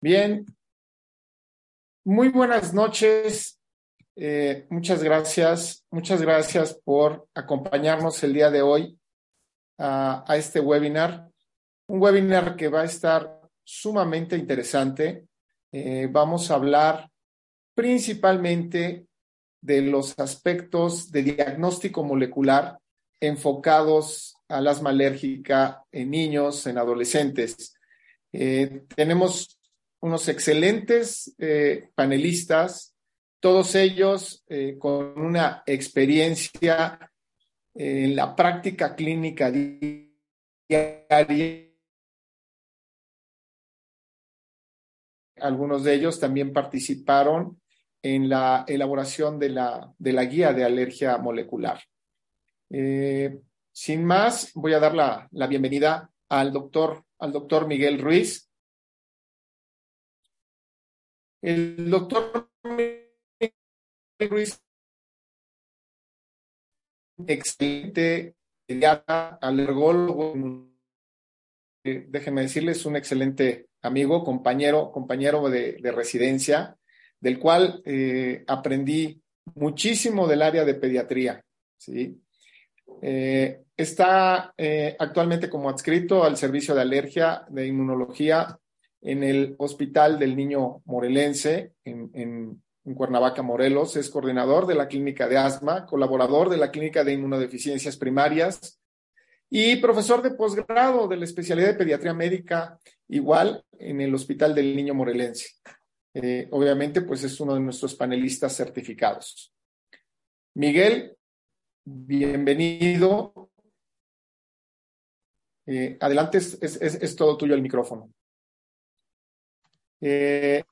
Bien, muy buenas noches. Eh, muchas gracias, muchas gracias por acompañarnos el día de hoy a, este webinar. Un webinar que va a estar sumamente interesante. Eh, vamos a hablar principalmente de los aspectos de diagnóstico molecular enfocados al asma alérgica en niños, en adolescentes. Eh, tenemos unos excelentes eh, panelistas, todos ellos eh, con una experiencia en la práctica clínica diaria. Algunos de ellos también participaron en la elaboración de la, de la guía de alergia molecular. Eh, sin más, voy a dar la, la bienvenida al doctor, al doctor Miguel Ruiz, el doctor Ruiz, excelente pediatra, alergólogo, eh, déjenme decirles, un excelente amigo, compañero, compañero de, de residencia, del cual eh, aprendí muchísimo del área de pediatría. ¿sí? Eh, está actualmente como adscrito al servicio de alergia de inmunología en el Hospital del Niño Morelense, en, Cuernavaca, Morelos. Es coordinador de la clínica de asma, colaborador de la clínica de inmunodeficiencias primarias y profesor de posgrado de la especialidad de pediatría médica, igual en el Hospital del Niño Morelense. Eh, obviamente, pues es uno de nuestros panelistas certificados. Miguel, bienvenido. Eh, adelante, es, todo tuyo el micrófono. Eh,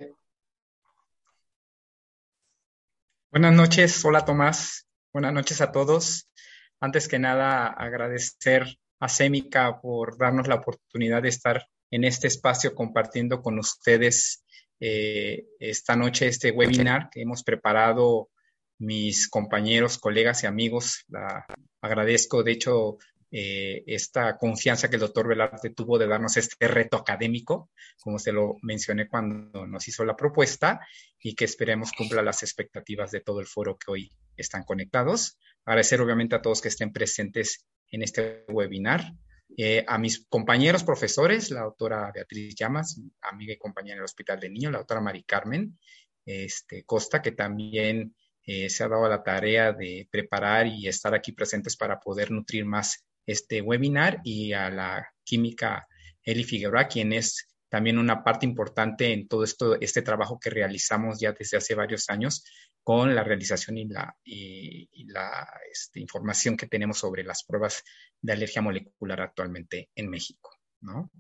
Buenas noches, hola Tomás, buenas noches a todos. Antes que nada, agradecer a Semica por darnos la oportunidad de estar en este espacio compartiendo con ustedes eh, esta noche este webinar que hemos preparado mis compañeros, colegas y amigos. La agradezco, de hecho, eh, esta confianza que el doctor Velarde tuvo de darnos este reto académico, como se lo mencioné cuando nos hizo la propuesta, y que esperemos cumpla las expectativas de todo el foro que hoy están conectados. Agradecer obviamente a todos que estén presentes en este webinar. Eh, a mis compañeros profesores, la doctora Beatriz Llamas, amiga y compañera del Hospital de Niños, la doctora Mari Carmen este, Costa, que también eh, se ha dado la tarea de preparar y estar aquí presentes para poder nutrir más este webinar y a la química Eli Figueroa, quien es también una parte importante en todo esto, este trabajo que realizamos ya desde hace varios años con la realización y la, y, y la este, información que tenemos sobre las pruebas de alergia molecular actualmente en México. ¿no?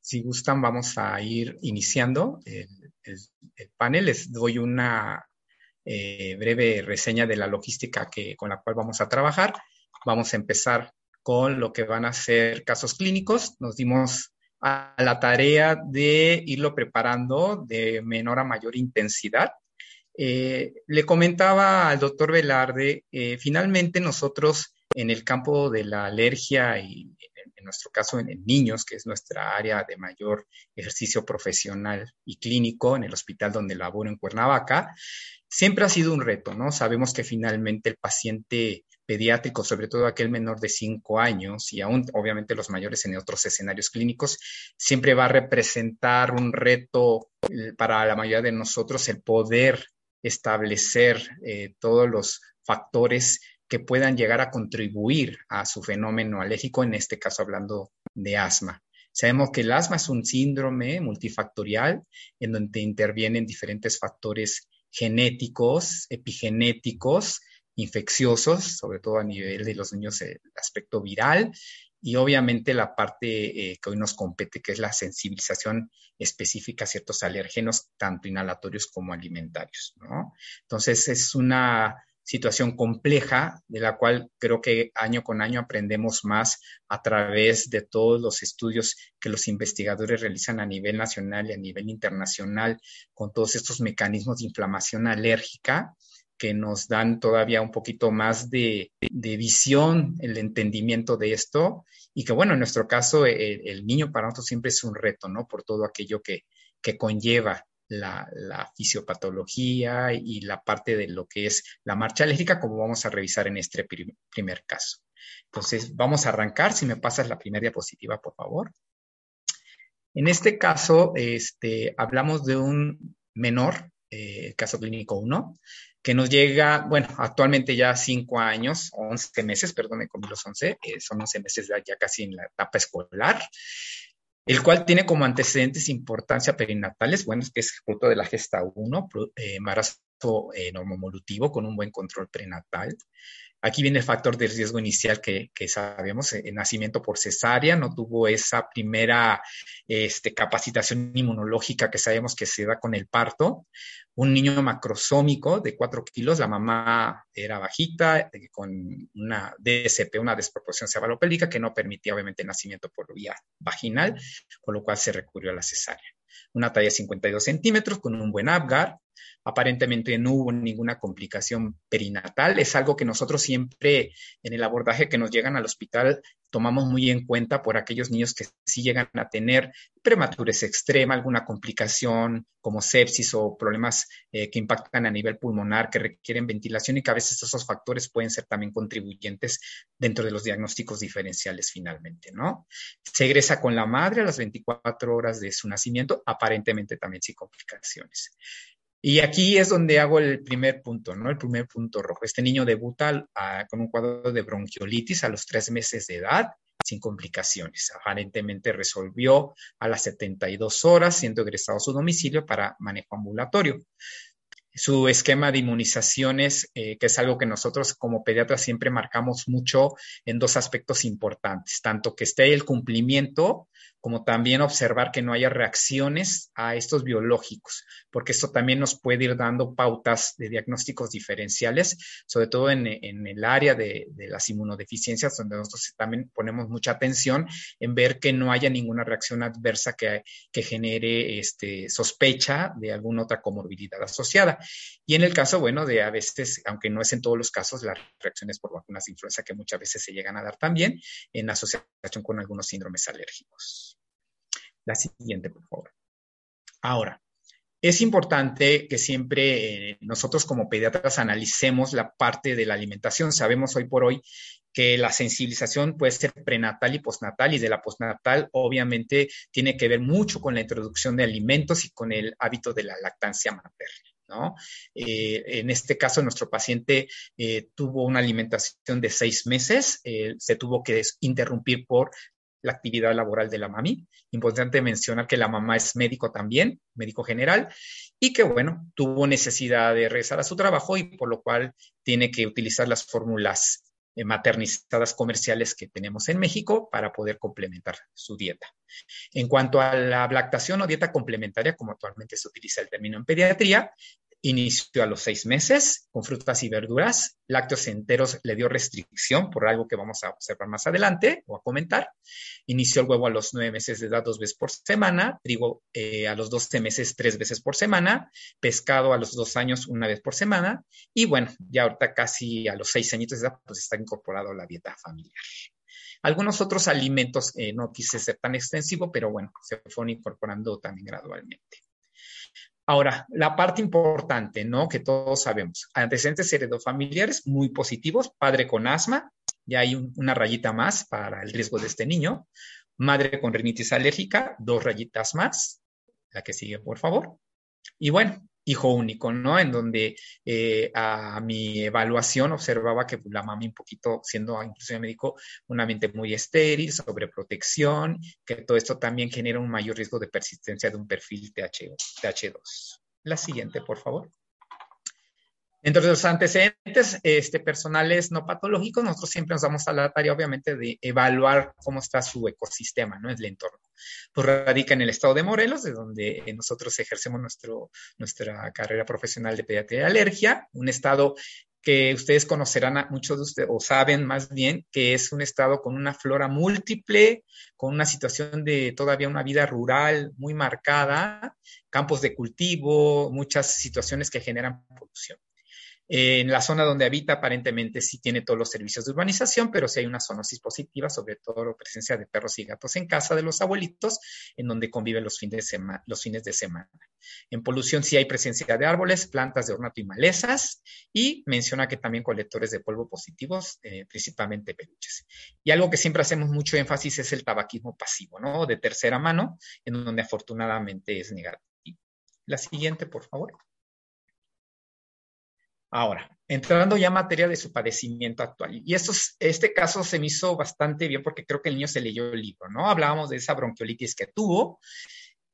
Si gustan, vamos a ir iniciando el, el, el panel. Les doy una eh, breve reseña de la logística que, con la cual vamos a trabajar. Vamos a empezar con lo que van a ser casos clínicos. Nos dimos a la tarea de irlo preparando de menor a mayor intensidad. Eh, le comentaba al doctor Velarde, eh, finalmente nosotros en el campo de la alergia y nuestro caso en, niños, que es nuestra área de mayor ejercicio profesional y clínico en el hospital donde laboro en Cuernavaca, siempre ha sido un reto, ¿no? Sabemos que finalmente el paciente pediátrico, sobre todo aquel menor de 5 años y aún obviamente los mayores en otros escenarios clínicos, siempre va a representar un reto eh, para la mayoría de nosotros el poder establecer eh, todos los factores que puedan llegar a contribuir a su fenómeno alérgico, en este caso hablando de asma. Sabemos que el asma es un síndrome multifactorial en donde intervienen diferentes factores genéticos, epigenéticos, infecciosos, sobre todo a nivel de los niños, el aspecto viral, y obviamente la parte eh, que hoy nos compete, que es la sensibilización específica a ciertos alérgenos, tanto inhalatorios como alimentarios. Entonces, es una situación compleja de la cual creo que año con año aprendemos más a través de todos los estudios que los investigadores realizan a nivel nacional y a nivel internacional con todos estos mecanismos de inflamación alérgica que nos dan todavía un poquito más de, visión, el entendimiento de esto, y que bueno, en nuestro caso el, niño para nosotros siempre es un reto, ¿no? Por todo aquello que, conlleva la, fisiopatología y la parte de lo que es la marcha alérgica, como vamos a revisar en este primer caso. Entonces, vamos a arrancar. Si me pasas la primera diapositiva, por favor. En este caso, este, hablamos de un menor, eh, caso clínico 1, que nos llega, bueno, actualmente ya 5 años, 11 meses, perdón, me comí los 11, eh, son 11 meses ya casi en la etapa escolar, el cual tiene como antecedentes importancia perinatales, bueno, es que es fruto de la gesta 1, eh, embarazo eh, normomolutivo con un buen control prenatal, Aquí viene el factor de riesgo inicial que, sabemos, el nacimiento por cesárea, no tuvo esa primera este, capacitación inmunológica que sabemos que se da con el parto. Un niño macrosómico de 4 kilos, la mamá era bajita, eh, con una DSP, una desproporción cefalopélica, que no permitía obviamente el nacimiento por vía vaginal, con lo cual se recurrió a la cesárea. Una talla de 52 centímetros con un buen Apgar, Aparentemente no hubo ninguna complicación perinatal. Es algo que nosotros siempre en el abordaje que nos llegan al hospital tomamos muy en cuenta por aquellos niños que sí llegan a tener prematurez extrema, alguna complicación como sepsis o problemas eh, que impactan a nivel pulmonar, que requieren ventilación y que a veces esos factores pueden ser también contribuyentes dentro de los diagnósticos diferenciales finalmente, ¿no? Se egresa con la madre a las 24 horas de su nacimiento, aparentemente también sin complicaciones. Y aquí es donde hago el primer punto, ¿no? El primer punto rojo. Este niño debuta con un cuadro de bronquiolitis a los tres meses de edad, sin complicaciones. Aparentemente resolvió a las 72 horas, siendo egresado a su domicilio para manejo ambulatorio su esquema de inmunizaciones, eh, que es algo que nosotros como pediatras siempre marcamos mucho en dos aspectos importantes, tanto que esté el cumplimiento como también observar que no haya reacciones a estos biológicos, porque esto también nos puede ir dando pautas de diagnósticos diferenciales, sobre todo en, el área de, las inmunodeficiencias, donde nosotros también ponemos mucha atención en ver que no haya ninguna reacción adversa que, genere este, sospecha de alguna otra comorbilidad asociada. Y en el caso, bueno, de a veces, aunque no es en todos los casos, las reacciones por vacunas de influenza que muchas veces se llegan a dar también en asociación con algunos síndromes alérgicos. La siguiente, por favor. Ahora, es importante que siempre eh, nosotros como pediatras analicemos la parte de la alimentación. Sabemos hoy por hoy que la sensibilización puede ser prenatal y postnatal y de la postnatal obviamente tiene que ver mucho con la introducción de alimentos y con el hábito de la lactancia materna. ¿No? Eh, en este caso, nuestro paciente eh, tuvo una alimentación de seis meses, eh, se tuvo que interrumpir por la actividad laboral de la mami. Importante mencionar que la mamá es médico también, médico general, y que, bueno, tuvo necesidad de regresar a su trabajo y por lo cual tiene que utilizar las fórmulas maternizadas comerciales que tenemos en México para poder complementar su dieta. En cuanto a la lactación o dieta complementaria, como actualmente se utiliza el término en pediatría, inició a los seis meses con frutas y verduras. Lácteos enteros le dio restricción por algo que vamos a observar más adelante o a comentar. Inició el huevo a los nueve meses de edad dos veces por semana, trigo eh, a los doce meses tres veces por semana, pescado a los dos años una vez por semana y bueno, ya ahorita casi a los seis añitos de edad pues está incorporado a la dieta familiar. Algunos otros alimentos, eh, no quise ser tan extensivo, pero bueno, se fueron incorporando también gradualmente. Ahora, la parte importante, ¿no? Que todos sabemos, antecedentes heredofamiliares muy positivos, padre con asma, ya hay una rayita más para el riesgo de este niño, madre con rinitis alérgica, dos rayitas más, la que sigue, por favor. Y bueno, hijo único, ¿no? En donde eh, a mi evaluación observaba que la mami un poquito, siendo inclusive médico, una mente muy estéril, sobreprotección, que todo esto también genera un mayor riesgo de persistencia de un perfil TH2. La siguiente, por favor. Dentro de los antecedentes este, personales no patológicos, nosotros siempre nos damos a la tarea, obviamente, de evaluar cómo está su ecosistema, ¿no? El entorno. Pues radica en el estado de Morelos, de donde nosotros ejercemos nuestro, nuestra carrera profesional de pediatría y alergia, un estado que ustedes conocerán, muchos de ustedes, o saben más bien, que es un estado con una flora múltiple, con una situación de todavía una vida rural muy marcada, campos de cultivo, muchas situaciones que generan producción. En la zona donde habita, aparentemente sí tiene todos los servicios de urbanización, pero sí hay una zoonosis positiva, sobre todo presencia de perros y gatos en casa de los abuelitos, en donde conviven los fines de, semana, los fines de semana. En polución sí hay presencia de árboles, plantas de ornato y malezas, y menciona que también colectores de polvo positivos, eh, principalmente peluches. Y algo que siempre hacemos mucho énfasis es el tabaquismo pasivo, ¿no? De tercera mano, en donde afortunadamente es negativo. La siguiente, por favor. Ahora, entrando ya en materia de su padecimiento actual. Y este caso se me hizo bastante bien porque creo que el niño se leyó el libro, ¿no? Hablábamos de esa bronquiolitis que tuvo.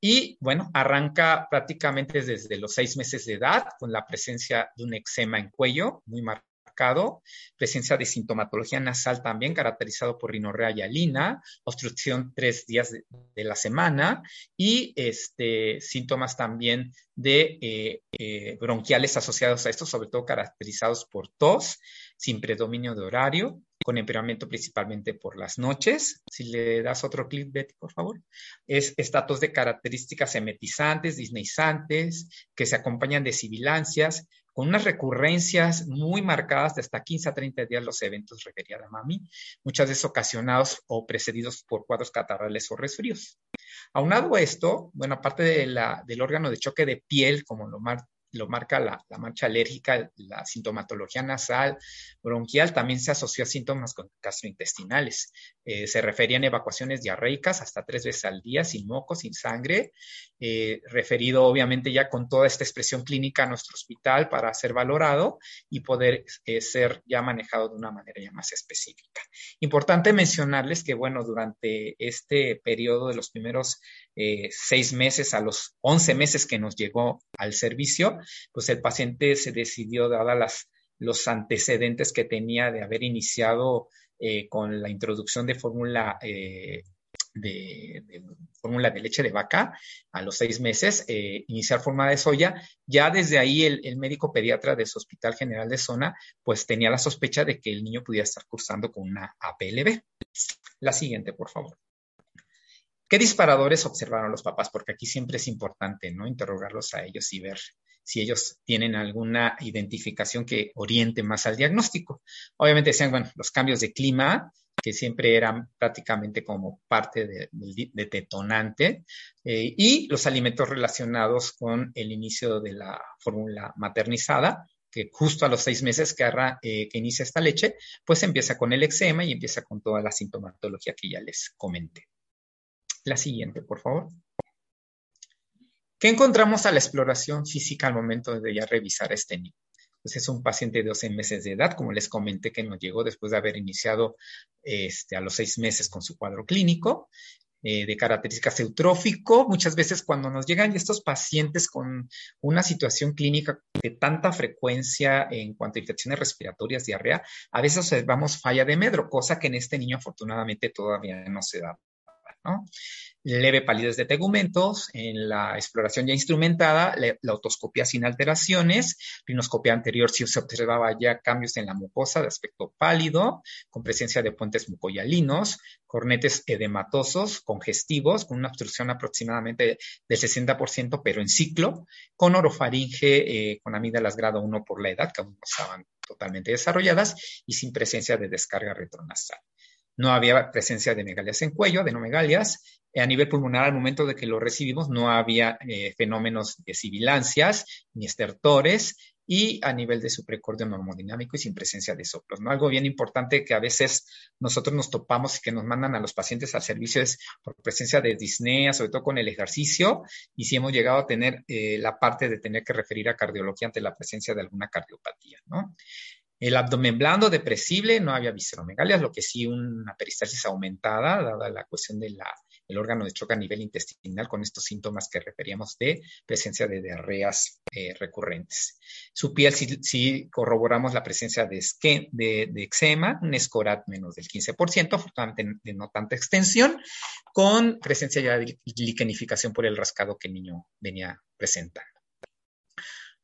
Y bueno, arranca prácticamente desde los seis meses de edad con la presencia de un eczema en cuello muy marcado presencia de sintomatología nasal también caracterizado por rinorrea y alina, obstrucción tres días de, la semana y este, síntomas también de eh, eh, bronquiales asociados a esto, sobre todo caracterizados por tos, sin predominio de horario, con empeoramiento principalmente por las noches. Si le das otro clic, Betty, por favor. Es estatus de características emetizantes, disneizantes, que se acompañan de sibilancias, con unas recurrencias muy marcadas de hasta 15 a 30 días los eventos referidos a mami, muchas veces ocasionados o precedidos por cuadros catarrales o resfríos. Aunado a esto, bueno, aparte del órgano de choque de piel, como lo, mar, lo marca la, la, mancha alérgica, la sintomatología nasal, bronquial, también se asoció a síntomas gastrointestinales. Eh, se referían a evacuaciones diarreicas hasta tres veces al día, sin moco, sin sangre, eh, referido obviamente ya con toda esta expresión clínica a nuestro hospital para ser valorado y poder eh, ser ya manejado de una manera ya más específica. Importante mencionarles que, bueno, durante este periodo de los primeros seis meses a los once meses que nos llegó al servicio, pues el paciente se decidió, dada las, los antecedentes que tenía de haber iniciado eh, con la introducción de fórmula eh, de, fórmula de leche de vaca a los seis meses, eh, iniciar fórmula de soya, ya desde ahí el, el, médico pediatra de su Hospital General de Zona, pues tenía la sospecha de que el niño pudiera estar cursando con una APLB. La siguiente, por favor. ¿Qué disparadores observaron los papás? Porque aquí siempre es importante, ¿no? Interrogarlos a ellos y ver si ellos tienen alguna identificación que oriente más al diagnóstico. Obviamente decían, bueno, los cambios de clima, que siempre eran prácticamente como parte de, detonante, eh, y los alimentos relacionados con el inicio de la fórmula maternizada, que justo a los seis meses que, eh, que inicia esta leche, pues empieza con el eczema y empieza con toda la sintomatología que ya les comenté. La siguiente, por favor. ¿Qué encontramos a la exploración física al momento de ya revisar este niño? Pues es un paciente de 12 meses de edad, como les comenté que nos llegó después de haber iniciado este, a los seis meses con su cuadro clínico. Eh, de características eutrófico. Muchas veces cuando nos llegan estos pacientes con una situación clínica de tanta frecuencia en cuanto a infecciones respiratorias, diarrea, a veces observamos falla de medro, cosa que en este niño afortunadamente todavía no se da. ¿No? Leve palidez de tegumentos, en la exploración ya instrumentada, la otoscopia sin alteraciones, rinoscopia anterior si se observaba ya cambios en la mucosa de aspecto pálido, con presencia de puentes mucoyalinos, cornetes edematosos, congestivos, con una obstrucción aproximadamente del 60%, pero en ciclo, con orofaringe, eh, con amígdalas grado 1 por la edad, que aún no estaban totalmente desarrolladas, y sin presencia de descarga retronasal. No había presencia de megalias en cuello, adenomegalias. A nivel pulmonar, al momento de que lo recibimos, no había eh, fenómenos de sibilancias ni estertores y a nivel de su precordio normodinámico y sin presencia de soplos. ¿no? Algo bien importante que a veces nosotros nos topamos y que nos mandan a los pacientes al servicio es por presencia de disnea, sobre todo con el ejercicio, y si hemos llegado a tener eh, la parte de tener que referir a cardiología ante la presencia de alguna cardiopatía. ¿no? El abdomen blando, depresible, no había visceromegalias, lo que sí una peristalsis aumentada, dada la cuestión del órgano de choque a nivel intestinal con estos síntomas que referíamos de presencia de diarreas eh, recurrentes. Su piel sí, corroboramos la presencia de, de, de, eczema, un escorat menos del 15%, afortunadamente de no tanta extensión, con presencia ya de liquenificación por el rascado que el niño venía presentando.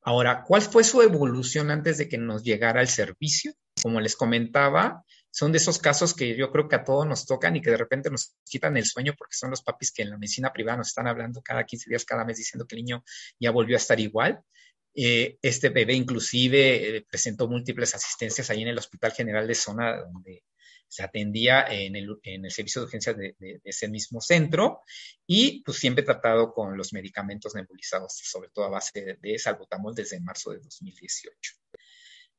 Ahora, ¿cuál fue su evolución antes de que nos llegara el servicio? Como les comentaba, son de esos casos que yo creo que a todos nos tocan y que de repente nos quitan el sueño porque son los papis que en la medicina privada nos están hablando cada 15 días, cada mes diciendo que el niño ya volvió a estar igual. Eh, este bebé inclusive eh, presentó múltiples asistencias ahí en el Hospital General de Zona, donde se atendía en el, servicio de urgencias de, ese mismo centro y pues siempre tratado con los medicamentos nebulizados, sobre todo a base de, salbutamol desde marzo de 2018.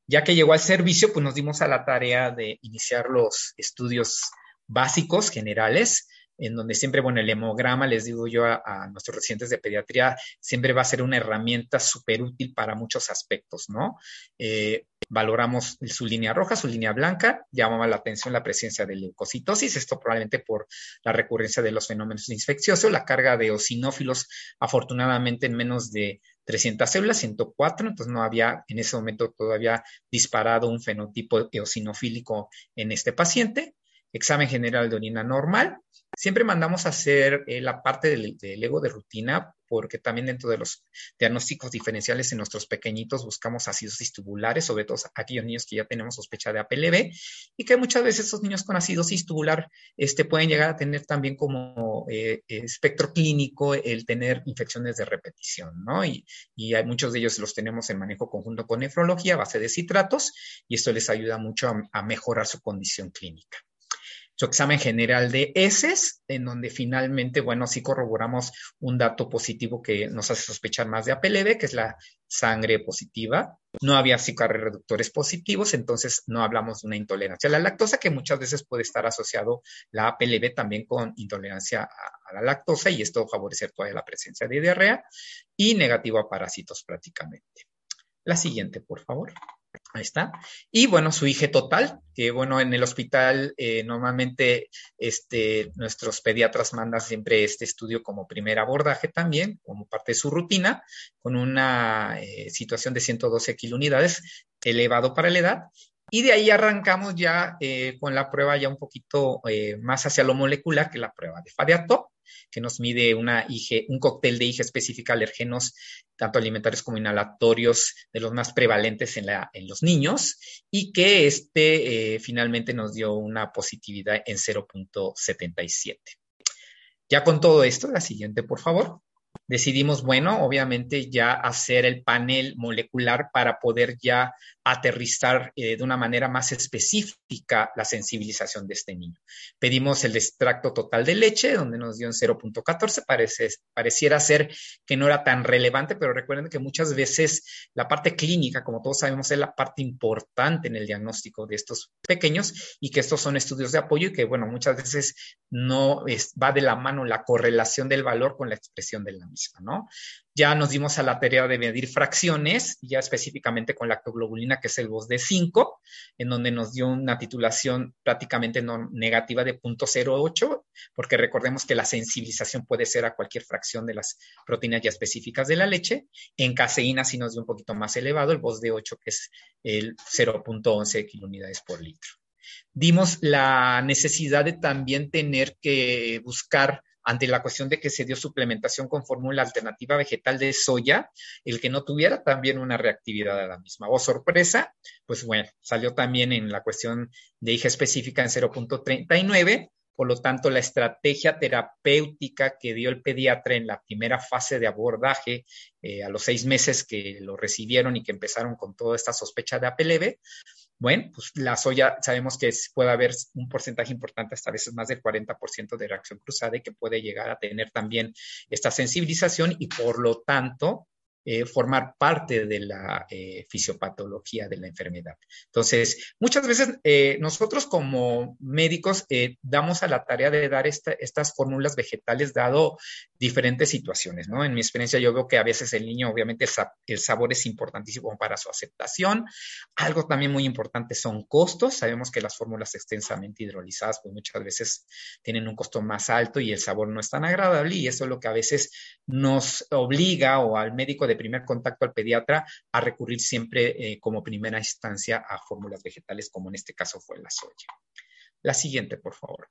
Ya que llegó al servicio, pues nos dimos a la tarea de iniciar los estudios básicos generales en donde siempre, bueno, el hemograma, les digo yo a, nuestros residentes de pediatría, siempre va a ser una herramienta súper útil para muchos aspectos, ¿no? Eh, valoramos su línea roja, su línea blanca, llamaba la atención la presencia de leucocitosis, esto probablemente por la recurrencia de los fenómenos infecciosos, la carga de eosinófilos, afortunadamente en menos de 300 células, 104, entonces no había en ese momento todavía disparado un fenotipo eosinofílico en este paciente examen general de orina normal. Siempre mandamos a hacer eh, la parte del, ego de rutina porque también dentro de los diagnósticos diferenciales en nuestros pequeñitos buscamos acidosis tubulares, sobre todo aquellos niños que ya tenemos sospecha de APLB y que muchas veces esos niños con acidosis tubular este, pueden llegar a tener también como eh, espectro clínico el tener infecciones de repetición, ¿no? Y, hay, muchos de ellos los tenemos en manejo conjunto con nefrología a base de citratos y esto les ayuda mucho a mejorar su condición clínica su examen general de heces, en donde finalmente, bueno, sí corroboramos un dato positivo que nos hace sospechar más de APLB, que es la sangre positiva. No había reductores positivos, entonces no hablamos de una intolerancia a la lactosa, que muchas veces puede estar asociado la APLB también con intolerancia a, la lactosa, y esto favorecer todavía la presencia de diarrea y negativo a parásitos prácticamente. La siguiente, por favor. Ahí está. Y bueno, su IG total, que bueno, en el hospital eh, normalmente este, nuestros pediatras mandan siempre este estudio como primer abordaje también, como parte de su rutina, con una eh, situación de 112 kilunidades, elevado para la edad. Y de ahí arrancamos ya eh, con la prueba ya un poquito más hacia lo molecular, que la prueba de Fadiato que nos mide un cóctel de IG específica alergenos, tanto alimentarios como inhalatorios, de los más prevalentes en los niños, y que este eh, finalmente nos dio una positividad en 0.77. Ya con todo esto, la siguiente, por favor decidimos, bueno, obviamente ya hacer el panel molecular para poder ya aterrizar eh, de una manera más específica la sensibilización de este niño. Pedimos el extracto total de leche, donde nos dio en 0.14, parece, pareciera ser que no era tan relevante, pero recuerden que muchas veces la parte clínica, como todos sabemos, es la parte importante en el diagnóstico de estos pequeños y que estos son estudios de apoyo y que, bueno, muchas veces no va de la mano la correlación del valor con la expresión del la misma, ¿no? Ya nos dimos a la tarea de medir fracciones, ya específicamente con lactoglobulina, que es el VOS de 5, en donde nos dio una titulación prácticamente negativa de 0.08, porque recordemos que la sensibilización puede ser a cualquier fracción de las proteínas ya específicas de la leche. En caseína sí nos dio un poquito más elevado, el VOS de 8, que es el 0.11 kilunidades por litro. Dimos la necesidad de también tener que buscar ante la cuestión de que se dio suplementación con fórmula alternativa vegetal de soya, el que no tuviera también una reactividad a la misma. O sorpresa, pues bueno, salió también en la cuestión de hija específica en 0.39, por lo tanto, la estrategia terapéutica que dio el pediatra en la primera fase de abordaje, eh, a los seis meses que lo recibieron y que empezaron con toda esta sospecha de APLB, bueno, pues la soya sabemos que puede haber un porcentaje importante, hasta a veces más del 40% de reacción cruzada y que puede llegar a tener también esta sensibilización y por lo tanto eh, formar parte de la eh, fisiopatología de la enfermedad. Entonces, muchas veces eh, nosotros como médicos damos a la tarea de dar estas fórmulas vegetales dado diferentes situaciones, ¿no? En mi experiencia yo veo que a veces el niño, obviamente, el, sabor es importantísimo para su aceptación. Algo también muy importante son costos. Sabemos que las fórmulas extensamente hidrolizadas, pues muchas veces tienen un costo más alto y el sabor no es tan agradable y eso es lo que a veces nos obliga o al médico de primer contacto al pediatra a recurrir siempre eh, como primera instancia a fórmulas vegetales, como en este caso fue la soya. La siguiente, por favor.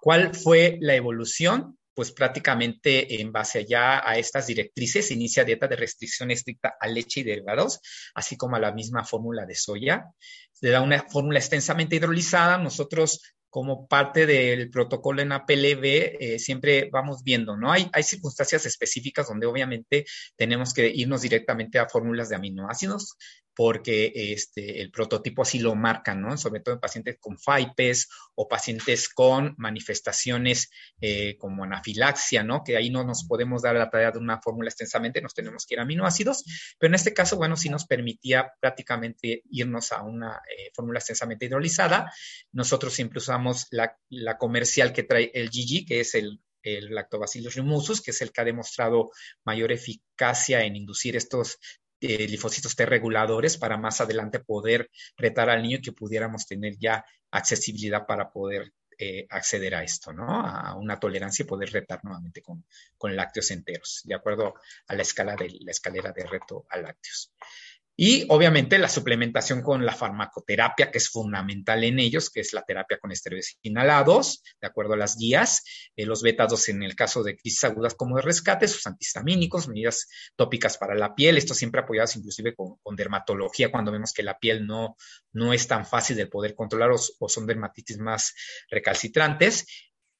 ¿Cuál fue la evolución? Pues prácticamente en base ya a estas directrices, inicia dieta de restricción estricta a leche y derivados, así como a la misma fórmula de soya. Se da una fórmula extensamente hidrolizada. Nosotros como parte del protocolo en APLB, eh, siempre vamos viendo, ¿no? Hay, hay circunstancias específicas donde obviamente tenemos que irnos directamente a fórmulas de aminoácidos, porque este, el prototipo así lo marca, ¿no? Sobre todo en pacientes con FIPES o pacientes con manifestaciones eh, como anafilaxia, ¿no? Que ahí no nos podemos dar la tarea de una fórmula extensamente, nos tenemos que ir a aminoácidos, pero en este caso, bueno, sí nos permitía prácticamente irnos a una eh, fórmula extensamente hidrolizada. Nosotros siempre usamos la, comercial que trae el GG, que es el el lactobacillus rhumiosus, que es el que ha demostrado mayor eficacia en inducir estos eh, linfocitos T reguladores para más adelante poder retar al niño que pudiéramos tener ya accesibilidad para poder eh, acceder a esto, ¿no? A una tolerancia y poder retar nuevamente con, con lácteos enteros, de acuerdo a la escala de la escalera de reto a lácteos. Y obviamente la suplementación con la farmacoterapia, que es fundamental en ellos, que es la terapia con esteroides inhalados, de acuerdo a las guías, eh, los beta-2 en el caso de crisis agudas como de rescate, sus antihistamínicos, medidas tópicas para la piel, esto siempre apoyados inclusive con, dermatología, cuando vemos que la piel no, no es tan fácil de poder controlar o son dermatitis más recalcitrantes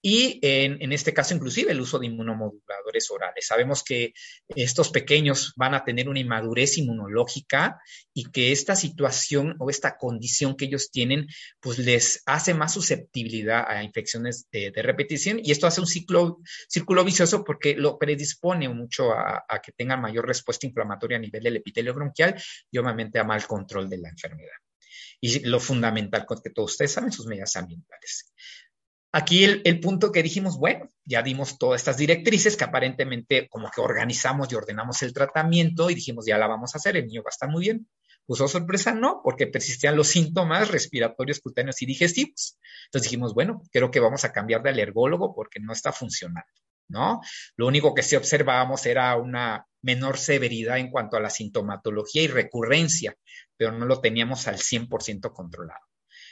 y en, este caso inclusive el uso de inmunomoduladores orales. Sabemos que estos pequeños van a tener una inmadurez inmunológica y que esta situación o esta condición que ellos tienen pues les hace más susceptibilidad a infecciones de, repetición y esto hace un ciclo, círculo vicioso porque lo predispone mucho a, a que tengan mayor respuesta inflamatoria a nivel del epitelio bronquial y obviamente a mal control de la enfermedad. Y lo fundamental, que todos ustedes saben, sus medidas ambientales. Aquí el, punto que dijimos, bueno, ya dimos todas estas directrices que aparentemente como que organizamos y ordenamos el tratamiento y dijimos, ya la vamos a hacer, el niño va a estar muy bien. Puso sorpresa, no, porque persistían los síntomas respiratorios, cutáneos y digestivos. Entonces dijimos, bueno, creo que vamos a cambiar de alergólogo porque no está funcionando, ¿no? Lo único que sí observábamos era una menor severidad en cuanto a la sintomatología y recurrencia, pero no lo teníamos al 100% controlado.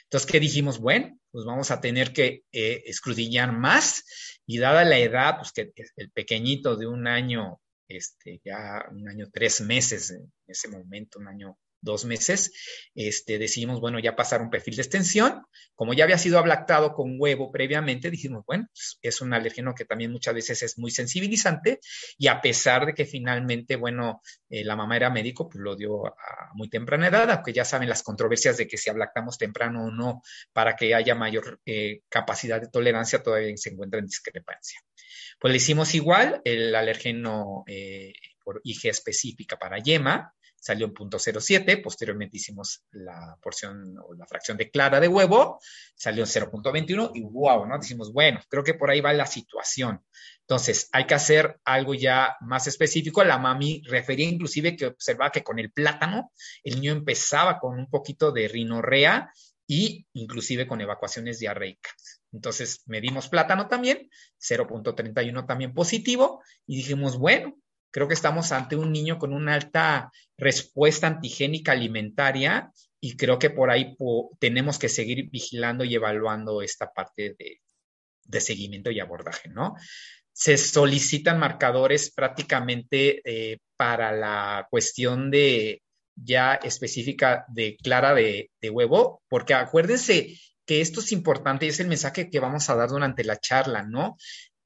Entonces, ¿qué dijimos? Bueno, pues vamos a tener que eh, escudriñar más y dada la edad, pues que el pequeñito de un año, este, ya un año, tres meses en ese momento, un año dos meses, este, decidimos, bueno, ya pasar un perfil de extensión. Como ya había sido ablactado con huevo previamente, dijimos, bueno, pues, es un alérgeno que también muchas veces es muy sensibilizante y a pesar de que finalmente, bueno, eh, la mamá era médico, pues lo dio a muy temprana edad, aunque ya saben las controversias de que si ablactamos temprano o no para que haya mayor eh, capacidad de tolerancia, todavía se encuentra en discrepancia. Pues le hicimos igual el alérgeno eh, por IG específica para yema, salió en punto 0.07, posteriormente hicimos la porción o la fracción de clara de huevo, salió en 0.21 y wow, ¿no? Decimos, bueno, creo que por ahí va la situación. Entonces, hay que hacer algo ya más específico. La mami refería inclusive que observaba que con el plátano el niño empezaba con un poquito de rinorrea y inclusive con evacuaciones diarreicas. Entonces, medimos plátano también, 0.31 también positivo, y dijimos, bueno, Creo que estamos ante un niño con una alta respuesta antigénica alimentaria y creo que por ahí tenemos que seguir vigilando y evaluando esta parte de, seguimiento y abordaje, ¿no? Se solicitan marcadores prácticamente eh, para la cuestión de ya específica de clara de, de, huevo, porque acuérdense que esto es importante y es el mensaje que vamos a dar durante la charla, ¿no?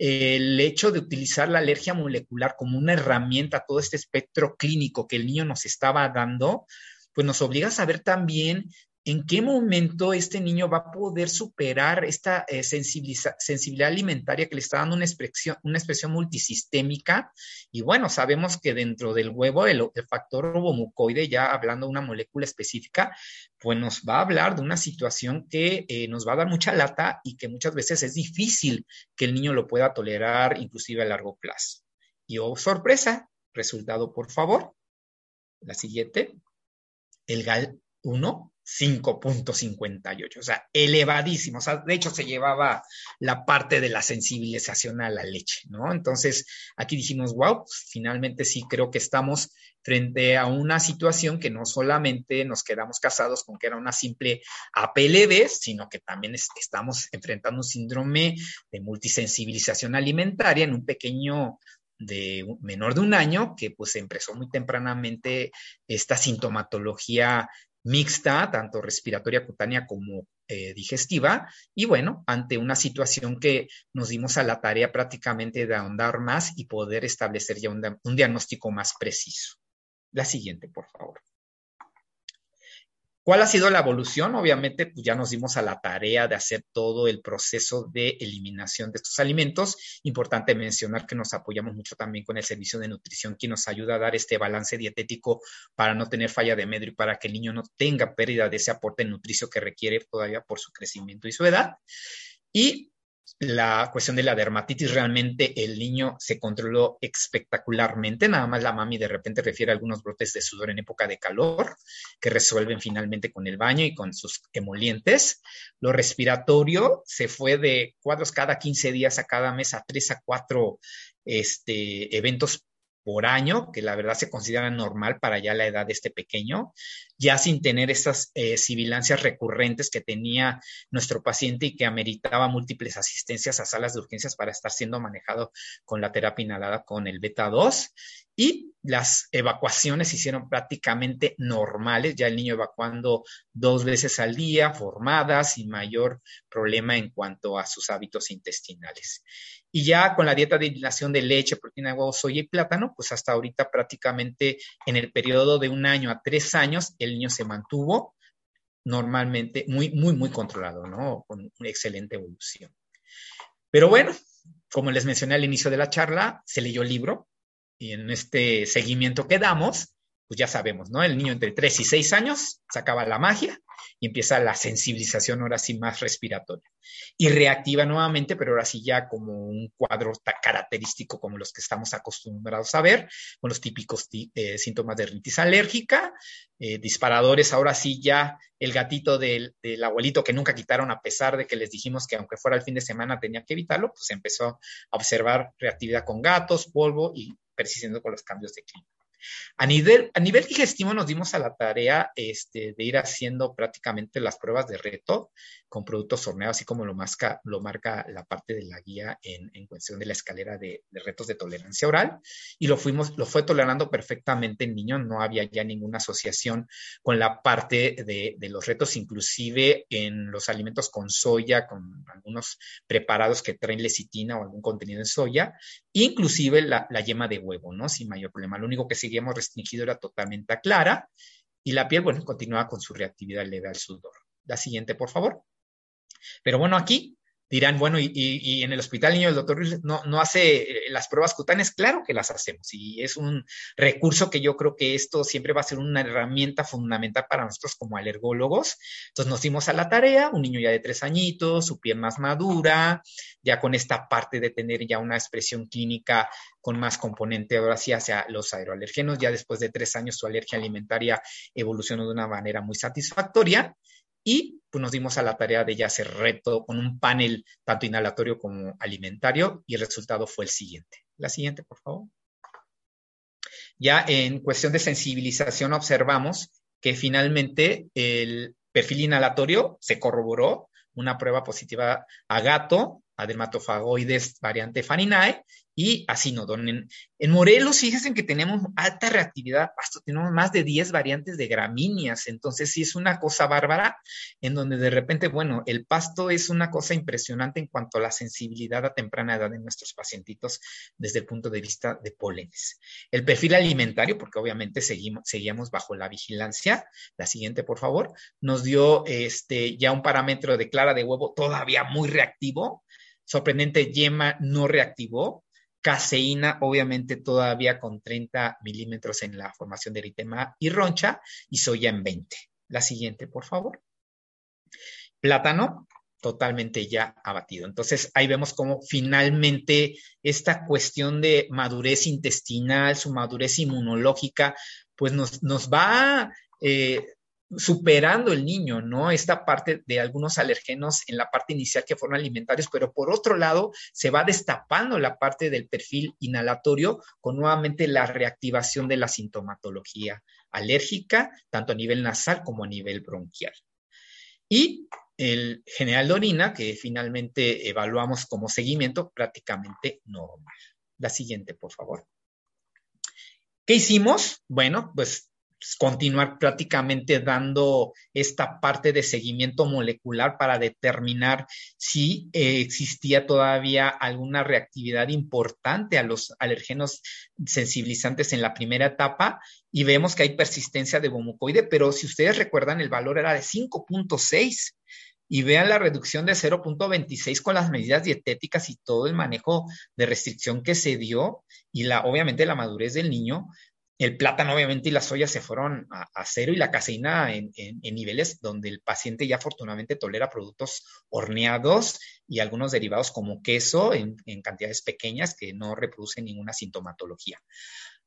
El hecho de utilizar la alergia molecular como una herramienta, todo este espectro clínico que el niño nos estaba dando, pues nos obliga a saber también en qué momento este niño va a poder superar esta eh, sensibilidad alimentaria que le está dando una expresión, multisistémica. Y bueno, sabemos que dentro del huevo, el, factor ovomucoide, ya hablando de una molécula específica, pues nos va a hablar de una situación que eh, nos va a dar mucha lata y que muchas veces es difícil que el niño lo pueda tolerar, inclusive a largo plazo. Y oh, sorpresa, resultado, por favor. La siguiente. El GAL 1 5.58, o sea, elevadísimo. O sea, de hecho, se llevaba la parte de la sensibilización a la leche, ¿no? Entonces, aquí dijimos, wow, pues, finalmente sí creo que estamos frente a una situación que no solamente nos quedamos casados con que era una simple APLB, sino que también estamos enfrentando un síndrome de multisensibilización alimentaria en un pequeño de menor de un año que pues empezó muy tempranamente esta sintomatología mixta, tanto respiratoria cutánea como eh, digestiva y bueno, ante una situación que nos dimos a la tarea prácticamente de ahondar más y poder establecer ya un diagnóstico más preciso. La siguiente, por favor. ¿Cuál ha sido la evolución? Obviamente, pues ya nos dimos a la tarea de hacer todo el proceso de eliminación de estos alimentos. Importante mencionar que nos apoyamos mucho también con el servicio de nutrición, que nos ayuda a dar este balance dietético para no tener falla de medio y para que el niño no tenga pérdida de ese aporte nutricio que requiere todavía por su crecimiento y su edad. Y la cuestión de la dermatitis, realmente el niño se controló espectacularmente, nada más la mami de repente refiere a algunos brotes de sudor en época de calor que resuelven finalmente con el baño y con sus emolientes. Lo respiratorio se fue de cuadros cada 15 días a cada mes a 3 a 4 este, eventos por año, que la verdad se considera normal para ya la edad de este pequeño, ya sin tener esas eh, sibilancias recurrentes que tenía nuestro paciente y que ameritaba múltiples asistencias a salas de urgencias para estar siendo manejado con la terapia inhalada con el beta 2 y las evacuaciones se hicieron prácticamente normales, ya el niño evacuando dos veces al día, formadas, sin mayor problema en cuanto a sus hábitos intestinales. Y ya con la dieta de hidratación de leche, proteína, huevo, soya y plátano, pues hasta ahorita prácticamente en el periodo de un año a tres años, el niño se mantuvo normalmente muy, muy, muy controlado, ¿no? Con una excelente evolución. Pero bueno, como les mencioné al inicio de la charla, se leyó el libro, y en este seguimiento que damos, pues ya sabemos, ¿no? El niño entre 3 y 6 años se acaba la magia y empieza la sensibilización ahora sí más respiratoria. Y reactiva nuevamente, pero ahora sí ya como un cuadro característico como los que estamos acostumbrados a ver, con los típicos eh, síntomas de rinitis alérgica, eh, disparadores, ahora sí ya el gatito del, del, abuelito que nunca quitaron a pesar de que les dijimos que aunque fuera el fin de semana tenía que evitarlo, pues empezó a observar reactividad con gatos, polvo y persistiendo con los cambios de clima. A nivel, a nivel digestivo nos dimos a la tarea este, de ir haciendo prácticamente las pruebas de reto con productos horneados, así como lo, marca, lo marca la parte de la guía en, en cuestión de la escalera de, de, retos de tolerancia oral. Y lo, fuimos, lo fue tolerando perfectamente el niño, no había ya ninguna asociación con la parte de, de los retos, inclusive en los alimentos con soya, con algunos preparados que traen lecitina o algún contenido en soya, inclusive la, la yema de huevo, ¿no? Sin mayor problema. Lo único que sí seguíamos restringido era totalmente clara y la piel, bueno, continuaba con su reactividad leve al sudor. La siguiente, por favor. Pero bueno, aquí dirán, bueno, y, en el hospital niño el doctor no, no hace eh, las pruebas cutáneas, claro que las hacemos y es un recurso que yo creo que esto siempre va a ser una herramienta fundamental para nosotros como alergólogos. Entonces nos dimos a la tarea, un niño ya de tres añitos, su piel más madura, ya con esta parte de tener ya una expresión clínica con más componente ahora sí hacia los aeroalergenos, ya después de tres años su alergia alimentaria evolucionó de una manera muy satisfactoria y pues nos dimos a la tarea de ya hacer reto con un panel tanto inhalatorio como alimentario y el resultado fue el siguiente. La siguiente, por favor. Ya en cuestión de sensibilización observamos que finalmente el perfil inhalatorio se corroboró, una prueba positiva a gato, a dermatofagoides variante Farinae y así no En, en Morelos, fíjense que tenemos alta reactividad, hasta tenemos más de 10 variantes de gramíneas, entonces sí es una cosa bárbara, en donde de repente, bueno, el pasto es una cosa impresionante en cuanto a la sensibilidad a temprana edad de nuestros pacientitos desde el punto de vista de pólenes. El perfil alimentario, porque obviamente seguimos, seguíamos bajo la vigilancia, la siguiente, por favor, nos dio este, ya un parámetro de clara de huevo todavía muy reactivo, sorprendente yema no reactivó, caseína, obviamente todavía con 30 milímetros en la formación de eritema y roncha, y soya en 20. La siguiente, por favor. Plátano, totalmente ya abatido. Entonces ahí vemos cómo finalmente esta cuestión de madurez intestinal, su madurez inmunológica, pues nos, nos va eh, superando el niño, ¿no? Esta parte de algunos alergenos en la parte inicial que fueron alimentarios, pero por otro lado se va destapando la parte del perfil inhalatorio con nuevamente la reactivación de la sintomatología alérgica, tanto a nivel nasal como a nivel bronquial. Y el general de orina, que finalmente evaluamos como seguimiento, prácticamente normal. La siguiente, por favor. ¿Qué hicimos? Bueno, pues continuar prácticamente dando esta parte de seguimiento molecular para determinar si eh, existía todavía alguna reactividad importante a los alergenos sensibilizantes en la primera etapa y vemos que hay persistencia de gomucoide, pero si ustedes recuerdan, el valor era de 5.6 y vean la reducción de 0.26 con las medidas dietéticas y todo el manejo de restricción que se dio y la, obviamente la madurez del niño, el plátano obviamente y la soya se fueron a, cero y la caseína en, niveles donde el paciente ya afortunadamente tolera productos horneados y algunos derivados como queso en, cantidades pequeñas que no reproducen ninguna sintomatología.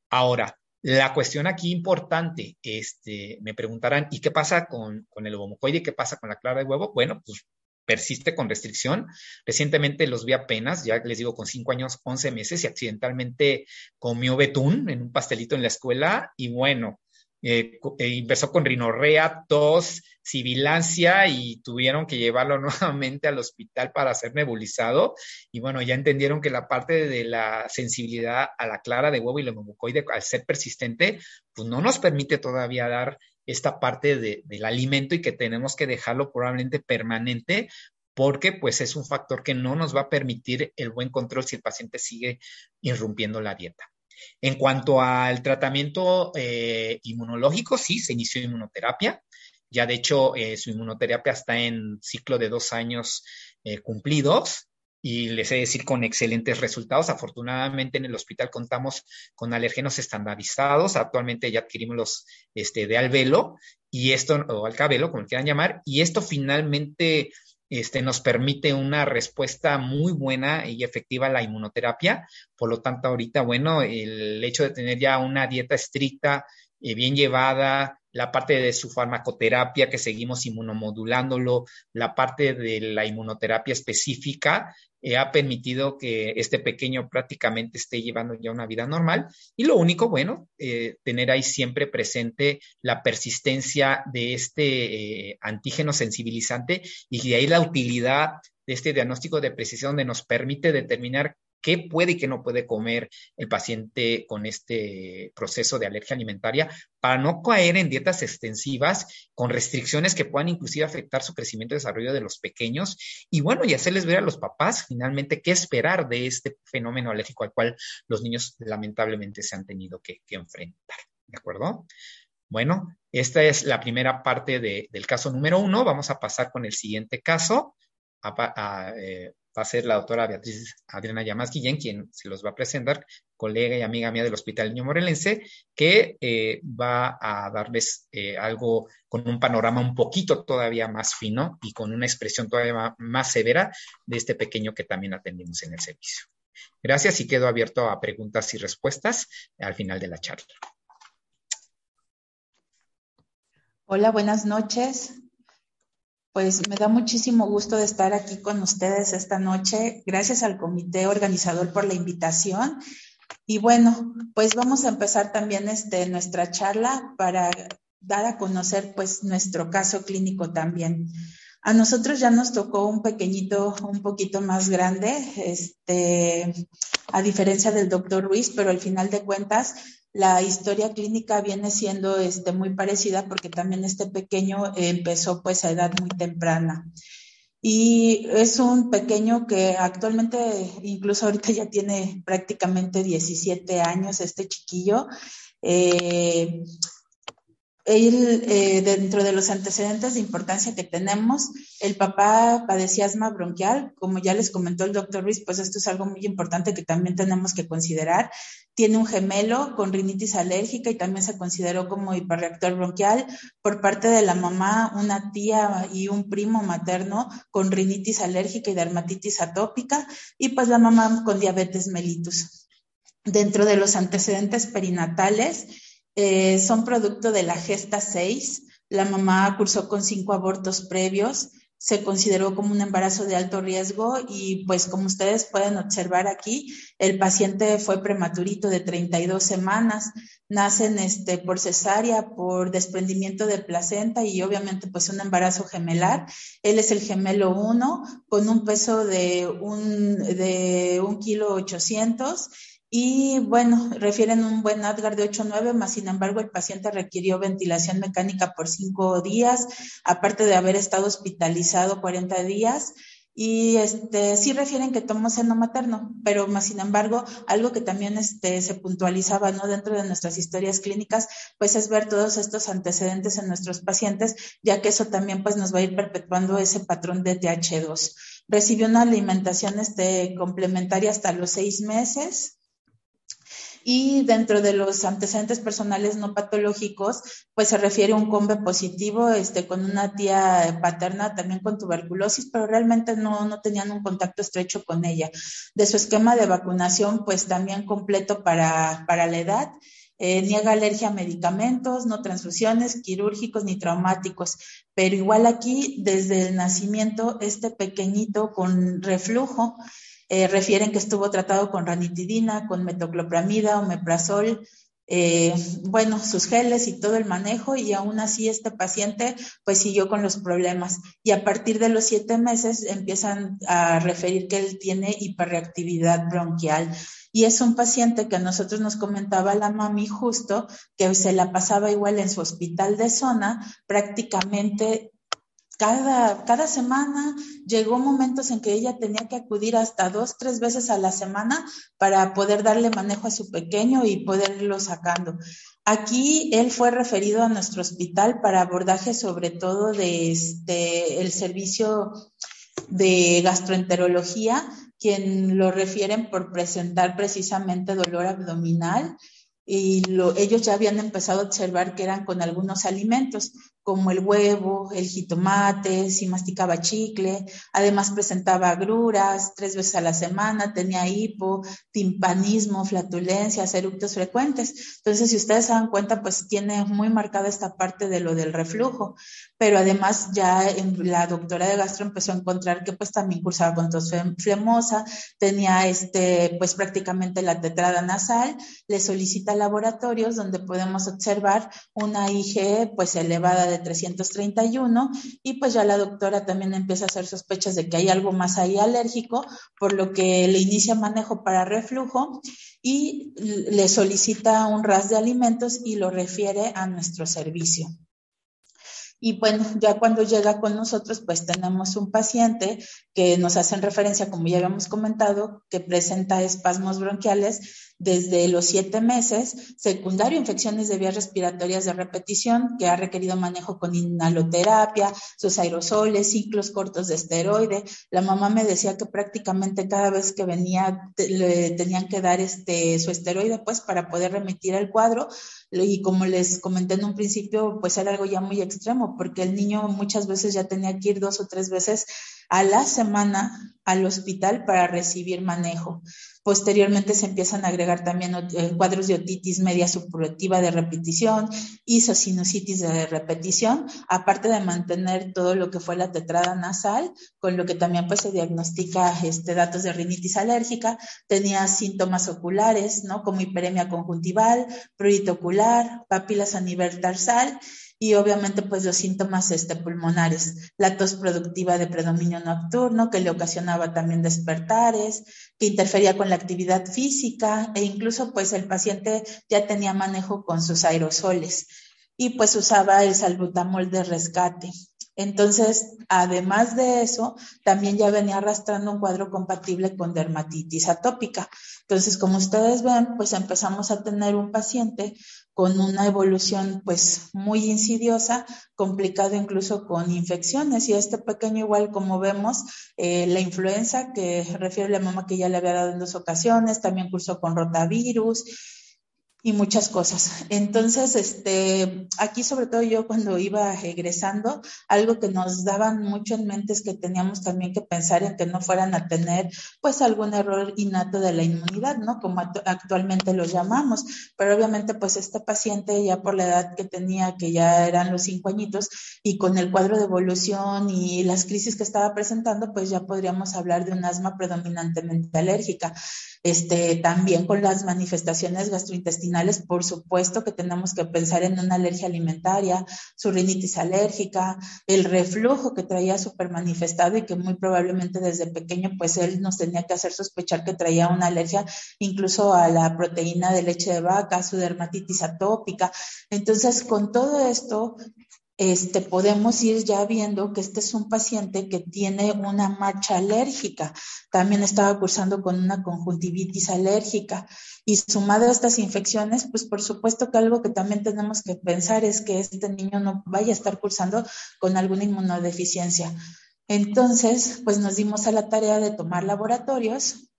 Ahora, la cuestión aquí importante, este, me preguntarán, ¿y qué pasa con, con el homocoide? ¿Qué pasa con la clara de huevo? Bueno, pues persiste con restricción. Recientemente los vi apenas, ya les digo, con 5 años, 11 meses y accidentalmente comió betún en un pastelito en la escuela y bueno, eh, eh, empezó con rinorrea, tos, sibilancia y tuvieron que llevarlo nuevamente al hospital para ser nebulizado. Y bueno, ya entendieron que la parte de la sensibilidad a la clara de huevo y la al ser persistente, pues no nos permite todavía dar esta parte del alimento y que tenemos que dejarlo probablemente permanente porque pues es un factor que no nos va a permitir el buen control si el paciente sigue irrumpiendo la dieta. En cuanto al tratamiento eh, inmunológico, sí, se inició inmunoterapia. Ya de hecho, eh, su inmunoterapia está en ciclo de dos años eh, cumplidos y les he de decir con excelentes resultados. Afortunadamente en el hospital contamos con alergenos estandarizados. Actualmente ya adquirimos los este, de alvelo y esto, o alcabelo, como quieran llamar, y esto finalmente este, nos permite una respuesta muy buena y efectiva a la inmunoterapia. Por lo tanto, ahorita, bueno, el hecho de tener ya una dieta estricta, eh, bien llevada, la parte de su farmacoterapia que seguimos inmunomodulándolo, la parte de la inmunoterapia específica, eh, ha permitido que este pequeño prácticamente esté llevando ya una vida normal. Y lo único, bueno, eh, tener ahí siempre presente la persistencia de este eh, antígeno sensibilizante y de ahí la utilidad de este diagnóstico de precisión donde nos permite determinar qué puede y qué no puede comer el paciente con este proceso de alergia alimentaria para no caer en dietas extensivas con restricciones que puedan inclusive afectar su crecimiento y desarrollo de los pequeños. Y bueno, y hacerles ver a los papás finalmente qué esperar de este fenómeno alérgico al cual los niños lamentablemente se han tenido que, enfrentar. ¿De acuerdo? Bueno, esta es la primera parte del caso número uno. Vamos a pasar con el siguiente caso. Eh, va a ser la doctora Beatriz Adriana Llamas Guillén, quien se los va a presentar, colega y amiga mía del Hospital Niño Morelense, que eh, va a darles eh, algo con un panorama un poquito todavía más fino y con una expresión todavía más severa de este pequeño que también atendimos en el servicio. Gracias y quedo abierto a preguntas y respuestas al final de la charla. Hola, buenas noches pues me da muchísimo gusto de estar aquí con ustedes esta noche. Gracias al comité organizador por la invitación. Y bueno, pues vamos a empezar también este, nuestra charla para dar a conocer pues nuestro caso clínico también. A nosotros ya nos tocó un pequeñito, un poquito más grande, este, a diferencia del doctor Ruiz, pero al final de cuentas la historia clínica viene siendo este, muy parecida porque también este pequeño empezó pues a edad muy temprana. Y es un pequeño que actualmente, incluso ahorita ya tiene prácticamente 17 años, este chiquillo. Eh, él, eh, dentro de los antecedentes de importancia que tenemos, el papá padecía asma bronquial, como ya les comentó el doctor Ruiz, pues esto es algo muy importante que también tenemos que considerar. Tiene un gemelo con rinitis alérgica y también se consideró como hiperreactor bronquial. Por parte de la mamá, una tía y un primo materno con rinitis alérgica y dermatitis atópica y pues la mamá con diabetes mellitus. Dentro de los antecedentes perinatales, eh, son producto de la gesta 6. La mamá cursó con cinco abortos previos. Se consideró como un embarazo de alto riesgo y pues como ustedes pueden observar aquí, el paciente fue prematurito de 32 semanas. Nacen este, por cesárea, por desprendimiento de placenta y obviamente pues un embarazo gemelar. Él es el gemelo 1 con un peso de un, de un kilo 800 y bueno, refieren un buen Adgar de 8-9, más sin embargo el paciente requirió ventilación mecánica por cinco días, aparte de haber estado hospitalizado 40 días. Y este, sí refieren que tomó seno materno, pero más sin embargo, algo que también este, se puntualizaba ¿no? dentro de nuestras historias clínicas, pues es ver todos estos antecedentes en nuestros pacientes, ya que eso también pues nos va a ir perpetuando ese patrón de TH2. Recibió una alimentación este, complementaria hasta los seis meses, y dentro de los antecedentes personales no patológicos, pues se refiere a un combe positivo este, con una tía paterna también con tuberculosis, pero realmente no, no tenían un contacto estrecho con ella. De su esquema de vacunación, pues también completo para, para la edad. Eh, niega alergia a medicamentos, no transfusiones, quirúrgicos ni traumáticos. Pero igual aquí, desde el nacimiento, este pequeñito con reflujo, eh, refieren que estuvo tratado con ranitidina, con metoclopramida, omeprazol, eh, bueno, sus geles y todo el manejo y aún así este paciente pues siguió con los problemas. Y a partir de los siete meses empiezan a referir que él tiene hiperreactividad bronquial. Y es un paciente que a nosotros nos comentaba la mami justo que se la pasaba igual en su hospital de zona prácticamente cada, cada semana llegó momentos en que ella tenía que acudir hasta dos, tres veces a la semana para poder darle manejo a su pequeño y poderlo sacando. Aquí él fue referido a nuestro hospital para abordaje sobre todo de este, el servicio de gastroenterología, quien lo refieren por presentar precisamente dolor abdominal y ellos ya habían empezado a observar que eran con algunos alimentos, como el huevo, el jitomate, si masticaba chicle, además presentaba agruras tres veces a la semana, tenía hipo, timpanismo, flatulencias, eructos frecuentes. Entonces, si ustedes se dan cuenta, pues tiene muy marcada esta parte de lo del reflujo, pero además ya la doctora de gastro empezó a encontrar que pues también cursaba con tos flemosa, tenía este, pues prácticamente la tetrada nasal, le solicita laboratorios donde podemos observar una IgE pues elevada de 331 y pues ya la doctora también empieza a hacer sospechas de que hay algo más ahí alérgico, por lo que le inicia manejo para reflujo y le solicita un ras de alimentos y lo refiere a nuestro servicio. Y bueno, ya cuando llega con nosotros, pues tenemos un paciente que nos hacen referencia, como ya habíamos comentado, que presenta espasmos bronquiales desde los siete meses, secundario infecciones de vías respiratorias de repetición, que ha requerido manejo con inhaloterapia, sus aerosoles, ciclos cortos de esteroide. La mamá me decía que prácticamente cada vez que venía le tenían que dar este su esteroide, pues, para poder remitir el cuadro. Y como les comenté en un principio, pues era algo ya muy extremo, porque el niño muchas veces ya tenía que ir dos o tres veces a la semana al hospital para recibir manejo. Posteriormente se empiezan a agregar también eh, cuadros de otitis media supurativa de repetición, isosinusitis de repetición, aparte de mantener todo lo que fue la tetrada nasal, con lo que también pues se diagnostica este, datos de rinitis alérgica, tenía síntomas oculares, ¿no? Como hiperemia conjuntival, prurito ocular, papilas a nivel tarsal y obviamente pues los síntomas este, pulmonares, la tos productiva de predominio nocturno que le ocasionaba también despertares, que interfería con la actividad física e incluso pues el paciente ya tenía manejo con sus aerosoles y pues usaba el salbutamol de rescate. Entonces, además de eso, también ya venía arrastrando un cuadro compatible con dermatitis atópica. Entonces, como ustedes ven, pues empezamos a tener un paciente con una evolución pues muy insidiosa, complicado incluso con infecciones. Y este pequeño igual como vemos, eh, la influenza que refiere la mamá que ya le había dado en dos ocasiones, también cursó con rotavirus y muchas cosas. Entonces, este, aquí sobre todo yo cuando iba egresando, algo que nos daban mucho en mente es que teníamos también que pensar en que no fueran a tener pues algún error innato de la inmunidad, ¿no? Como actualmente lo llamamos. Pero obviamente pues este paciente ya por la edad que tenía, que ya eran los cinco añitos, y con el cuadro de evolución y las crisis que estaba presentando, pues ya podríamos hablar de un asma predominantemente alérgica. Este, también con las manifestaciones gastrointestinales intestinales, por supuesto que tenemos que pensar en una alergia alimentaria, su rinitis alérgica, el reflujo que traía súper manifestado y que muy probablemente desde pequeño pues él nos tenía que hacer sospechar que traía una alergia incluso a la proteína de leche de vaca, su dermatitis atópica. Entonces, con todo esto, este, podemos ir ya viendo que este es un paciente que tiene una marcha alérgica. También estaba cursando con una conjuntivitis alérgica. Y sumado a estas infecciones, pues por supuesto que algo que también tenemos que pensar es que este niño no vaya a estar cursando con alguna inmunodeficiencia. Entonces, pues nos dimos a la tarea de tomar laboratorios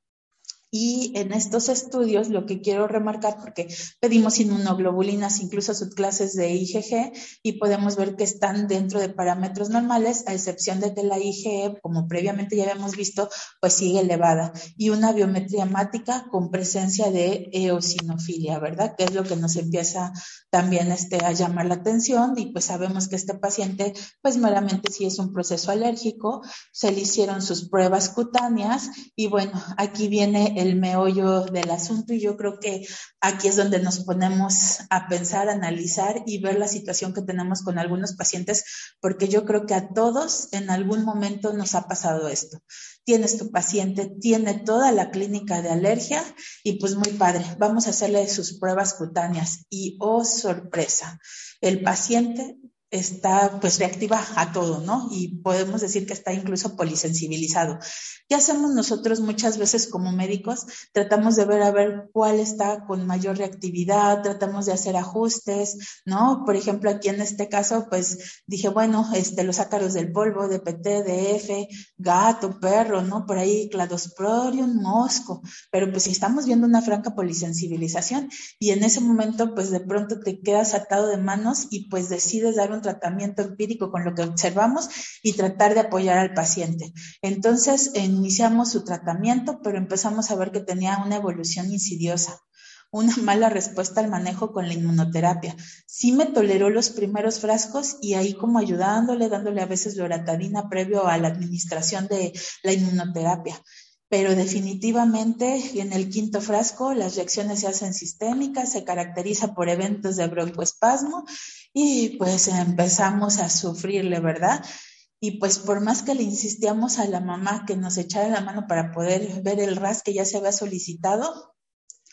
y en estos estudios lo que quiero remarcar, porque pedimos inmunoglobulinas, incluso subclases de IgG, y podemos ver que están dentro de parámetros normales, a excepción de que la IgE, como previamente ya habíamos visto, pues sigue elevada. Y una biometría hemática con presencia de eosinofilia, ¿verdad? Que es lo que nos empieza también este, a llamar la atención y pues sabemos que este paciente, pues meramente sí es un proceso alérgico, se le hicieron sus pruebas cutáneas y bueno, aquí viene el meollo del asunto y yo creo que aquí es donde nos ponemos a pensar, analizar y ver la situación que tenemos con algunos pacientes, porque yo creo que a todos en algún momento nos ha pasado esto. Tienes tu paciente, tiene toda la clínica de alergia y pues muy padre, vamos a hacerle sus pruebas cutáneas y oh sorpresa, el paciente está pues reactiva a todo, ¿no? Y podemos decir que está incluso polisensibilizado. ¿Qué hacemos nosotros muchas veces como médicos? Tratamos de ver a ver cuál está con mayor reactividad, tratamos de hacer ajustes, ¿no? Por ejemplo, aquí en este caso, pues dije, bueno, este, los ácaros del polvo, de PT, de F, gato, perro, ¿no? Por ahí cladosporium, mosco, pero pues estamos viendo una franca polisensibilización y en ese momento, pues de pronto te quedas atado de manos y pues decides dar un tratamiento empírico con lo que observamos y tratar de apoyar al paciente. Entonces, iniciamos su tratamiento, pero empezamos a ver que tenía una evolución insidiosa una mala respuesta al manejo con la inmunoterapia. Sí me toleró los primeros frascos y ahí como ayudándole, dándole a veces loratadina previo a la administración de la inmunoterapia. Pero definitivamente en el quinto frasco las reacciones se hacen sistémicas, se caracteriza por eventos de broncoespasmo y pues empezamos a sufrirle, ¿verdad? Y pues por más que le insistíamos a la mamá que nos echara la mano para poder ver el RAS que ya se había solicitado,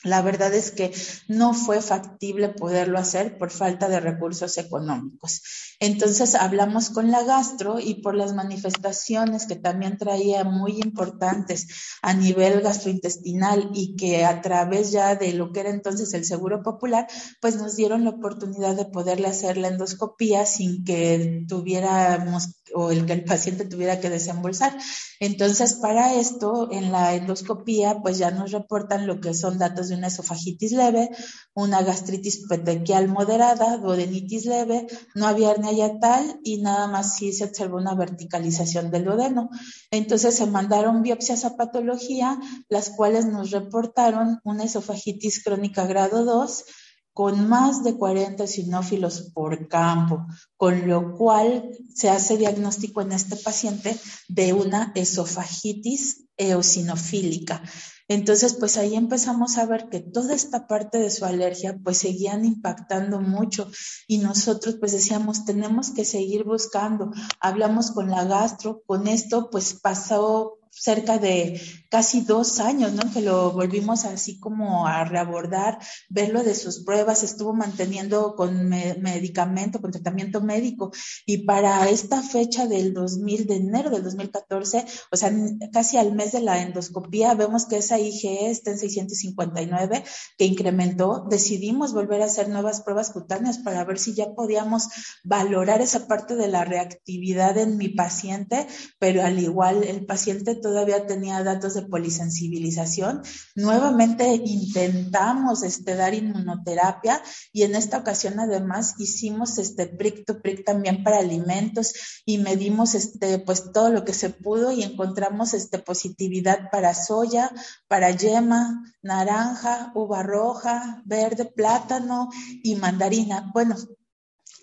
la verdad es que no fue factible poderlo hacer por falta de recursos económicos. Entonces hablamos con la gastro y por las manifestaciones que también traía muy importantes a nivel gastrointestinal y que a través ya de lo que era entonces el Seguro Popular, pues nos dieron la oportunidad de poderle hacer la endoscopía sin que tuviéramos o el que el paciente tuviera que desembolsar. Entonces, para esto, en la endoscopía, pues ya nos reportan lo que son datos de una esofagitis leve, una gastritis petequial moderada, duodenitis leve, no había hernia yatal y nada más sí se observó una verticalización del duodeno. Entonces, se mandaron biopsias a patología, las cuales nos reportaron una esofagitis crónica grado 2, con más de 40 sinófilos por campo, con lo cual se hace diagnóstico en este paciente de una esofagitis eosinofílica. Entonces, pues ahí empezamos a ver que toda esta parte de su alergia pues seguían impactando mucho y nosotros pues decíamos, tenemos que seguir buscando. Hablamos con la gastro, con esto pues pasó cerca de casi dos años, ¿no? Que lo volvimos así como a reabordar, verlo de sus pruebas, estuvo manteniendo con medicamento, con tratamiento médico. Y para esta fecha del 2000, de enero del 2014, o sea, casi al mes de la endoscopía, vemos que esa IgE está en 659, que incrementó. Decidimos volver a hacer nuevas pruebas cutáneas para ver si ya podíamos valorar esa parte de la reactividad en mi paciente, pero al igual el paciente todavía tenía datos de polisensibilización. Nuevamente intentamos este, dar inmunoterapia y en esta ocasión además hicimos este prick to prick también para alimentos y medimos este, pues todo lo que se pudo y encontramos este, positividad para soya, para yema, naranja, uva roja, verde, plátano y mandarina. Bueno,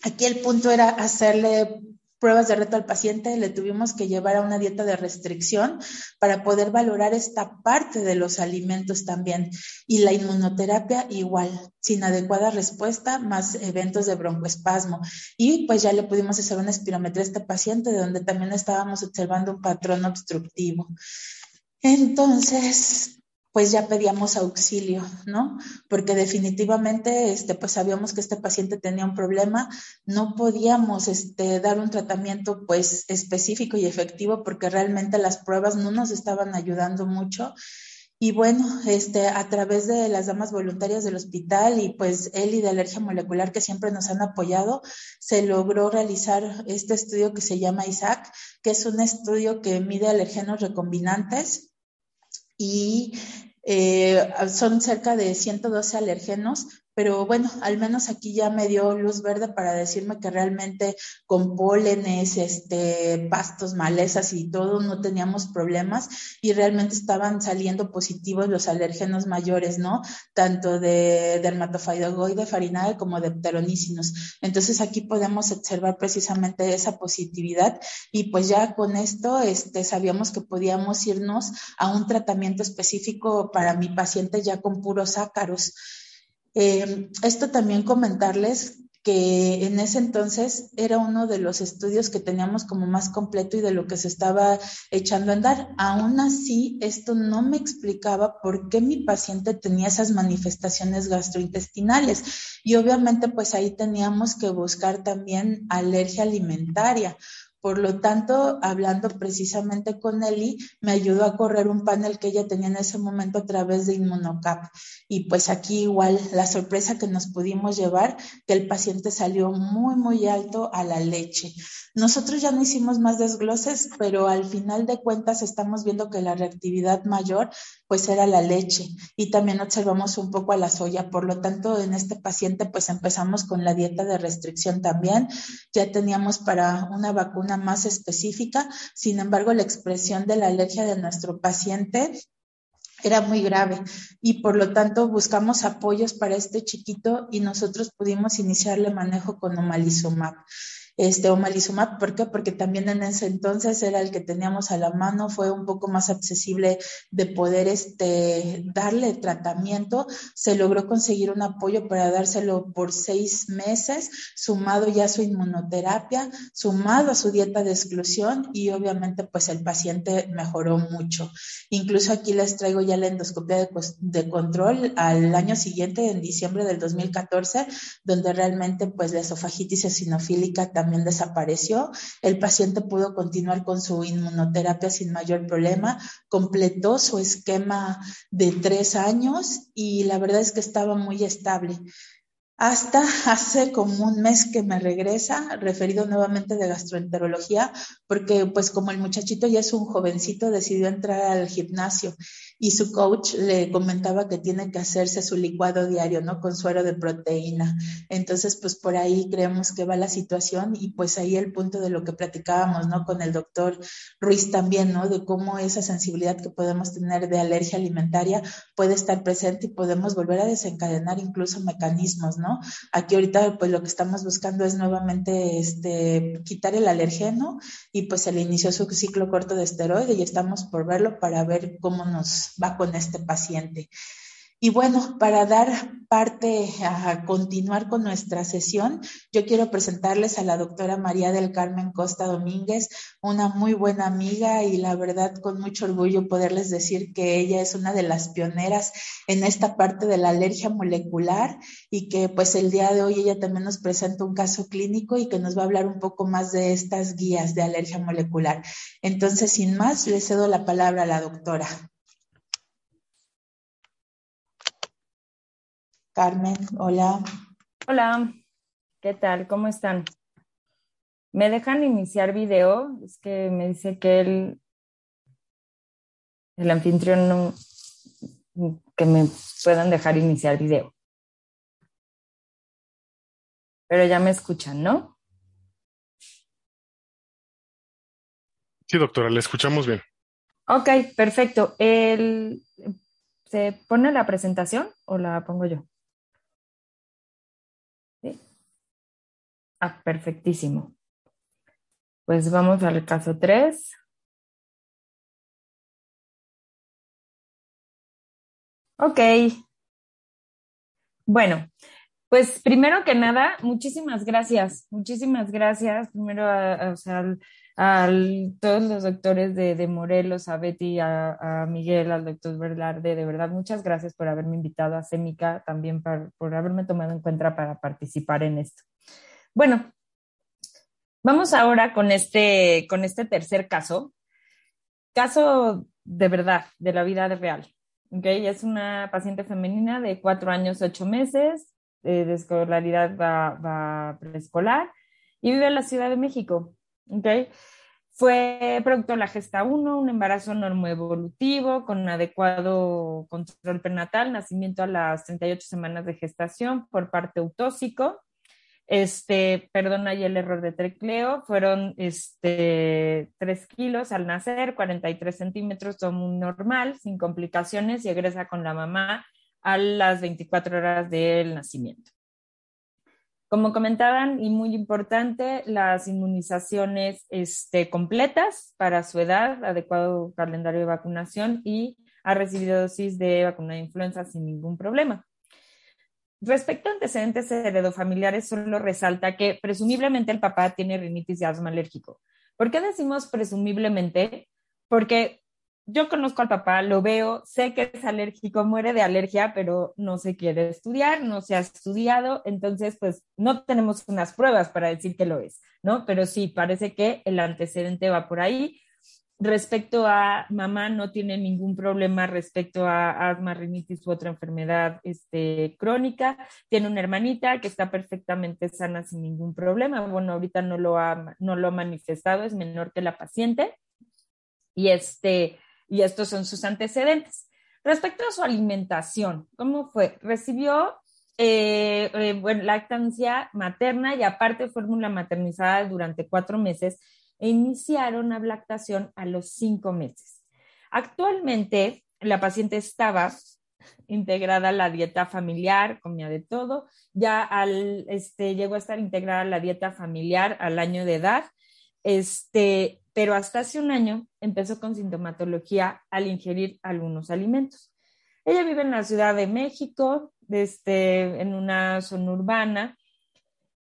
aquí el punto era hacerle pruebas de reto al paciente, le tuvimos que llevar a una dieta de restricción para poder valorar esta parte de los alimentos también. Y la inmunoterapia igual, sin adecuada respuesta, más eventos de broncoespasmo. Y pues ya le pudimos hacer una espirometría a este paciente, de donde también estábamos observando un patrón obstructivo. Entonces, pues ya pedíamos auxilio, ¿no? Porque definitivamente, este, pues sabíamos que este paciente tenía un problema, no podíamos, este, dar un tratamiento, pues, específico y efectivo porque realmente las pruebas no nos estaban ayudando mucho. Y bueno, este, a través de las damas voluntarias del hospital y pues él y de alergia molecular que siempre nos han apoyado, se logró realizar este estudio que se llama ISAC, que es un estudio que mide alergenos recombinantes y eh, son cerca de 112 alergenos pero bueno, al menos aquí ya me dio luz verde para decirme que realmente con pólenes, este, pastos, malezas y todo no teníamos problemas y realmente estaban saliendo positivos los alérgenos mayores, ¿no? Tanto de dermatofidogoide farinae como de pteronícinos. Entonces aquí podemos observar precisamente esa positividad y pues ya con esto este, sabíamos que podíamos irnos a un tratamiento específico para mi paciente ya con puros ácaros. Eh, esto también comentarles que en ese entonces era uno de los estudios que teníamos como más completo y de lo que se estaba echando a andar. Aún así, esto no me explicaba por qué mi paciente tenía esas manifestaciones gastrointestinales. Y obviamente, pues ahí teníamos que buscar también alergia alimentaria por lo tanto, hablando precisamente con Eli, me ayudó a correr un panel que ella tenía en ese momento a través de Inmunocap. Y pues aquí igual la sorpresa que nos pudimos llevar, que el paciente salió muy, muy alto a la leche. Nosotros ya no hicimos más desgloses, pero al final de cuentas estamos viendo que la reactividad mayor pues era la leche y también observamos un poco a la soya. Por lo tanto, en este paciente pues empezamos con la dieta de restricción también. Ya teníamos para una vacuna más específica. Sin embargo, la expresión de la alergia de nuestro paciente era muy grave y por lo tanto buscamos apoyos para este chiquito y nosotros pudimos iniciarle manejo con omalizumab este omalizumab. ¿Por qué? Porque también en ese entonces era el que teníamos a la mano, fue un poco más accesible de poder este, darle tratamiento. Se logró conseguir un apoyo para dárselo por seis meses, sumado ya a su inmunoterapia, sumado a su dieta de exclusión y obviamente pues el paciente mejoró mucho. Incluso aquí les traigo ya la endoscopia de, de control al año siguiente, en diciembre del 2014, donde realmente pues la esofagitis eosinofílica también desapareció. El paciente pudo continuar con su inmunoterapia sin mayor problema, completó su esquema de tres años y la verdad es que estaba muy estable hasta hace como un mes que me regresa, referido nuevamente de gastroenterología, porque pues como el muchachito ya es un jovencito, decidió entrar al gimnasio y su coach le comentaba que tiene que hacerse su licuado diario, ¿no? Con suero de proteína. Entonces, pues por ahí creemos que va la situación y pues ahí el punto de lo que platicábamos, ¿no? Con el doctor Ruiz también, ¿no? De cómo esa sensibilidad que podemos tener de alergia alimentaria puede estar presente y podemos volver a desencadenar incluso mecanismos, ¿no? Aquí ahorita pues lo que estamos buscando es nuevamente este, quitar el alergeno y pues se le inició su ciclo corto de esteroide y estamos por verlo para ver cómo nos va con este paciente. Y bueno, para dar parte a continuar con nuestra sesión, yo quiero presentarles a la doctora María del Carmen Costa Domínguez, una muy buena amiga y la verdad con mucho orgullo poderles decir que ella es una de las pioneras en esta parte de la alergia molecular y que pues el día de hoy ella también nos presenta un caso clínico y que nos va a hablar un poco más de estas guías de alergia molecular. Entonces, sin más, le cedo la palabra a la doctora. Carmen, hola. Hola, ¿qué tal? ¿Cómo están? ¿Me dejan iniciar video? Es que me dice que el, el anfitrión no, que me puedan dejar iniciar video. Pero ya me escuchan, ¿no? Sí, doctora, le escuchamos bien. Ok, perfecto. El, ¿Se pone la presentación o la pongo yo? Ah, perfectísimo. Pues vamos al caso 3. Ok. Bueno, pues primero que nada, muchísimas gracias, muchísimas gracias primero a, todos los doctores de, Morelos, a Betty, a, Miguel, al doctor Verlarde, de verdad, muchas gracias por haberme invitado a CEMICA, también por haberme tomado en cuenta para participar en esto. Bueno, vamos ahora con este, con este tercer caso, caso de verdad, de la vida real. Okay, es una paciente femenina de cuatro años, ocho meses, eh, de escolaridad va, preescolar y vive en la Ciudad de México. ¿okay? Fue producto de la gesta 1, un embarazo normoevolutivo con adecuado control prenatal, nacimiento a las 38 semanas de gestación por parte autóxico. Este, perdón, ahí el error de trecleo, fueron este, 3 kilos al nacer, 43 centímetros, todo muy normal, sin complicaciones y egresa con la mamá a las 24 horas del nacimiento. Como comentaban, y muy importante, las inmunizaciones este, completas para su edad, adecuado calendario de vacunación y ha recibido dosis de vacuna de influenza sin ningún problema. Respecto a antecedentes heredofamiliares, solo resalta que presumiblemente el papá tiene rinitis y asma alérgico. ¿Por qué decimos presumiblemente? Porque yo conozco al papá, lo veo, sé que es alérgico, muere de alergia, pero no se quiere estudiar, no se ha estudiado, entonces pues no tenemos unas pruebas para decir que lo es, ¿no? Pero sí, parece que el antecedente va por ahí. Respecto a mamá, no tiene ningún problema respecto a asma, rinitis u otra enfermedad este, crónica. Tiene una hermanita que está perfectamente sana sin ningún problema. Bueno, ahorita no lo ha, no lo ha manifestado, es menor que la paciente. Y este, y estos son sus antecedentes. Respecto a su alimentación, ¿cómo fue? Recibió eh, eh, lactancia materna y aparte fórmula maternizada durante cuatro meses e iniciaron la lactación a los cinco meses. Actualmente, la paciente estaba integrada a la dieta familiar, comía de todo, ya al, este, llegó a estar integrada a la dieta familiar al año de edad, este, pero hasta hace un año empezó con sintomatología al ingerir algunos alimentos. Ella vive en la Ciudad de México, este, en una zona urbana.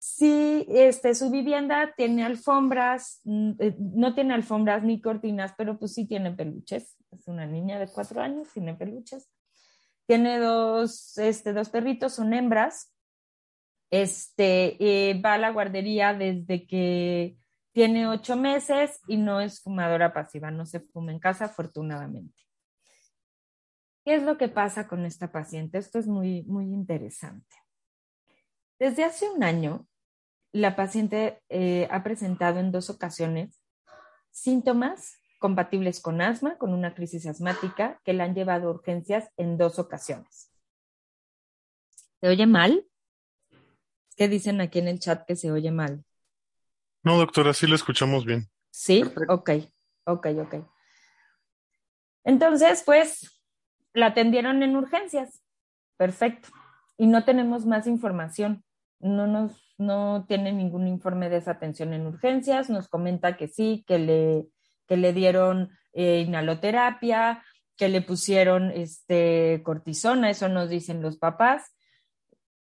Sí, este, su vivienda tiene alfombras, mm, eh, no tiene alfombras ni cortinas, pero pues sí tiene peluches. Es una niña de cuatro años, tiene peluches. Tiene dos, este, dos perritos, son hembras. Este, eh, va a la guardería desde que tiene ocho meses y no es fumadora pasiva, no se fuma en casa, afortunadamente. ¿Qué es lo que pasa con esta paciente? Esto es muy, muy interesante. Desde hace un año, la paciente eh, ha presentado en dos ocasiones síntomas compatibles con asma, con una crisis asmática, que la han llevado a urgencias en dos ocasiones. ¿Se oye mal? ¿Qué dicen aquí en el chat que se oye mal? No, doctora, sí lo escuchamos bien. Sí, ok, ok, ok. Entonces, pues, la atendieron en urgencias. Perfecto. Y no tenemos más información. No nos, no tiene ningún informe de esa atención en urgencias. Nos comenta que sí, que le, que le dieron eh, inhaloterapia, que le pusieron este, cortisona, eso nos dicen los papás,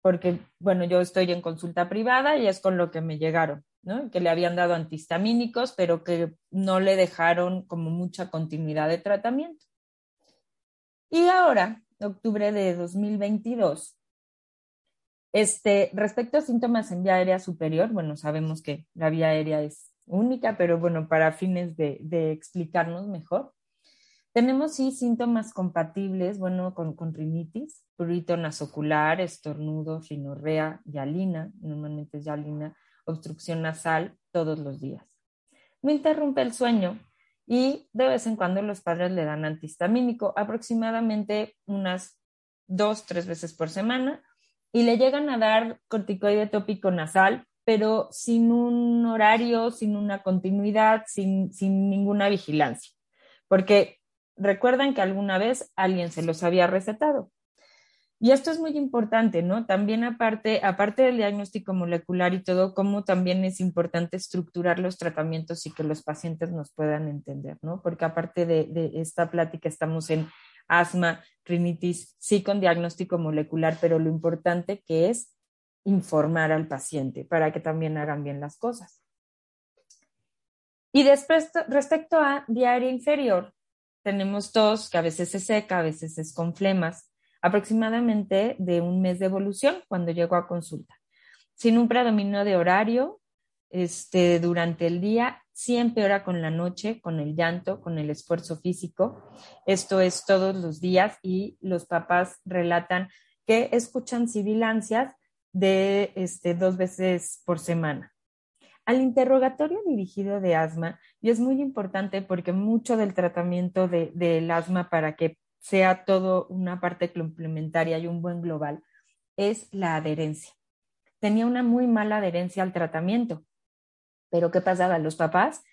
porque, bueno, yo estoy en consulta privada y es con lo que me llegaron que le habían dado antihistamínicos, pero que no le dejaron como mucha continuidad de tratamiento. Y ahora, octubre de 2022, este, respecto a síntomas en vía aérea superior, bueno, sabemos que la vía aérea es única, pero bueno, para fines de, explicarnos mejor, tenemos sí síntomas compatibles, bueno, con, con rinitis, prurito nasocular, estornudo, rinorrea, yalina, normalmente es yalina, obstrucción nasal todos los días. No interrumpe el sueño y de vez en cuando los padres le dan antihistamínico, aproximadamente unas dos, tres veces por semana, y le llegan a dar corticoide tópico nasal, pero sin un horario, sin una continuidad, sin, sin ninguna vigilancia, porque recuerdan que alguna vez alguien se los había recetado. Y esto es muy importante, ¿no? También aparte, aparte del diagnóstico molecular y todo, cómo también es importante estructurar los tratamientos y que los pacientes nos puedan entender, ¿no? Porque aparte de, de esta plática estamos en asma, rinitis, sí con diagnóstico molecular, pero lo importante que es informar al paciente para que también hagan bien las cosas. Y después, respecto a diaria inferior, tenemos tos que a veces se seca, a veces es con flemas, aproximadamente de un mes de evolución cuando llego a consulta. Sin un predominio de horario este, durante el día, sí empeora con la noche, con el llanto, con el esfuerzo físico. Esto es todos los días y los papás relatan que escuchan sibilancias de este, dos veces por semana. Al interrogatorio dirigido de asma, y es muy importante porque mucho del tratamiento del asma para que sea todo una parte complementaria y un buen global, es la adherencia. Tenía una muy mala adherencia al tratamiento, pero ¿qué pasaba? Los papás,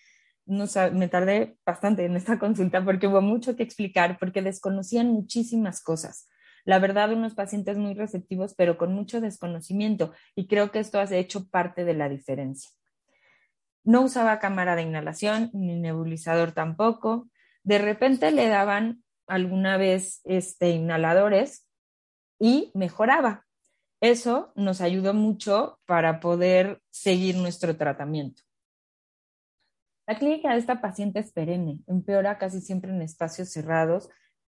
me tardé bastante en esta consulta porque hubo mucho que explicar, porque desconocían muchísimas cosas. La verdad, unos pacientes muy receptivos, pero con mucho desconocimiento, y creo que esto ha hecho parte de la diferencia. No usaba cámara de inhalación ni nebulizador tampoco. De repente le daban alguna vez este, inhaladores y mejoraba. Eso nos ayudó mucho para poder seguir nuestro tratamiento. La clínica de esta paciente es perenne, empeora casi siempre en espacios cerrados,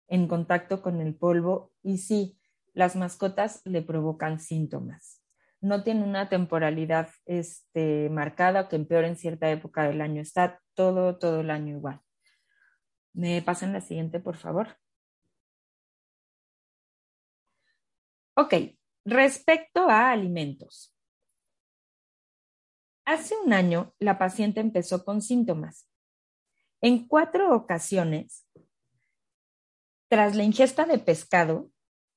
en contacto con el polvo y sí, las mascotas le provocan síntomas. No tiene una temporalidad este, marcada que empeora en cierta época del año, está todo, todo el año igual. ¿Me pasan la siguiente, por favor? Ok, respecto a alimentos. Hace un año, la paciente empezó con síntomas. En cuatro ocasiones, tras la ingesta de pescado,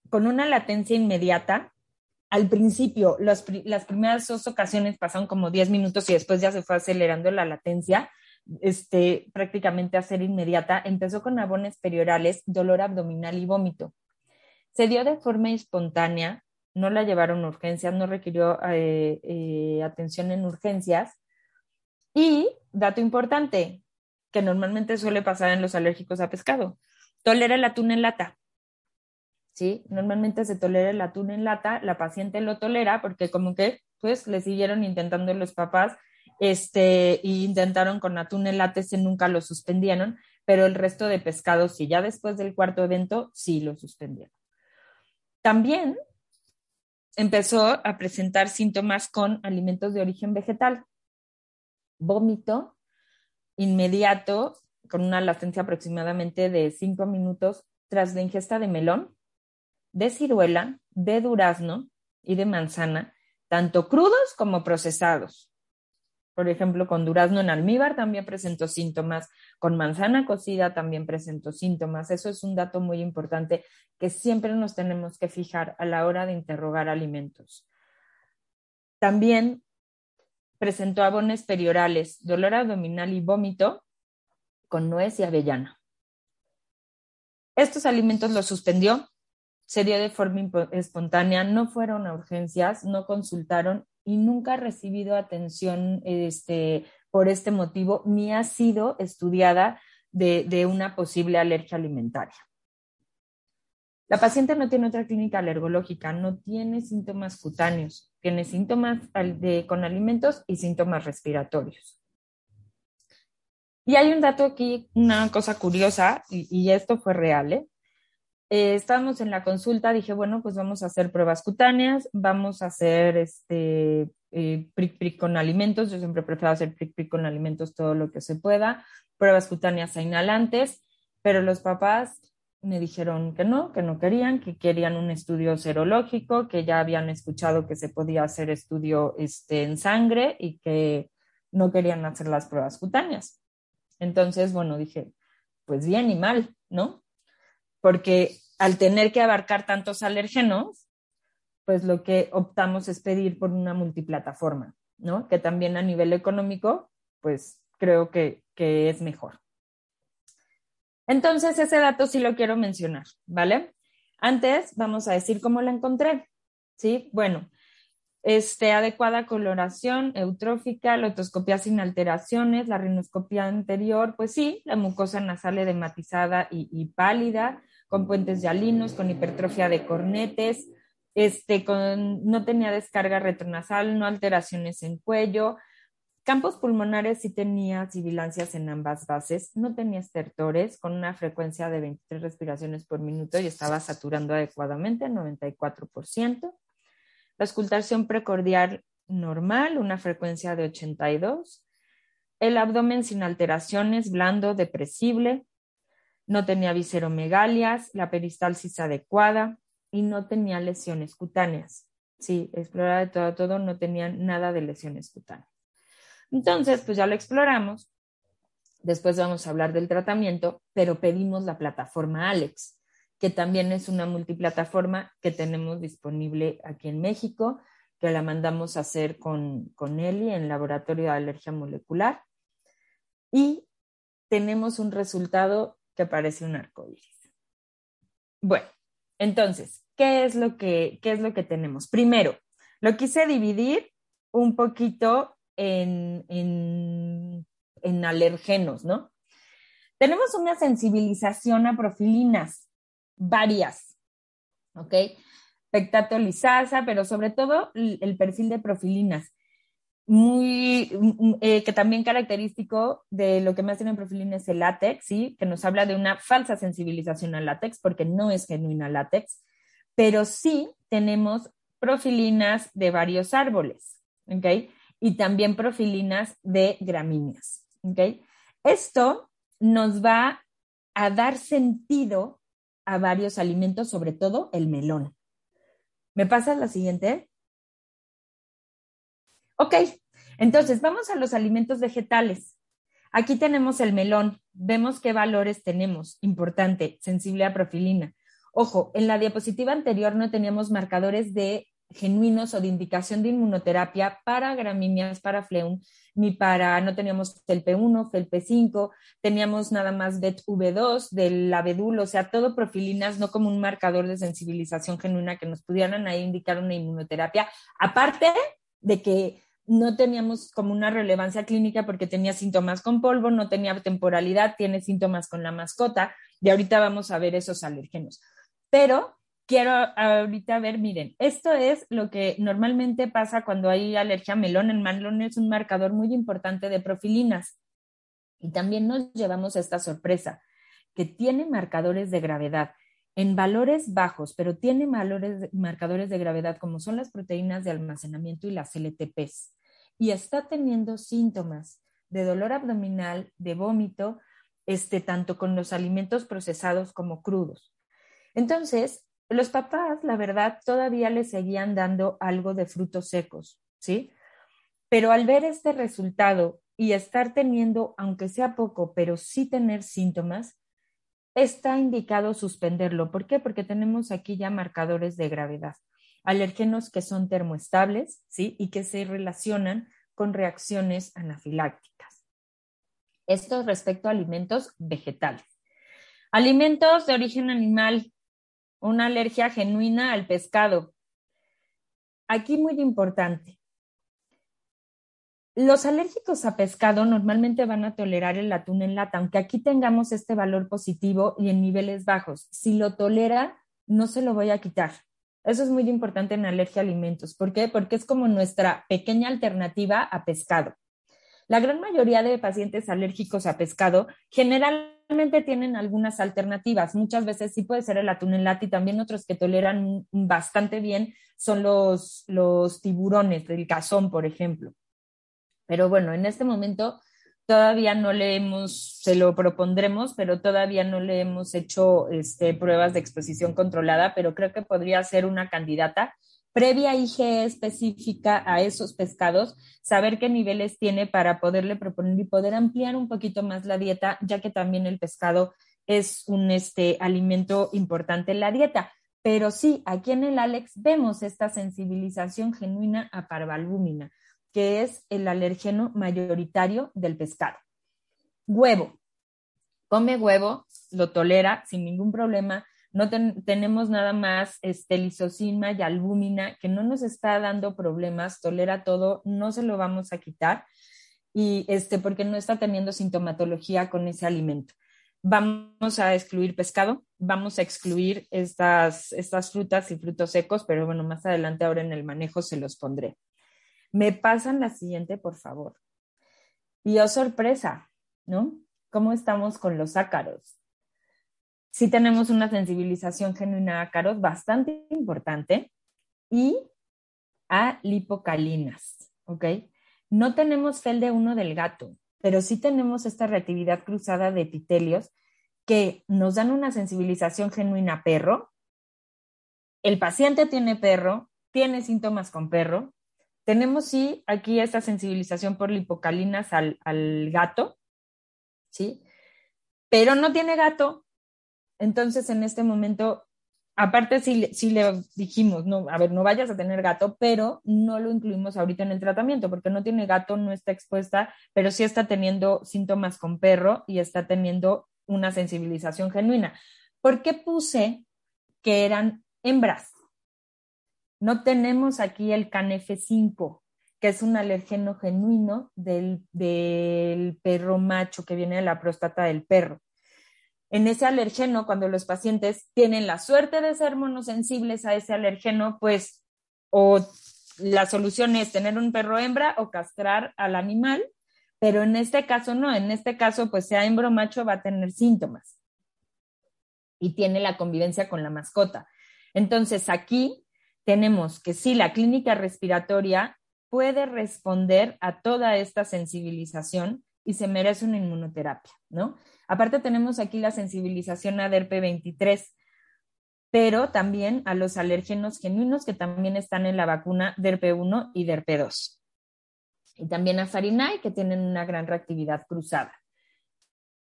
con una latencia inmediata, al principio, las primeras dos ocasiones pasaron como 10 minutos y después ya se fue acelerando la latencia, este, prácticamente a ser inmediata, empezó con abones periorales, dolor abdominal y vómito. Se dio de forma espontánea, no la llevaron a urgencias, no requirió eh, eh, atención en urgencias. Y, dato importante, que normalmente suele pasar en los alérgicos a pescado, tolera el atún en lata. ¿Sí? Normalmente se tolera el atún en lata, la paciente lo tolera porque como que pues le siguieron intentando los papás este, y intentaron con atún en se nunca lo suspendieron, pero el resto de pescados sí, ya después del cuarto evento, sí lo suspendieron. También empezó a presentar síntomas con alimentos de origen vegetal, vómito inmediato, con una latencia aproximadamente de cinco minutos tras la ingesta de melón, de ciruela, de durazno y de manzana, tanto crudos como procesados. Por ejemplo, con durazno en almíbar también presentó síntomas, con manzana cocida también presentó síntomas. Eso es un dato muy importante que siempre nos tenemos que fijar a la hora de interrogar alimentos. También presentó abones periorales, dolor abdominal y vómito con nuez y avellana. Estos alimentos los suspendió, se dio de forma espontánea, no fueron a urgencias, no consultaron y nunca ha recibido atención este, por este motivo ni ha sido estudiada de, una posible alergia alimentaria. La paciente no tiene otra clínica alergológica, no tiene síntomas cutáneos, tiene síntomas de, con alimentos y síntomas respiratorios. Y hay un dato aquí, una cosa curiosa, y, y esto fue real, ¿eh? Eh, estábamos en la consulta, dije, bueno, pues vamos a hacer pruebas cutáneas, vamos a hacer este eh, pric pric con alimentos, yo siempre prefiero hacer pric pric con alimentos todo lo que se pueda, pruebas cutáneas a inhalantes, pero los papás me dijeron que no, que no querían, que querían un estudio serológico, que ya habían escuchado que se podía hacer estudio este, en sangre y que no querían hacer las pruebas cutáneas. Entonces, bueno, dije, pues bien y mal, ¿no? porque al tener que abarcar tantos alérgenos, pues lo que optamos es pedir por una multiplataforma, ¿no? Que también a nivel económico, pues creo que, es mejor. Entonces, ese dato sí lo quiero mencionar, ¿vale? Antes, vamos a decir cómo la encontré. ¿Sí? Bueno, este, adecuada coloración eutrófica, la otoscopia sin alteraciones, la rinoscopia anterior, pues sí, la mucosa nasal edematizada y pálida, con puentes yalinos, con hipertrofia de cornetes, este, con, no tenía descarga retronasal, no alteraciones en cuello. Campos pulmonares sí tenía sibilancias en ambas bases, no tenía estertores, con una frecuencia de 23 respiraciones por minuto y estaba saturando adecuadamente, 94%. La auscultación precordial normal, una frecuencia de 82. El abdomen sin alteraciones, blando, depresible. No tenía viseromegalias, la peristalsis adecuada y no tenía lesiones cutáneas. Sí, explorada de todo a todo, no tenía nada de lesiones cutáneas. Entonces, pues ya lo exploramos. Después vamos a hablar del tratamiento, pero pedimos la plataforma Alex que también es una multiplataforma que tenemos disponible aquí en México, que la mandamos a hacer con, con Eli en Laboratorio de Alergia Molecular. Y tenemos un resultado que parece un arcoíris. Bueno, entonces, ¿qué es lo que, qué es lo que tenemos? Primero, lo quise dividir un poquito en, en, en alergenos, ¿no? Tenemos una sensibilización a profilinas varias, ¿ok? Pectato lisasa, pero sobre todo el perfil de profilinas, muy, mm, eh, que también característico de lo que más tiene profilina es el látex, ¿sí? Que nos habla de una falsa sensibilización al látex, porque no es genuina látex, pero sí tenemos profilinas de varios árboles, ¿ok? Y también profilinas de gramíneas, ¿ok? Esto nos va a dar sentido a varios alimentos, sobre todo el melón. ¿Me pasas la siguiente? Ok, entonces vamos a los alimentos vegetales. Aquí tenemos el melón. Vemos qué valores tenemos. Importante, sensible a profilina. Ojo, en la diapositiva anterior no teníamos marcadores de genuinos o de indicación de inmunoterapia para gramíneas, para fleum, ni para, no teníamos FELP1, FELP5, teníamos nada más BET-V2 del abedul, o sea, todo profilinas, no como un marcador de sensibilización genuina que nos pudieran ahí indicar una inmunoterapia, aparte de que no teníamos como una relevancia clínica porque tenía síntomas con polvo, no tenía temporalidad, tiene síntomas con la mascota, y ahorita vamos a ver esos alérgenos. Pero quiero ahorita ver, miren, esto es lo que normalmente pasa cuando hay alergia a melón. El melón es un marcador muy importante de profilinas. Y también nos llevamos a esta sorpresa, que tiene marcadores de gravedad en valores bajos, pero tiene valores, marcadores de gravedad como son las proteínas de almacenamiento y las LTPs. Y está teniendo síntomas de dolor abdominal, de vómito, este, tanto con los alimentos procesados como crudos. Entonces, los papás, la verdad, todavía le seguían dando algo de frutos secos, ¿sí? Pero al ver este resultado y estar teniendo, aunque sea poco, pero sí tener síntomas, está indicado suspenderlo. ¿Por qué? Porque tenemos aquí ya marcadores de gravedad, alérgenos que son termoestables, ¿sí? Y que se relacionan con reacciones anafilácticas. Esto respecto a alimentos vegetales. Alimentos de origen animal, una alergia genuina al pescado. Aquí muy importante. Los alérgicos a pescado normalmente van a tolerar el atún en lata, aunque aquí tengamos este valor positivo y en niveles bajos. Si lo tolera, no se lo voy a quitar. Eso es muy importante en alergia a alimentos. ¿Por qué? Porque es como nuestra pequeña alternativa a pescado. La gran mayoría de pacientes alérgicos a pescado generalmente tienen algunas alternativas. Muchas veces sí puede ser el atún en lata y también otros que toleran bastante bien son los, los tiburones del cazón, por ejemplo. Pero bueno, en este momento todavía no le hemos, se lo propondremos, pero todavía no le hemos hecho este, pruebas de exposición controlada, pero creo que podría ser una candidata previa IgE específica a esos pescados, saber qué niveles tiene para poderle proponer y poder ampliar un poquito más la dieta, ya que también el pescado es un este, alimento importante en la dieta. Pero sí, aquí en el Alex vemos esta sensibilización genuina a parvalbúmina, que es el alérgeno mayoritario del pescado. Huevo. Come huevo, lo tolera sin ningún problema, no tenemos nada más este, lisocima y albúmina que no nos está dando problemas, tolera todo, no se lo vamos a quitar y este, porque no está teniendo sintomatología con ese alimento. Vamos a excluir pescado, vamos a excluir estas, estas frutas y frutos secos, pero bueno, más adelante ahora en el manejo se los pondré. Me pasan la siguiente, por favor. Y oh sorpresa, ¿no? ¿Cómo estamos con los ácaros? Sí tenemos una sensibilización genuina a ácaros bastante importante y a lipocalinas, ¿ok? No tenemos fel de uno del gato, pero sí tenemos esta reactividad cruzada de epitelios que nos dan una sensibilización genuina a perro. El paciente tiene perro, tiene síntomas con perro. Tenemos sí aquí esta sensibilización por lipocalinas al, al gato, ¿sí? Pero no tiene gato. Entonces, en este momento aparte sí, le dijimos, no, a ver, no vayas a tener gato, pero no lo incluimos ahorita en el tratamiento porque no tiene gato, no está expuesta, pero sí está teniendo síntomas con perro y está teniendo una sensibilización genuina. ¿Por qué puse que eran hembras? No tenemos aquí el CANF5, que es un alergeno genuino del, del perro macho que viene de la próstata del perro en ese alergeno, cuando los pacientes tienen la suerte de ser monosensibles a ese alergeno, pues o la solución es tener un perro hembra o castrar al animal, pero en este caso no, en este caso pues sea hembra o macho va a tener síntomas y tiene la convivencia con la mascota. Entonces aquí tenemos que sí, la clínica respiratoria puede responder a toda esta sensibilización y se merece una inmunoterapia, ¿no? Aparte tenemos aquí la sensibilización a DERP23, pero también a los alérgenos genuinos que también están en la vacuna DERP1 y DERP2. Y también a Farinay, que tienen una gran reactividad cruzada.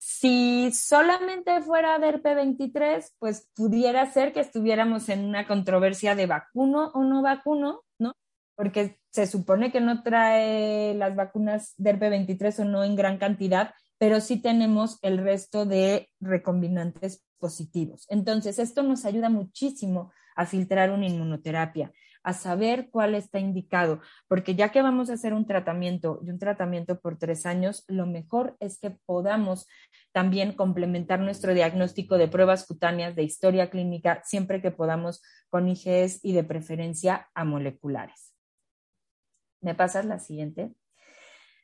Si solamente fuera DERP23, pues pudiera ser que estuviéramos en una controversia de vacuno o no vacuno, ¿no? Porque se supone que no trae las vacunas DERP23 o no en gran cantidad, pero sí tenemos el resto de recombinantes positivos. Entonces, esto nos ayuda muchísimo a filtrar una inmunoterapia, a saber cuál está indicado, porque ya que vamos a hacer un tratamiento y un tratamiento por tres años, lo mejor es que podamos también complementar nuestro diagnóstico de pruebas cutáneas de historia clínica siempre que podamos con IGS y de preferencia a moleculares. ¿Me pasas la siguiente?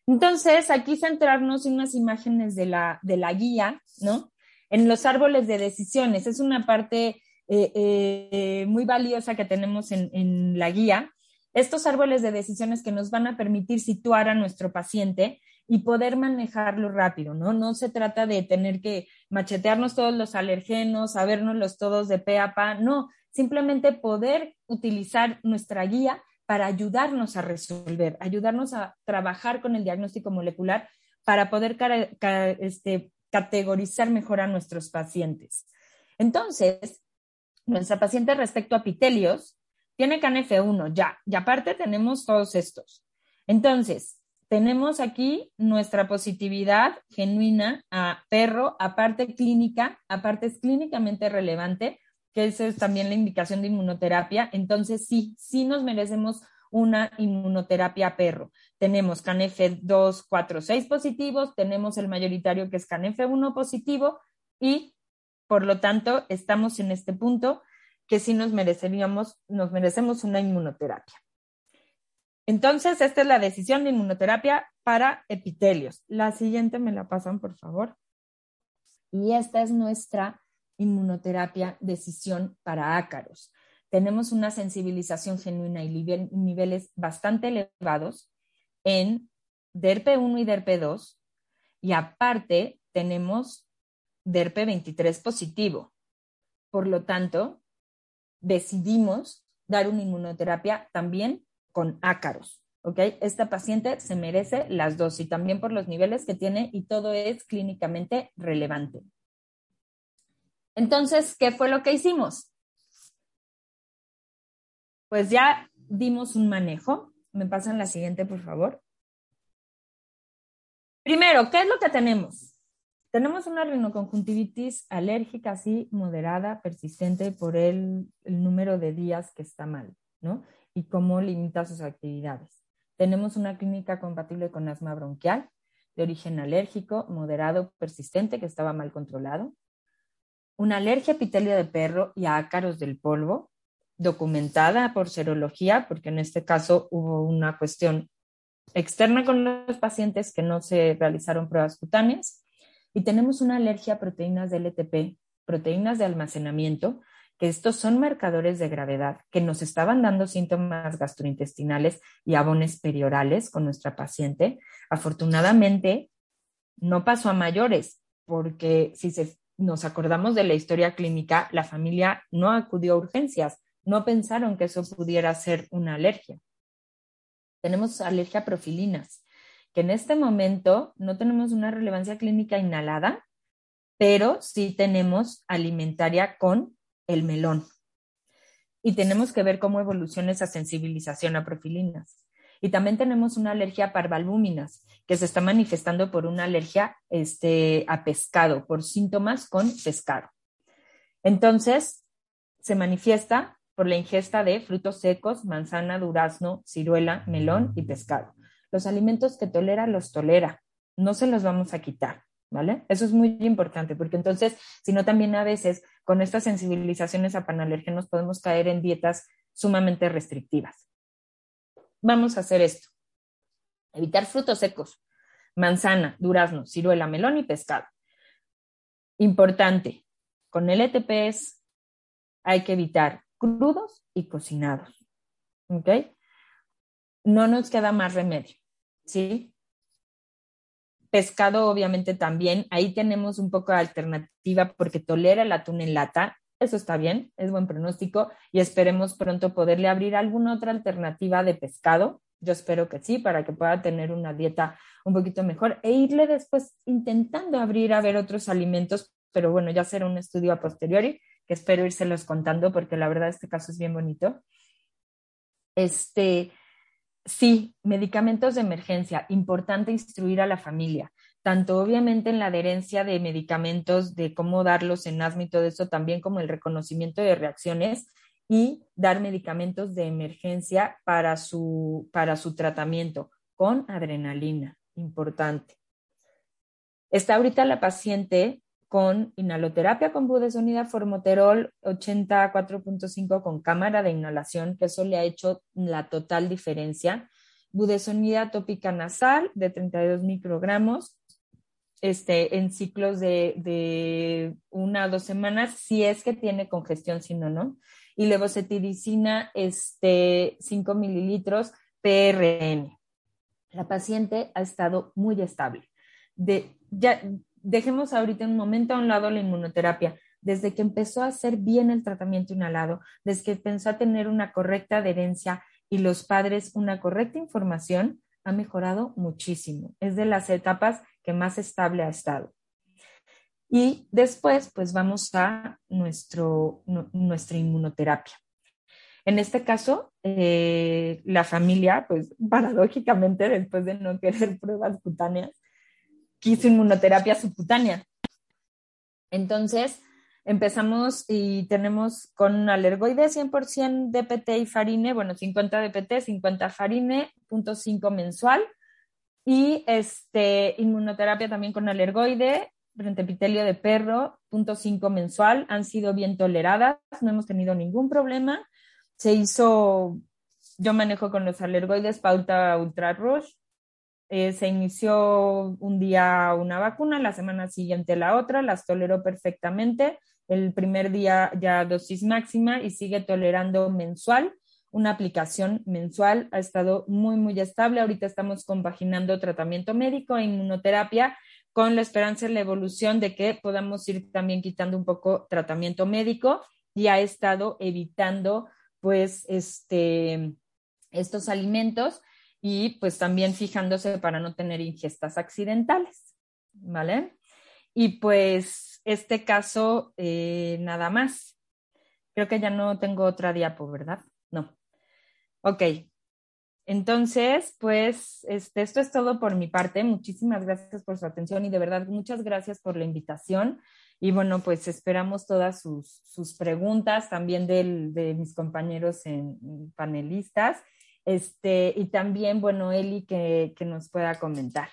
Entonces, aquí centrarnos en unas imágenes de la, de la guía, ¿no? En los árboles de decisiones. Es una parte eh, eh, muy valiosa que tenemos en, en la guía. Estos árboles de decisiones que nos van a permitir situar a nuestro paciente y poder manejarlo rápido, ¿no? No se trata de tener que machetearnos todos los alergenos, sabernos todos de pe a pa, no, simplemente poder utilizar nuestra guía para ayudarnos a resolver, ayudarnos a trabajar con el diagnóstico molecular para poder este, categorizar mejor a nuestros pacientes. Entonces, nuestra paciente respecto a epitelios tiene CANF1 ya, y aparte tenemos todos estos. Entonces, tenemos aquí nuestra positividad genuina a perro, aparte clínica, aparte es clínicamente relevante, que esa es también la indicación de inmunoterapia. Entonces, sí, sí nos merecemos una inmunoterapia perro. Tenemos CANF 2, 4, 6 positivos, tenemos el mayoritario que es CANF 1 positivo y, por lo tanto, estamos en este punto que sí nos mereceríamos, nos merecemos una inmunoterapia. Entonces, esta es la decisión de inmunoterapia para epitelios. La siguiente me la pasan, por favor. Y esta es nuestra inmunoterapia decisión para ácaros. Tenemos una sensibilización genuina y niveles bastante elevados en DERP1 y DERP2 y aparte tenemos DERP23 positivo. Por lo tanto, decidimos dar una inmunoterapia también con ácaros. ¿ok? Esta paciente se merece las dos y también por los niveles que tiene y todo es clínicamente relevante. Entonces, ¿qué fue lo que hicimos? Pues ya dimos un manejo. Me pasan la siguiente, por favor. Primero, ¿qué es lo que tenemos? Tenemos una rinoconjuntivitis alérgica así moderada, persistente por el, número de días que está mal, ¿no? Y cómo limita sus actividades. Tenemos una clínica compatible con asma bronquial de origen alérgico, moderado, persistente, que estaba mal controlado. Una alergia a epitelio de perro y ácaros del polvo, documentada por serología, porque en este caso hubo una cuestión externa con los pacientes que no se realizaron pruebas cutáneas y tenemos una alergia a proteínas de LTP, proteínas de almacenamiento, que estos son marcadores de gravedad, que nos estaban dando síntomas gastrointestinales y abones periorales con nuestra paciente. Afortunadamente, no pasó a mayores, porque si nos acordamos de la historia clínica, la familia no acudió a urgencias, no pensaron que eso pudiera ser una alergia. Tenemos alergia a profilinas que en este momento no tenemos una relevancia clínica inhalada, pero sí tenemos alimentaria con el melón. Y tenemos que ver cómo evoluciona esa sensibilización a profilinas. Y también tenemos una alergia a parvalbúminas, que se está manifestando por una alergia este, a pescado, por síntomas con pescado. Entonces, se manifiesta por la ingesta de frutos secos, manzana, durazno, ciruela, melón y pescado. Los alimentos que tolera, los tolera. No se los vamos a quitar, ¿vale? Eso es muy importante, porque entonces, si no, también a veces con estas sensibilizaciones a panalérgenos podemos caer en dietas sumamente restrictivas. Vamos a hacer esto. Evitar frutos secos, manzana, durazno, ciruela, melón y pescado. Importante, con el ETPs hay que evitar crudos y cocinados. ¿Ok? No nos queda más remedio. ¿Sí? Pescado, obviamente, también. Ahí tenemos un poco de alternativa porque tolera el atún en lata. Eso está bien, es buen pronóstico y esperemos pronto poderle abrir alguna otra alternativa de pescado. Yo espero que sí, para que pueda tener una dieta un poquito mejor e irle después intentando abrir a ver otros alimentos, pero bueno, ya será un estudio a posteriori que espero írselos contando porque la verdad este caso es bien bonito. Este, Sí, medicamentos de emergencia. Importante instruir a la familia, tanto obviamente en la adherencia de medicamentos, de cómo darlos en asma y todo eso, también como el reconocimiento de reacciones y dar medicamentos de emergencia para su, para su tratamiento con adrenalina. Importante. Está ahorita la paciente con inhaloterapia con budesonida formoterol 84.5 con cámara de inhalación, que eso le ha hecho la total diferencia. Budesonida tópica nasal de 32 microgramos este, en ciclos de, de, una o dos semanas, si es que tiene congestión, si no, no. Y levocetidicina, este, 5 mililitros PRN. La paciente ha estado muy estable. De, ya, dejemos ahorita un momento a un lado la inmunoterapia. Desde que empezó a hacer bien el tratamiento inhalado, desde que empezó a tener una correcta adherencia y los padres una correcta información, ha mejorado muchísimo. Es de las etapas que más estable ha estado. Y después, pues vamos a nuestro, nuestra inmunoterapia. En este caso, eh, la familia, pues paradójicamente, después de no querer pruebas cutáneas, quiso inmunoterapia subcutánea. Entonces, empezamos y tenemos con alergoide 100% DPT y farine, bueno, 50 DPT, 50 farine, punto 5 mensual. Y este, inmunoterapia también con alergoide, frente epitelio de perro, punto 5 mensual, han sido bien toleradas, no hemos tenido ningún problema. Se hizo, yo manejo con los alergoides pauta ultra rush, eh, se inició un día una vacuna, la semana siguiente la otra, las toleró perfectamente. El primer día ya dosis máxima y sigue tolerando mensual. Una aplicación mensual ha estado muy, muy estable. Ahorita estamos compaginando tratamiento médico e inmunoterapia con la esperanza de la evolución de que podamos ir también quitando un poco tratamiento médico y ha estado evitando pues este, estos alimentos y pues también fijándose para no tener ingestas accidentales, ¿vale? Y pues este caso, eh, nada más. Creo que ya no tengo otra diapo, ¿verdad? No. Ok. Entonces, pues este, esto es todo por mi parte. Muchísimas gracias por su atención y de verdad muchas gracias por la invitación. Y bueno, pues esperamos todas sus, sus preguntas también de mis compañeros en, panelistas. Este, y también, bueno, Eli, que, que nos pueda comentar.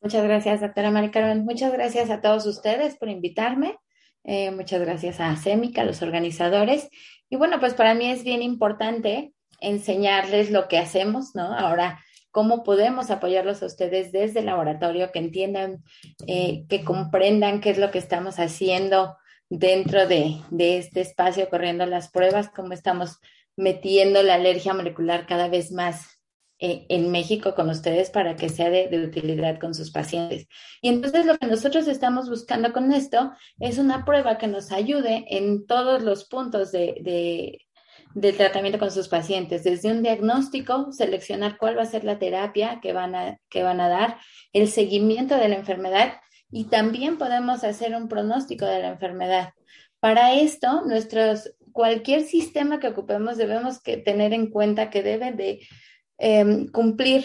Muchas gracias, doctora Mari Carmen. Muchas gracias a todos ustedes por invitarme. Eh, muchas gracias a CEMICA, a los organizadores. Y bueno, pues para mí es bien importante enseñarles lo que hacemos, ¿no? Ahora, cómo podemos apoyarlos a ustedes desde el laboratorio, que entiendan, eh, que comprendan qué es lo que estamos haciendo dentro de, de este espacio, corriendo las pruebas, cómo estamos metiendo la alergia molecular cada vez más eh, en México con ustedes para que sea de, utilidad con sus pacientes. Y entonces lo que nosotros estamos buscando con esto es una prueba que nos ayude en todos los puntos de, del tratamiento con sus pacientes, desde un diagnóstico, seleccionar cuál va a ser la terapia que van a, que van a dar, el seguimiento de la enfermedad y también podemos hacer un pronóstico de la enfermedad. Para esto, nuestros, cualquier sistema que ocupemos debemos que tener en cuenta que debe de Em, cumplir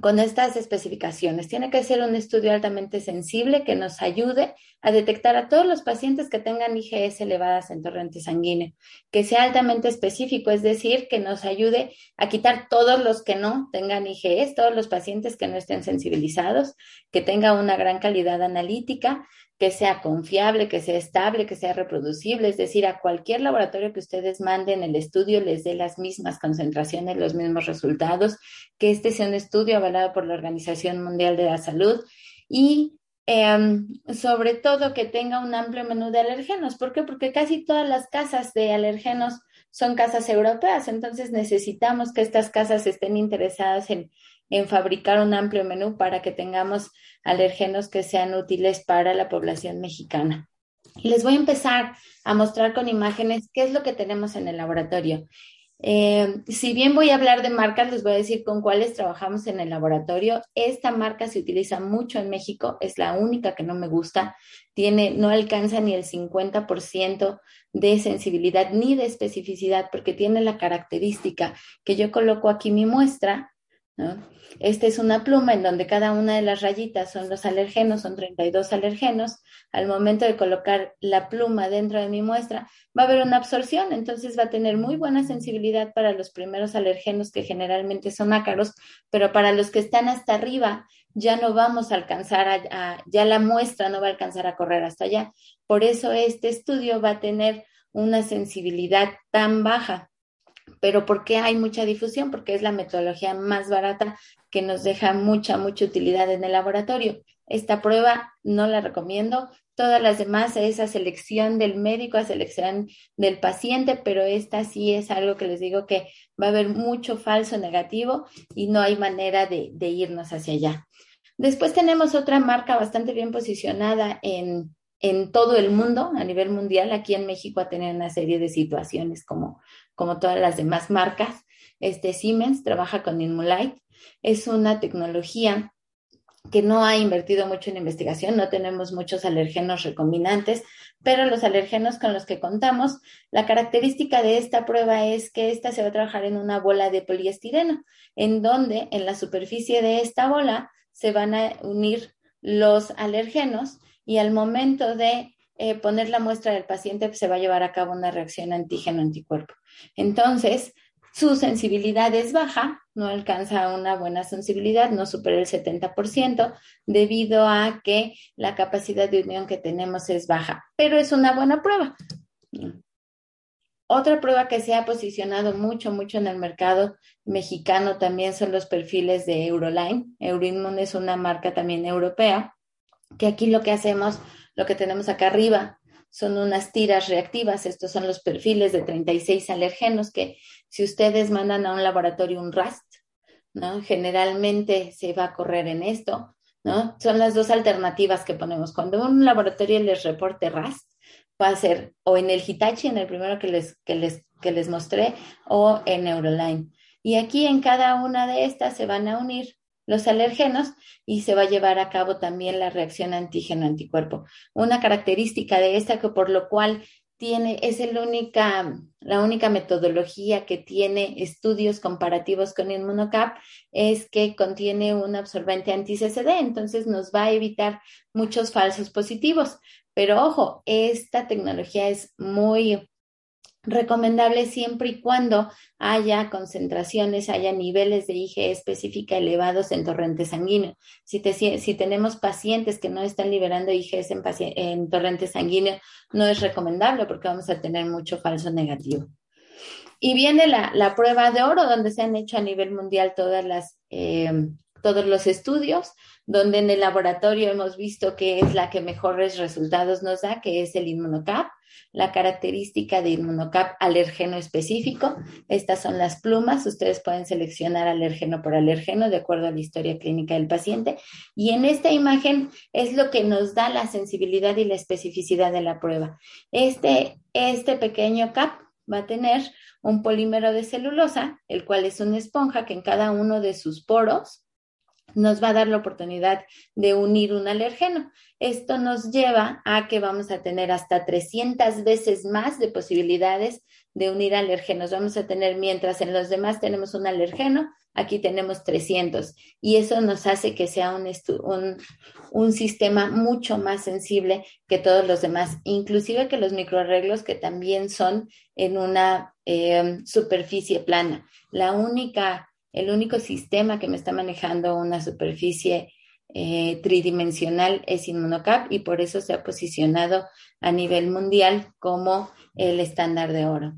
con estas especificaciones. Tiene que ser un estudio altamente sensible que nos ayude a detectar a todos los pacientes que tengan IGS elevadas en torrente sanguíneo, que sea altamente específico, es decir, que nos ayude a quitar todos los que no tengan IGS, todos los pacientes que no estén sensibilizados, que tenga una gran calidad analítica, que sea confiable, que sea estable, que sea reproducible, es decir, a cualquier laboratorio que ustedes manden el estudio les dé las mismas concentraciones, los mismos resultados, que este sea un estudio avalado por la Organización Mundial de la Salud y em, sobre todo que tenga un amplio menú de alergenos. ¿Por qué? Porque casi todas las casas de alergenos son casas europeas, entonces necesitamos que estas casas estén interesadas en en fabricar un amplio menú para que tengamos alérgenos que sean útiles para la población mexicana. Les voy a empezar a mostrar con imágenes qué es lo que tenemos en el laboratorio. Eh, si bien voy a hablar de marcas, les voy a decir con cuáles trabajamos en el laboratorio. Esta marca se utiliza mucho en México, es la única que no me gusta. Tiene, no alcanza ni el 50% de sensibilidad ni de especificidad porque tiene la característica que yo coloco aquí mi muestra, Esta es una pluma en donde cada una de las rayitas son los alergenos, son 32 alergenos. Al momento de colocar la pluma dentro de mi muestra, va a haber una absorción, entonces va a tener muy buena sensibilidad para los primeros alergenos que generalmente son ácaros, pero para los que están hasta arriba ya no vamos a alcanzar a, ya la muestra no va a alcanzar a correr hasta allá. Por eso este estudio va a tener una sensibilidad tan baja pero ¿por qué hay mucha difusión? Porque es la metodología más barata que nos deja mucha, mucha utilidad en el laboratorio. Esta prueba no la recomiendo. Todas las demás es a selección del médico, a selección del paciente, pero esta sí es algo que les digo que va a haber mucho falso negativo y no hay manera de, de irnos hacia allá. Después tenemos otra marca bastante bien posicionada en, en todo el mundo, a nivel mundial. Aquí en México ha tenido una serie de situaciones como, como todas las demás marcas. Este Siemens trabaja con Inmulite. Es una tecnología que no ha invertido mucho en investigación, no tenemos muchos alergenos recombinantes, pero los alergenos con los que contamos, la característica de esta prueba es que esta se va a trabajar en una bola de poliestireno, en donde en la superficie de esta bola se van a unir los alergenos y al momento de eh, poner la muestra del paciente pues, se va a llevar a cabo una reacción antígeno-anticuerpo. Entonces, su sensibilidad es baja, no alcanza una buena sensibilidad, no supera el 70%, debido a que la capacidad de unión que tenemos es baja, pero es una buena prueba. Otra prueba que se ha posicionado mucho, mucho en el mercado mexicano también son los perfiles de Euroline. Euroimmune es una marca también europea que aquí lo que hacemos, lo que tenemos acá arriba, son unas tiras reactivas. Estos son los perfiles de 36 alergenos que si ustedes mandan a un laboratorio un RAST, ¿no? Generalmente se va a correr en esto, ¿no? Son las dos alternativas que ponemos. Cuando un laboratorio les reporte RAST, va a ser o en el Hitachi, en el primero que les, que les, que les mostré, o en Euroline. Y aquí en cada una de estas se van a unir los alergenos y se va a llevar a cabo también la reacción antígeno-anticuerpo. Una característica de esta que por lo cual tiene, es el única, la única metodología que tiene estudios comparativos con Inmunocap es que contiene un absorbente anti-CCD, entonces nos va a evitar muchos falsos positivos. Pero ojo, esta tecnología es muy recomendable siempre y cuando haya concentraciones, haya niveles de IgE específica elevados en torrente sanguíneo. Si, tenemos pacientes que no están liberando IgE en, en, torrente sanguíneo, no es recomendable porque vamos a tener mucho falso negativo. Y viene la, prueba de oro, donde se han hecho a nivel mundial eh, todos los estudios, donde en el laboratorio hemos visto que es la que mejores resultados nos da, que es el inmunocap la característica de inmunocap alergeno específico. Estas son las plumas. Ustedes pueden seleccionar alérgeno por alérgeno de acuerdo a la historia clínica del paciente. Y en esta imagen es lo que nos da la sensibilidad y la especificidad de la prueba. Este, este pequeño cap va a tener un polímero de celulosa, el cual es una esponja que en cada uno de sus poros nos va a dar la oportunidad de unir un alergeno. Esto nos lleva a que vamos a tener hasta 300 veces más de posibilidades de unir alergenos. Vamos a tener, mientras en los demás tenemos un alergeno, aquí tenemos 300. Y eso nos hace que sea un, sistema mucho más sensible que todos los demás, inclusive que los microarreglos que también son en una eh, superficie plana. La única el único sistema que me está manejando una superficie eh, tridimensional es Inmunocap y por eso se ha posicionado a nivel mundial como el estándar de oro.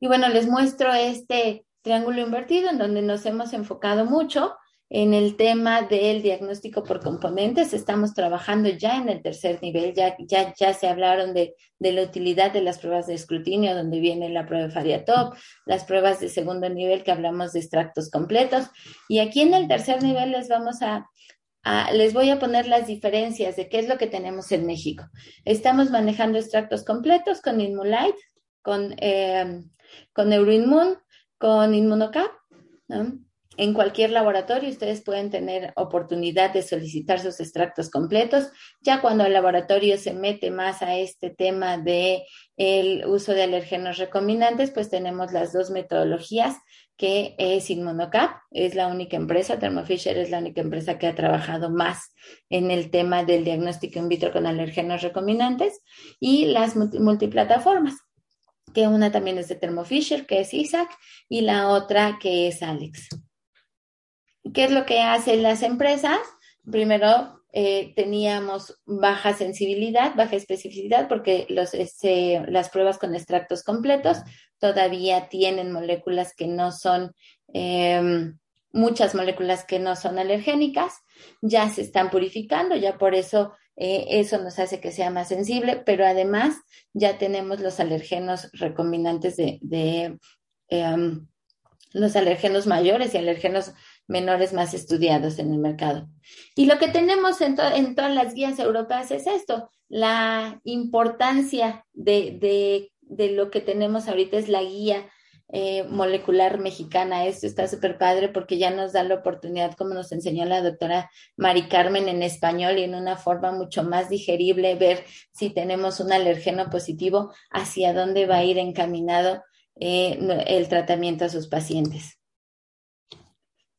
Y bueno, les muestro este triángulo invertido en donde nos hemos enfocado mucho en el tema del diagnóstico por componentes, estamos trabajando ya en el tercer nivel, ya, ya, ya se hablaron de, de la utilidad de las pruebas de escrutinio, donde viene la prueba de Fariatop, las pruebas de segundo nivel que hablamos de extractos completos. Y aquí en el tercer nivel les vamos a, les voy a poner las diferencias de qué es lo que tenemos en México. Estamos manejando extractos completos con Inmulite, con, eh, con Neuroinmun, con Inmunocap, ¿no? En cualquier laboratorio ustedes pueden tener oportunidad de solicitar sus extractos completos. Ya cuando el laboratorio se mete más a este tema de el uso de alergenos recombinantes, pues tenemos las dos metodologías que es Inmunocap, es la única empresa, Thermo Fisher es la única empresa que ha trabajado más en el tema del diagnóstico in vitro con alergenos recombinantes y las multiplataformas, que una también es de Thermo Fisher, que es Isaac, y la otra que es Alex. ¿Qué es lo que hacen las empresas? Primero, eh, teníamos baja sensibilidad, baja especificidad, porque los, este, las pruebas con extractos completos todavía tienen moléculas que no son, em, muchas moléculas que no son alergénicas, ya se están purificando, ya por eso eh, eso nos hace que sea más sensible, pero además ya tenemos los alergenos recombinantes de, em, los alergenos mayores y alergenos menores más estudiados en el mercado. Y lo que tenemos en, todas las guías europeas es esto, la importancia de, lo que tenemos ahorita es la guía eh, molecular mexicana. Esto está súper padre porque ya nos da la oportunidad, como nos enseñó la doctora Mari Carmen en español y en una forma mucho más digerible, ver si tenemos un alergeno positivo, hacia dónde va a ir encaminado eh, el tratamiento a sus pacientes.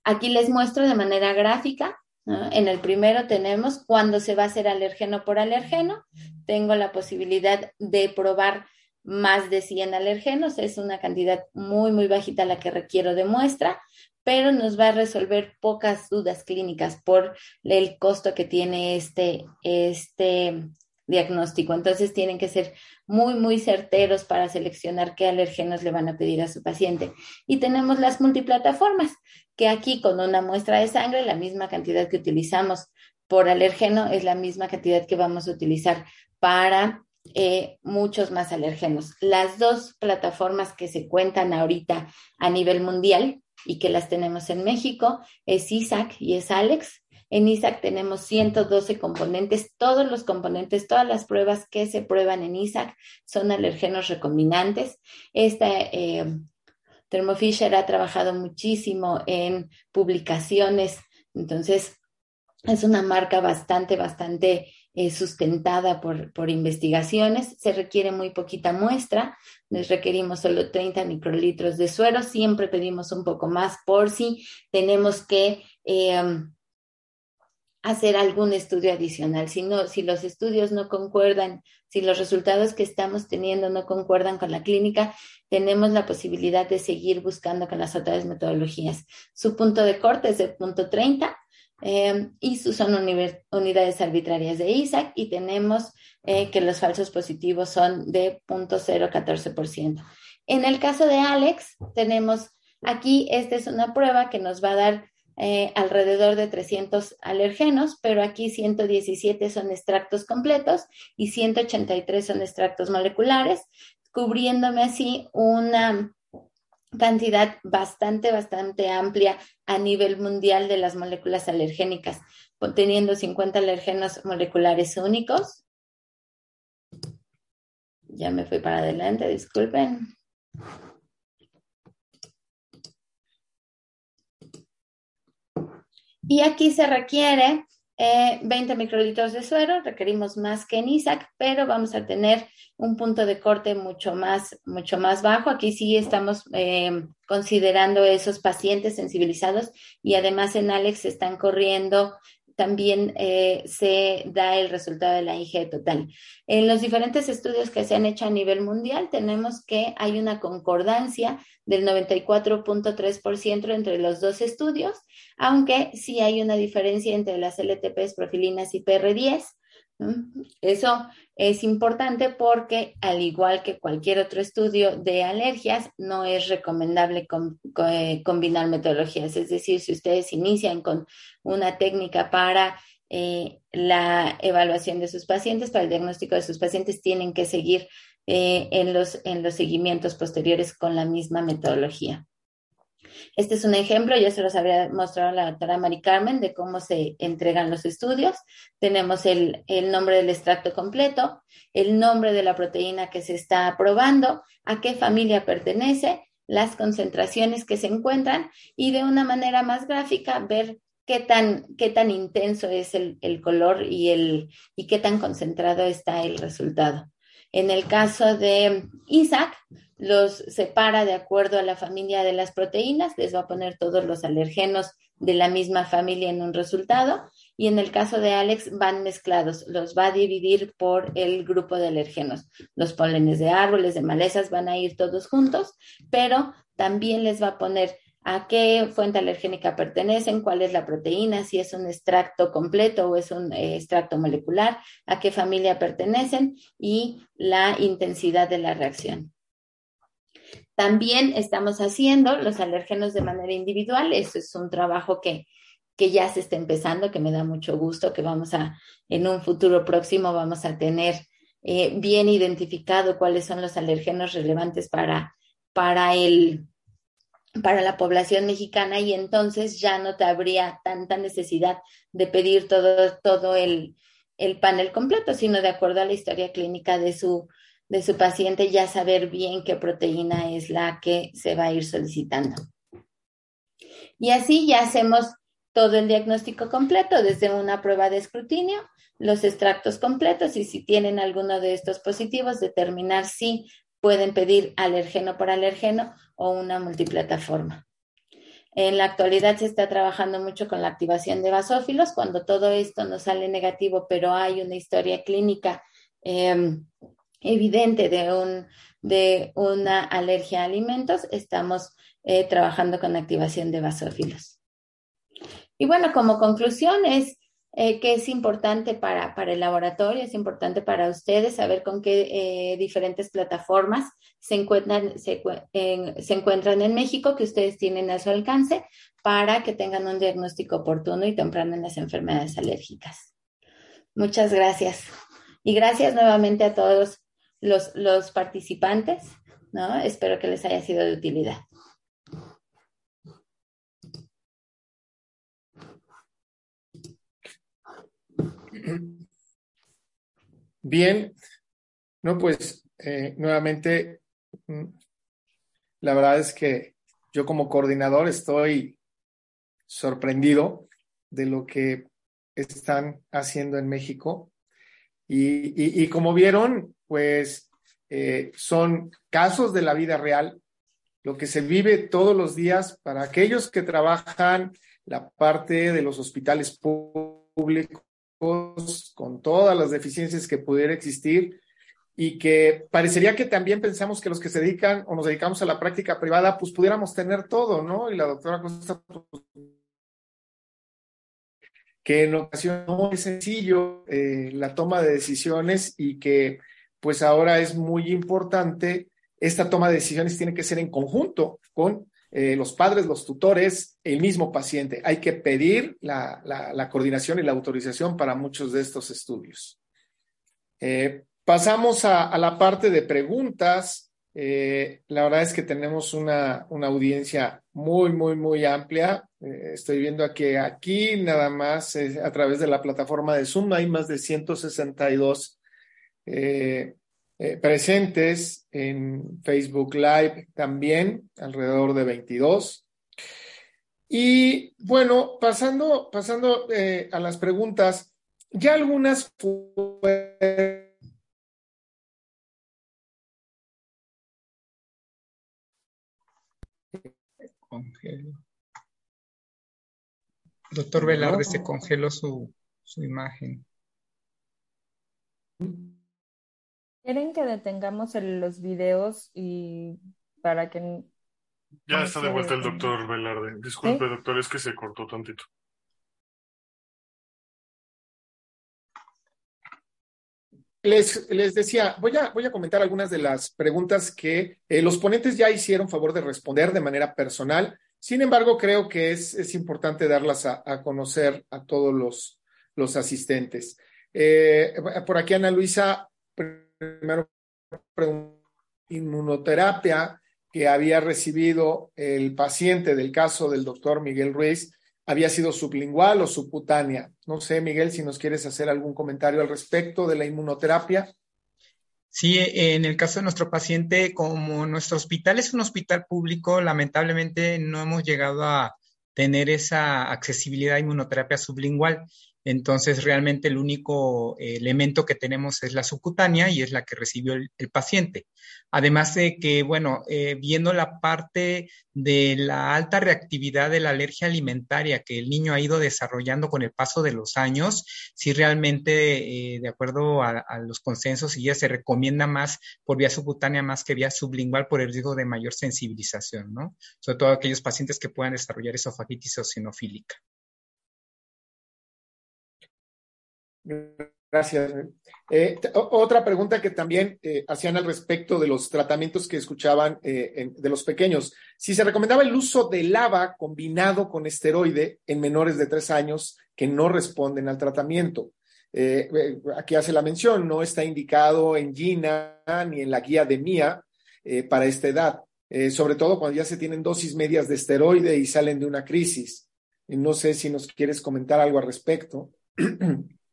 Aquí les muestro de manera gráfica. En el primero tenemos cuando se va a hacer alergeno por alergeno. Tengo la posibilidad de probar más de 100 alergenos. Es una cantidad muy, muy bajita la que requiero de muestra, pero nos va a resolver pocas dudas clínicas por el costo que tiene este, este diagnóstico. Entonces tienen que ser muy, muy certeros para seleccionar qué alérgenos le van a pedir a su paciente. Y tenemos las multiplataformas, que aquí con una muestra de sangre, la misma cantidad que utilizamos por alérgeno es la misma cantidad que vamos a utilizar para eh, muchos más alérgenos. Las dos plataformas que se cuentan ahorita a nivel mundial y que las tenemos en México es ISAC y es Alex. En ISAC tenemos 112 componentes, todos los componentes, todas las pruebas que se prueban en ISAC son alergenos recombinantes. Esta eh, Thermo Fisher ha trabajado muchísimo en publicaciones, entonces es una marca bastante, bastante eh, sustentada por, por, investigaciones. Se requiere muy poquita muestra, les requerimos solo 30 microlitros de suero, siempre pedimos un poco más por si tenemos que eh, hacer algún estudio adicional. Si, no, si los estudios no concuerdan, si los resultados que estamos teniendo no concuerdan con la clínica, tenemos la posibilidad de seguir buscando con las otras metodologías. Su punto de corte es de punto 30 eh, y son unidades arbitrarias de ISAC y tenemos eh, que los falsos positivos son de 0.014%. En el caso de Alex, tenemos aquí, esta es una prueba que nos va a dar eh, alrededor de 300 alergenos, pero aquí 117 son extractos completos y 183 son extractos moleculares, cubriéndome así una cantidad bastante, bastante amplia a nivel mundial de las moléculas alergénicas, teniendo 50 alergenos moleculares únicos. Ya me fui para adelante, disculpen. Y aquí se requiere 20 eh, microlitros de suero, requerimos más que en ISAC, pero vamos a tener un punto de corte mucho más, mucho más bajo. Aquí sí estamos eh, considerando esos pacientes sensibilizados y además en Alex están corriendo también eh, se da el resultado de la IG total. En los diferentes estudios que se han hecho a nivel mundial, tenemos que hay una concordancia del 94.3% entre los dos estudios, aunque sí hay una diferencia entre las LTPs profilinas y PR10. Eso es importante porque, al igual que cualquier otro estudio de alergias, no es recomendable eh, combinar metodologías. Es decir, si ustedes inician con una técnica para eh, la evaluación de sus pacientes, para el diagnóstico de sus pacientes, tienen que seguir eh, en, los, en los seguimientos posteriores con la misma metodología. Este es un ejemplo, ya se los había mostrado la doctora Mari Carmen de cómo se entregan los estudios. Tenemos el, el nombre del extracto completo, el nombre de la proteína que se está probando, a qué familia pertenece, las concentraciones que se encuentran y de una manera más gráfica ver qué tan, qué tan intenso es el, el color y, el, y qué tan concentrado está el resultado. En el caso de Isaac, los separa de acuerdo a la familia de las proteínas, les va a poner todos los alergenos de la misma familia en un resultado y en el caso de Alex van mezclados, los va a dividir por el grupo de alergenos. Los polenes de árboles, de malezas van a ir todos juntos, pero también les va a poner a qué fuente alergénica pertenecen, cuál es la proteína, si es un extracto completo o es un eh, extracto molecular, a qué familia pertenecen y la intensidad de la reacción. También estamos haciendo los alérgenos de manera individual. Eso es un trabajo que, que ya se está empezando, que me da mucho gusto, que vamos a, en un futuro próximo, vamos a tener eh, bien identificado cuáles son los alérgenos relevantes para, para el, para la población mexicana y entonces ya no te habría tanta necesidad de pedir todo, todo el, el panel completo, sino de acuerdo a la historia clínica de su, de su paciente, ya saber bien qué proteína es la que se va a ir solicitando. Y así ya hacemos todo el diagnóstico completo, desde una prueba de escrutinio, los extractos completos y si tienen alguno de estos positivos, determinar si pueden pedir alergeno por alergeno o una multiplataforma. En la actualidad se está trabajando mucho con la activación de basófilos. Cuando todo esto nos sale negativo, pero hay una historia clínica em, evidente de, un, de una alergia a alimentos, estamos eh, trabajando con activación de basófilos. Y bueno, como conclusión es eh, que es importante para, el laboratorio, es importante para ustedes saber con qué eh, diferentes plataformas se encuentran, se, encuentran en México que ustedes tienen a su alcance para que tengan un diagnóstico oportuno y temprano en las enfermedades alérgicas. Muchas gracias. Y gracias nuevamente a todos los, los participantes. ¿no? Espero que les haya sido de utilidad. Bien, no, pues eh, nuevamente, mm, la verdad es que yo como coordinador estoy sorprendido de lo que están haciendo en México. Y, como vieron, pues eh, son casos de la vida real, lo que se vive todos los días para aquellos que trabajan la parte de los hospitales públicos con todas las deficiencias que pudiera existir y que parecería que también pensamos que los que se dedican o nos dedicamos a la práctica privada, pues pudiéramos tener todo, ¿no? Y la doctora Costa, pues, que en ocasiones no es sencillo eh, la toma de decisiones y que pues ahora es muy importante, esta toma de decisiones tiene que ser en conjunto con eh, los padres, los tutores, el mismo paciente. Hay que pedir la, coordinación y la autorización para muchos de estos estudios. Eh, pasamos a, la parte de preguntas. Eh, la verdad es que tenemos una, una audiencia muy, muy, muy amplia. estoy viendo que aquí nada más a través de la plataforma de Zoom hay más de 162 eh, presentes en Facebook Live también, alrededor de 22. Y bueno, pasando, pasando eh, a las preguntas, ya algunas Doctor Velarde se congeló su, su imagen. ¿Quieren que detengamos los videos y para que... Ya está de vuelta el doctor Velarde. Disculpe, doctor, es que se cortó tantito. Les, les, decía, voy a, voy a comentar algunas de las preguntas que eh, los ponentes ya hicieron favor de responder de manera personal. Sin embargo, creo que es, es importante darlas a, a, conocer a todos los, los asistentes. Eh, por aquí Ana Luisa primero inmunoterapia que había recibido el paciente del caso del doctor Miguel Ruiz había sido sublingual o subcutánea. No sé, Miguel, si nos quieres hacer algún comentario al respecto de la inmunoterapia. Sí, en el caso de nuestro paciente, como nuestro hospital es un hospital público, lamentablemente no hemos llegado a tener esa accesibilidad a inmunoterapia sublingual. Entonces, realmente el único eh, elemento que tenemos es la subcutánea y es la que recibió el, paciente. Además de que, bueno, eh, viendo la parte de la alta reactividad de la alergia alimentaria que el niño ha ido desarrollando con el paso de los años, si realmente, eh, de acuerdo a, los consensos, ya se recomienda más por vía subcutánea más que vía sublingual por el riesgo de mayor sensibilización, ¿no? Sobre todo aquellos pacientes que puedan desarrollar esofagitis eosinofílica. Gracias. Eh, otra pregunta que también eh, hacían al respecto de los tratamientos que escuchaban eh, de los pequeños. Si se recomendaba el uso de lava combinado con esteroide en menores de tres años que no responden al tratamiento. aquí hace la mención, no está indicado en GINA ni en la guía de MIA para esta edad, sobre todo cuando ya se tienen dosis medias de esteroide y salen de una crisis. no sé si nos quieres comentar algo al respecto.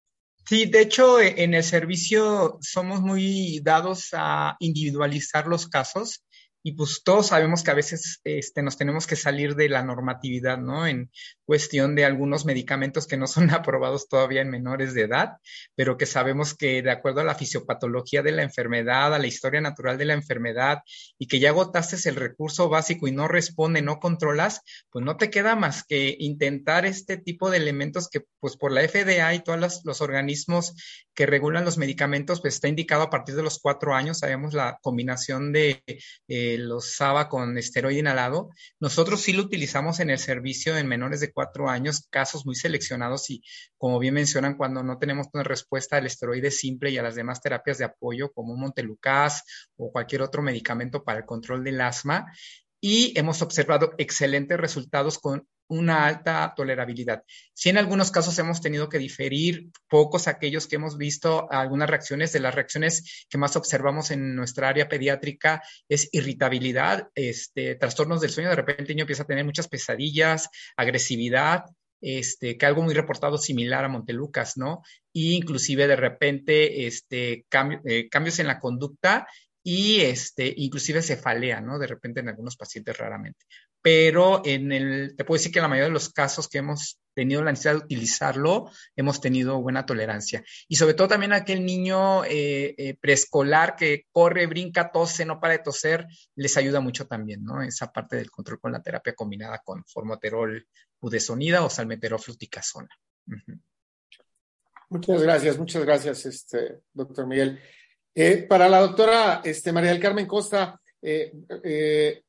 Sí, de hecho, e, en el servicio somos muy dados a individualizar los casos y pues todos sabemos que a veces este, nos tenemos que salir de la normatividad, ¿no? En cuestión de algunos medicamentos que no son aprobados todavía en menores de edad, pero que sabemos que de acuerdo a la fisiopatología de la enfermedad, a la historia natural de la enfermedad y que ya agotaste el recurso básico y no responde, no controlas, pues no te queda más que intentar este tipo de elementos que pues por la FDA y todos los, los organismos que regulan los medicamentos, pues está indicado a partir de los cuatro años, sabemos la combinación de... Eh, los SABA con esteroide inhalado. Nosotros sí lo utilizamos en el servicio en menores de cuatro años, casos muy seleccionados y, como bien mencionan, cuando no tenemos una respuesta al esteroide simple y a las demás terapias de apoyo, como Montelucas o cualquier otro medicamento para el control del asma. Y hemos observado excelentes resultados con una alta tolerabilidad. Si en algunos casos hemos tenido que diferir, pocos aquellos que hemos visto algunas reacciones, de las reacciones que más observamos en nuestra área pediátrica es irritabilidad, este, trastornos del sueño, de repente el niño empieza a tener muchas pesadillas, agresividad, este, que algo muy reportado similar a Montelucas, ¿no? Y inclusive de repente este, eh, cambios en la conducta y este, inclusive cefalea, ¿no? De repente en algunos pacientes raramente. Pero en el, te puedo decir que en la mayoría de los casos que hemos tenido la necesidad de utilizarlo, hemos tenido buena tolerancia. Y sobre todo también aquel niño eh, eh, preescolar que corre, brinca, tose, no para de toser, les ayuda mucho también, ¿no? Esa parte del control con la terapia combinada con formoterol budesonida o salmeterol fluticasona. Muchas gracias, muchas gracias, este, doctor Miguel. Eh, para la doctora este, María del Carmen Costa, el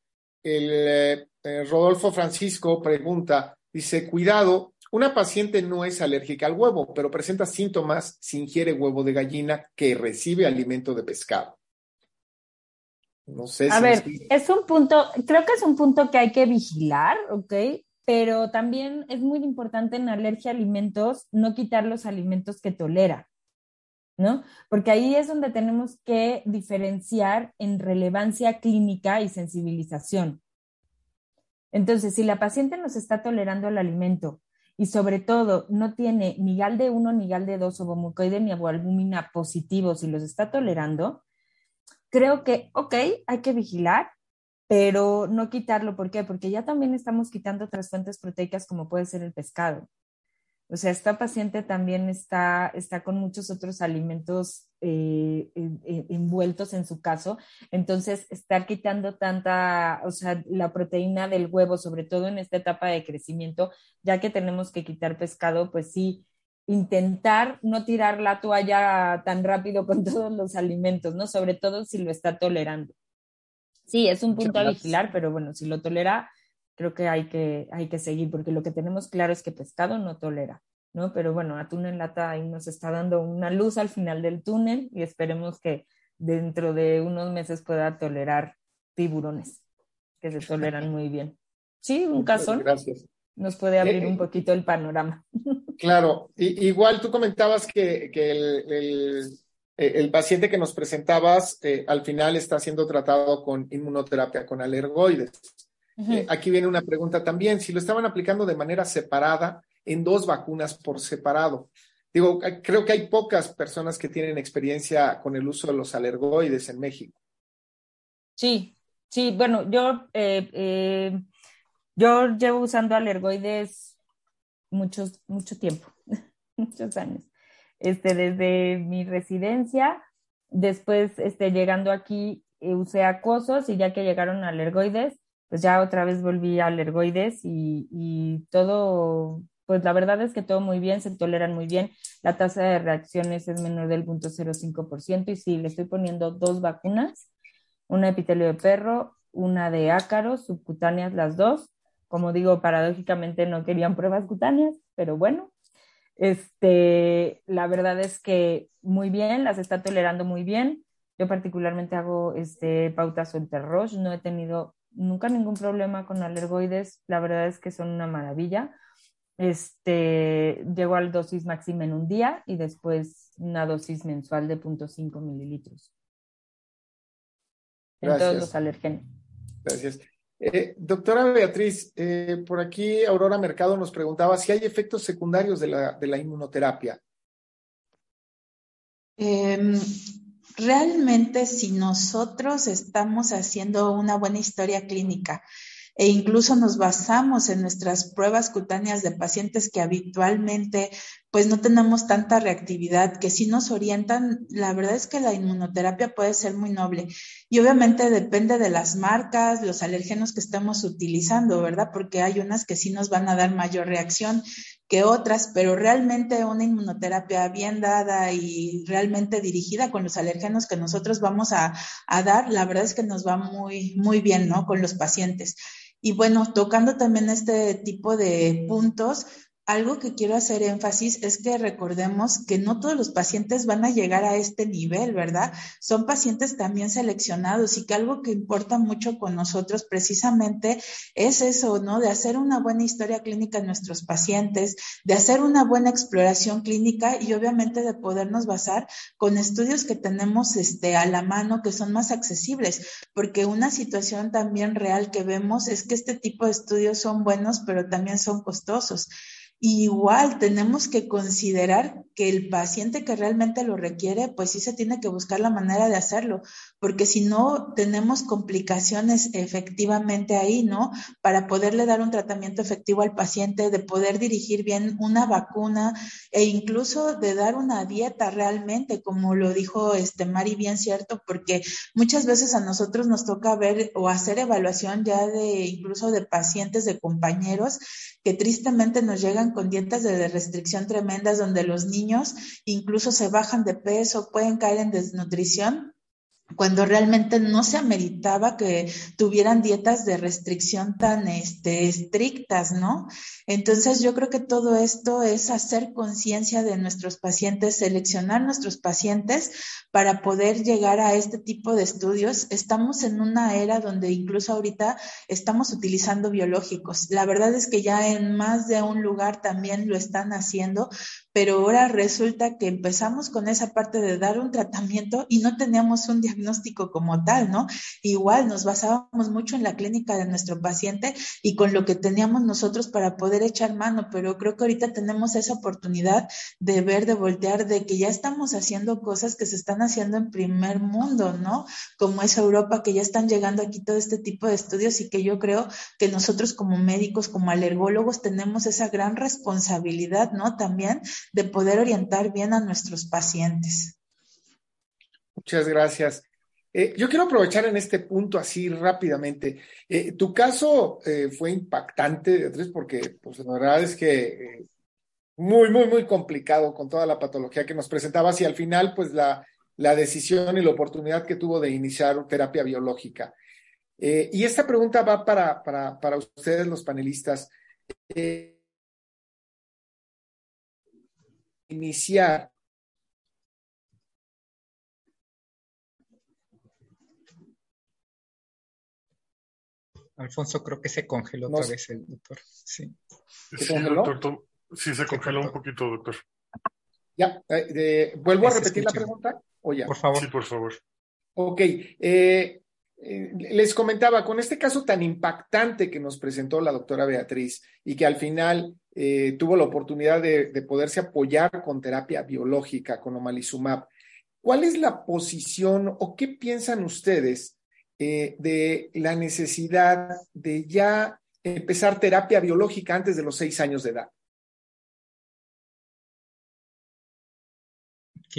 Rodolfo Francisco pregunta, dice, cuidado, una paciente no es alérgica al huevo, pero presenta síntomas si ingiere huevo de gallina que recibe alimento de pescado. No sé A ver, es un punto, creo que es un punto que hay que vigilar, ¿ok? Pero también es muy importante en alergia a alimentos no quitar los alimentos que tolera, ¿no? Porque ahí es donde tenemos que diferenciar en relevancia clínica y sensibilización. Entonces, si la paciente nos está tolerando el alimento, y sobre todo no tiene ni GALDE 1 ni GALDE 2 ovomucoide ni albúmina positivos y los está tolerando, creo que, ok, hay que vigilar, pero no quitarlo. ¿Por qué? Porque ya también estamos quitando otras fuentes proteicas como puede ser el pescado. O sea, esta paciente también está, está con muchos otros alimentos eh, envueltos en su caso. Entonces, está quitando tanta, o sea, la proteína del huevo, sobre todo en esta etapa de crecimiento, ya que tenemos que quitar pescado, pues sí, intentar no tirar la toalla tan rápido con todos los alimentos, ¿no? Sobre todo si lo está tolerando. Sí, es un punto a vigilar, pero bueno, si lo tolera, creo que hay que, hay que seguir, porque lo que tenemos claro es que pescado no tolera, ¿no? Pero bueno, atún en lata ahí nos está dando una luz al final del túnel y esperemos que dentro de unos meses pueda tolerar tiburones, que se toleran muy bien. Sí, un caso Gracias. Nos puede abrir eh, un poquito el panorama. Claro, igual tú comentabas que, el, el, paciente que nos presentabas eh, al final está siendo tratado con inmunoterapia, con alergoides. Eh, aquí viene una pregunta también, si lo estaban aplicando de manera separada en dos vacunas por separado. Digo, creo que hay pocas personas que tienen experiencia con el uso de los alergoides en México. Sí, sí, bueno, yo, eh, eh, yo llevo usando alergoides muchos, mucho tiempo, muchos años. Este, desde mi residencia, después este, llegando aquí usé acosos y ya que llegaron alergoides, pues ya otra vez volví a alergoides y, todo, pues la verdad es que todo muy bien, se toleran muy bien. La tasa de reacciones es menor del 0.05% y sí, le estoy poniendo dos vacunas, una epitelio de perro, una de ácaros, subcutáneas las dos. Como digo, paradójicamente no querían pruebas cutáneas, pero bueno, este, la verdad es que muy bien, las está tolerando muy bien. Yo particularmente hago este, pautas Roche, no he tenido nunca ningún problema con alergoides, la verdad es que son una maravilla. Este, llego al dosis máxima en un día y después una dosis mensual de 0.5 mililitros. En todos los alergenos. Gracias. Eh, doctora Beatriz, eh, por aquí Aurora Mercado nos preguntaba si hay efectos secundarios de la, de la inmunoterapia. Eh, realmente si nosotros estamos haciendo una buena historia clínica e incluso nos basamos en nuestras pruebas cutáneas de pacientes que habitualmente pues no tenemos tanta reactividad, que si nos orientan, la verdad es que la inmunoterapia puede ser muy noble. Y obviamente depende de las marcas, los alérgenos que estamos utilizando, ¿verdad? Porque hay unas que sí nos van a dar mayor reacción que otras, pero realmente una inmunoterapia bien dada y realmente dirigida con los alérgenos que nosotros vamos a, a dar, la verdad es que nos va muy, muy bien, ¿no? Con los pacientes. Y bueno, tocando también este tipo de puntos, algo que quiero hacer énfasis es que recordemos que no todos los pacientes van a llegar a este nivel, ¿verdad? Son pacientes también seleccionados y que algo que importa mucho con nosotros precisamente es eso, ¿no? De hacer una buena historia clínica en nuestros pacientes, de hacer una buena exploración clínica y obviamente de podernos basar con estudios que tenemos este, a la mano que son más accesibles, porque una situación también real que vemos es que este tipo de estudios son buenos, pero también son costosos. Igual tenemos que considerar que el paciente que realmente lo requiere, pues sí se tiene que buscar la manera de hacerlo, porque si no tenemos complicaciones efectivamente ahí, ¿no? Para poderle dar un tratamiento efectivo al paciente, de poder dirigir bien una vacuna e incluso de dar una dieta realmente, como lo dijo este Mari, bien cierto, porque muchas veces a nosotros nos toca ver o hacer evaluación ya de incluso de pacientes, de compañeros, que tristemente nos llegan con dietas de restricción tremendas donde los niños incluso se bajan de peso, pueden caer en desnutrición cuando realmente no se ameritaba que tuvieran dietas de restricción tan este, estrictas, ¿no? Entonces yo creo que todo esto es hacer conciencia de nuestros pacientes, seleccionar nuestros pacientes para poder llegar a este tipo de estudios. Estamos en una era donde incluso ahorita estamos utilizando biológicos. La verdad es que ya en más de un lugar también lo están haciendo, pero ahora resulta que empezamos con esa parte de dar un tratamiento y no teníamos un diagnóstico como tal, ¿no? Igual nos basábamos mucho en la clínica de nuestro paciente y con lo que teníamos nosotros para poder echar mano, pero creo que ahorita tenemos esa oportunidad de ver, de voltear, de que ya estamos haciendo cosas que se están haciendo en primer mundo, ¿no? Como es Europa, que ya están llegando aquí todo este tipo de estudios y que yo creo que nosotros como médicos, como alergólogos, tenemos esa gran responsabilidad, ¿no? También de poder orientar bien a nuestros pacientes. Muchas gracias. Eh, yo quiero aprovechar en este punto así rápidamente. Eh, tu caso eh, fue impactante, Beatriz, porque pues, la verdad es que muy, muy, muy complicado con toda la patología que nos presentabas y al final, pues la, la decisión y la oportunidad que tuvo de iniciar terapia biológica. y esta pregunta va para, para, para ustedes, los panelistas iniciar Alfonso, creo que se congeló otra vez el doctor. Sí. ¿Se congeló? sí, se congeló un poquito, doctor. Ya, eh, ¿vuelvo a repetir la pregunta? ¿O ya? Por favor. Sí, por favor. Ok. Eh, eh, les comentaba, con este caso tan impactante que nos presentó la doctora Beatriz y que al final eh, tuvo la oportunidad de, poderse apoyar con terapia biológica, con omalizumab, ¿cuál es la posición o qué piensan ustedes eh, de la necesidad de ya empezar terapia biológica antes de los seis años de edad?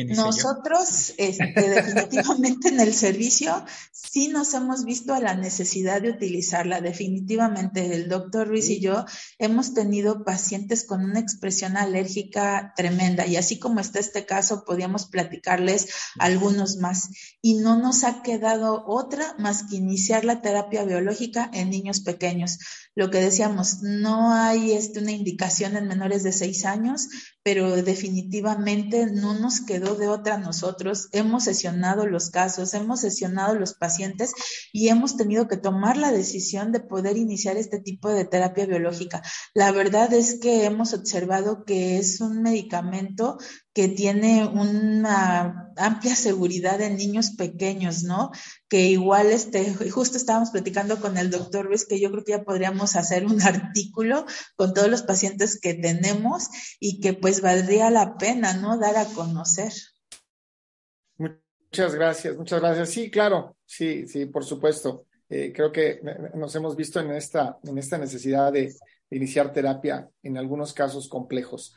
Nosotros, este, definitivamente en el servicio, sí nos hemos visto a la necesidad de utilizarla. Definitivamente, el doctor Ruiz y yo hemos tenido pacientes con una expresión alérgica tremenda y así como está este caso, podíamos platicarles algunos más. Y no nos ha quedado otra más que iniciar la terapia biológica en niños pequeños. Lo que decíamos, no hay este, una indicación en menores de seis años, pero definitivamente no nos quedó de otra nosotros. Hemos sesionado los casos, hemos sesionado los pacientes y hemos tenido que tomar la decisión de poder iniciar este tipo de terapia biológica. La verdad es que hemos observado que es un medicamento que tiene una amplia seguridad en niños pequeños, ¿no? Que igual, este, justo estábamos platicando con el doctor Ruiz que yo creo que ya podríamos hacer un artículo con todos los pacientes que tenemos y que pues valdría la pena, ¿no? Dar a conocer. Muchas gracias, muchas gracias. Sí, claro, sí, sí, por supuesto. Eh, creo que nos hemos visto en esta, en esta necesidad de iniciar terapia en algunos casos complejos.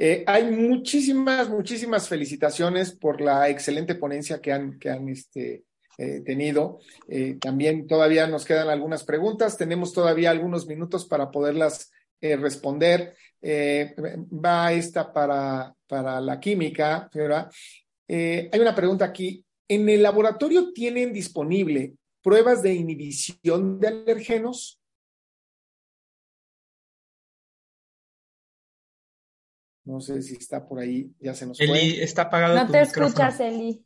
Eh, hay muchísimas, muchísimas felicitaciones por la excelente ponencia que han, que han este, eh, tenido. Eh, también todavía nos quedan algunas preguntas. Tenemos todavía algunos minutos para poderlas responder. va esta para, para la química, ¿verdad? hay una pregunta aquí. ¿En el laboratorio tienen disponible pruebas de inhibición de alergenos? No sé si está por ahí, ya se nos Eli, está apagado No te escuchas, Eli.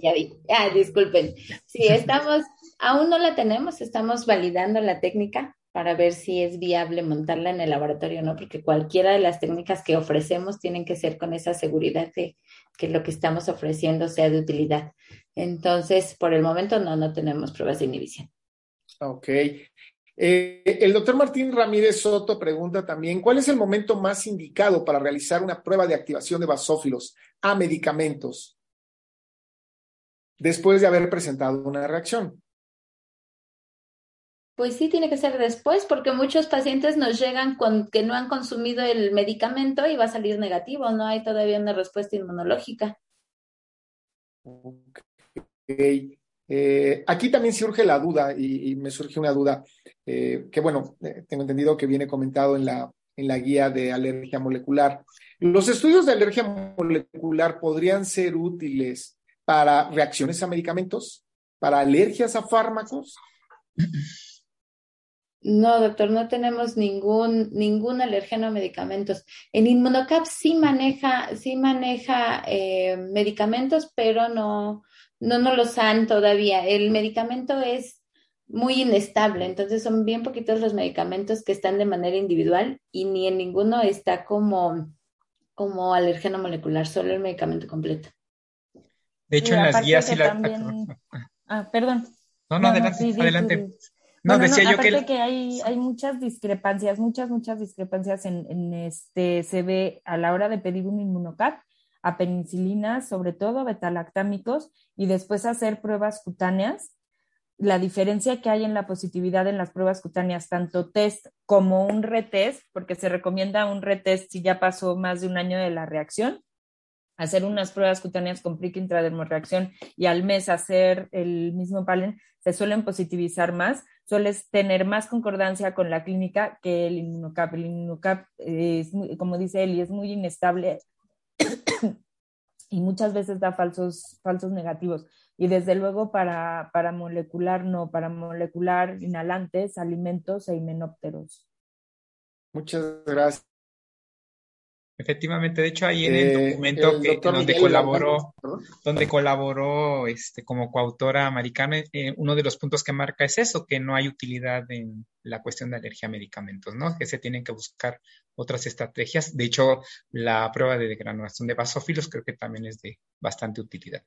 ya vi. Ah, disculpen. Sí, estamos, aún no la tenemos, estamos validando la técnica para ver si es viable montarla en el laboratorio o no, porque cualquiera de las técnicas que ofrecemos tienen que ser con esa seguridad de que lo que estamos ofreciendo sea de utilidad. Entonces, por el momento no, no tenemos pruebas de inhibición. Ok. Eh, el doctor Martín Ramírez Soto pregunta también, ¿cuál es el momento más indicado para realizar una prueba de activación de basófilos a medicamentos después de haber presentado una reacción? Pues sí, tiene que ser después, porque muchos pacientes nos llegan con que no han consumido el medicamento y va a salir negativo, no hay todavía una respuesta inmunológica. Okay. Eh, aquí también surge la duda y, me surge una duda eh, que, bueno, eh, tengo entendido que viene comentado en la, en la guía de alergia molecular. ¿Los estudios de alergia molecular podrían ser útiles para reacciones a medicamentos, para alergias a fármacos? No, doctor, no tenemos ningún, ningún alergeno a medicamentos. En Inmunocap sí maneja, sí maneja medicamentos, pero no, no nos los han todavía. El medicamento es muy inestable, entonces son bien poquitos los medicamentos que están de manera individual y ni en ninguno está como, como alergeno molecular, solo el medicamento completo. De hecho, en las guías sí la... Ah, perdón. No, no, adelante, adelante. No, decía yo que... que hay, hay muchas discrepancias, muchas, muchas discrepancias en, en, este, se ve a la hora de pedir un inmunocat a penicilinas, sobre todo betalactámicos, y después hacer pruebas cutáneas. La diferencia que hay en la positividad en las pruebas cutáneas, tanto test como un retest, porque se recomienda un retest si ya pasó más de un año de la reacción, hacer unas pruebas cutáneas con prick intradermorreacción y al mes hacer el mismo palen, se suelen positivizar más, sueles tener más concordancia con la clínica que el inmunocap. El inmunocap, es, como dice Eli, es muy inestable y muchas veces da falsos, falsos negativos. Y desde luego para, para molecular, no, para molecular inhalantes, alimentos e himenópteros. Muchas gracias. Efectivamente, de hecho ahí en el eh, documento que, donde colaboró, donde colaboró este, como coautora americana, eh, uno de los puntos que marca es eso, que no hay utilidad en la cuestión de alergia a medicamentos, ¿no? Que se tienen que buscar otras estrategias. De hecho, la prueba de degranulación de basófilos creo que también es de bastante utilidad.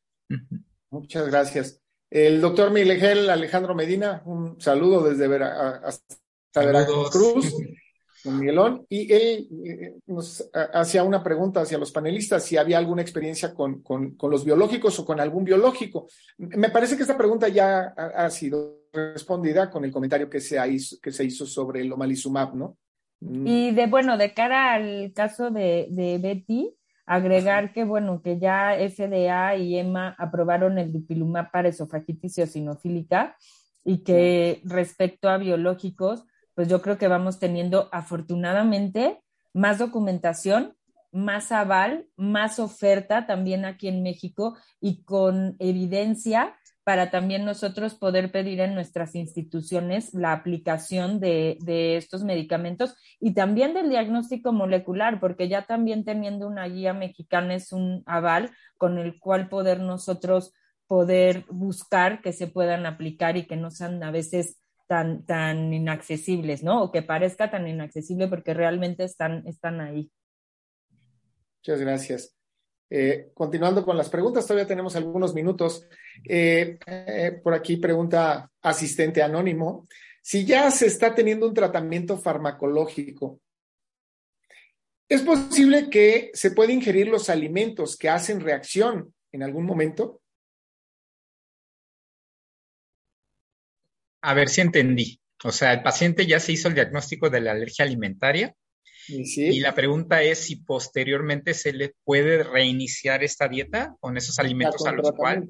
Muchas gracias. El doctor Miguel Alejandro Medina, un saludo desde Vera, hasta Veracruz. Miguelón, y él eh, nos hacía una pregunta hacia los panelistas si había alguna experiencia con, con, los biológicos o con algún biológico. Me parece que esta pregunta ya ha, sido respondida con el comentario que se, hizo, que se hizo sobre el omalizumab, ¿no? Mm. Y de, bueno, de cara al caso de, de Betty, agregar que, bueno, que ya FDA y EMA aprobaron el dupilumab para esofagitis eosinofílica y que respecto a biológicos, pues yo creo que vamos teniendo afortunadamente más documentación, más aval, más oferta también aquí en México y con evidencia para también nosotros poder pedir en nuestras instituciones la aplicación de, de, estos medicamentos y también del diagnóstico molecular, porque ya también teniendo una guía mexicana es un aval con el cual poder nosotros poder buscar que se puedan aplicar y que no sean a veces tan, tan inaccesibles, ¿no? O que parezca tan inaccesible porque realmente están, están ahí. Muchas gracias. Eh, continuando con las preguntas, todavía tenemos algunos minutos. Eh, eh, por aquí pregunta asistente anónimo, si ya se está teniendo un tratamiento farmacológico, ¿es posible que se pueda ingerir los alimentos que hacen reacción en algún momento? A ver si entendí. O sea, el paciente ya se hizo el diagnóstico de la alergia alimentaria. Y la pregunta es si posteriormente se le puede reiniciar esta dieta con esos alimentos a los cuales.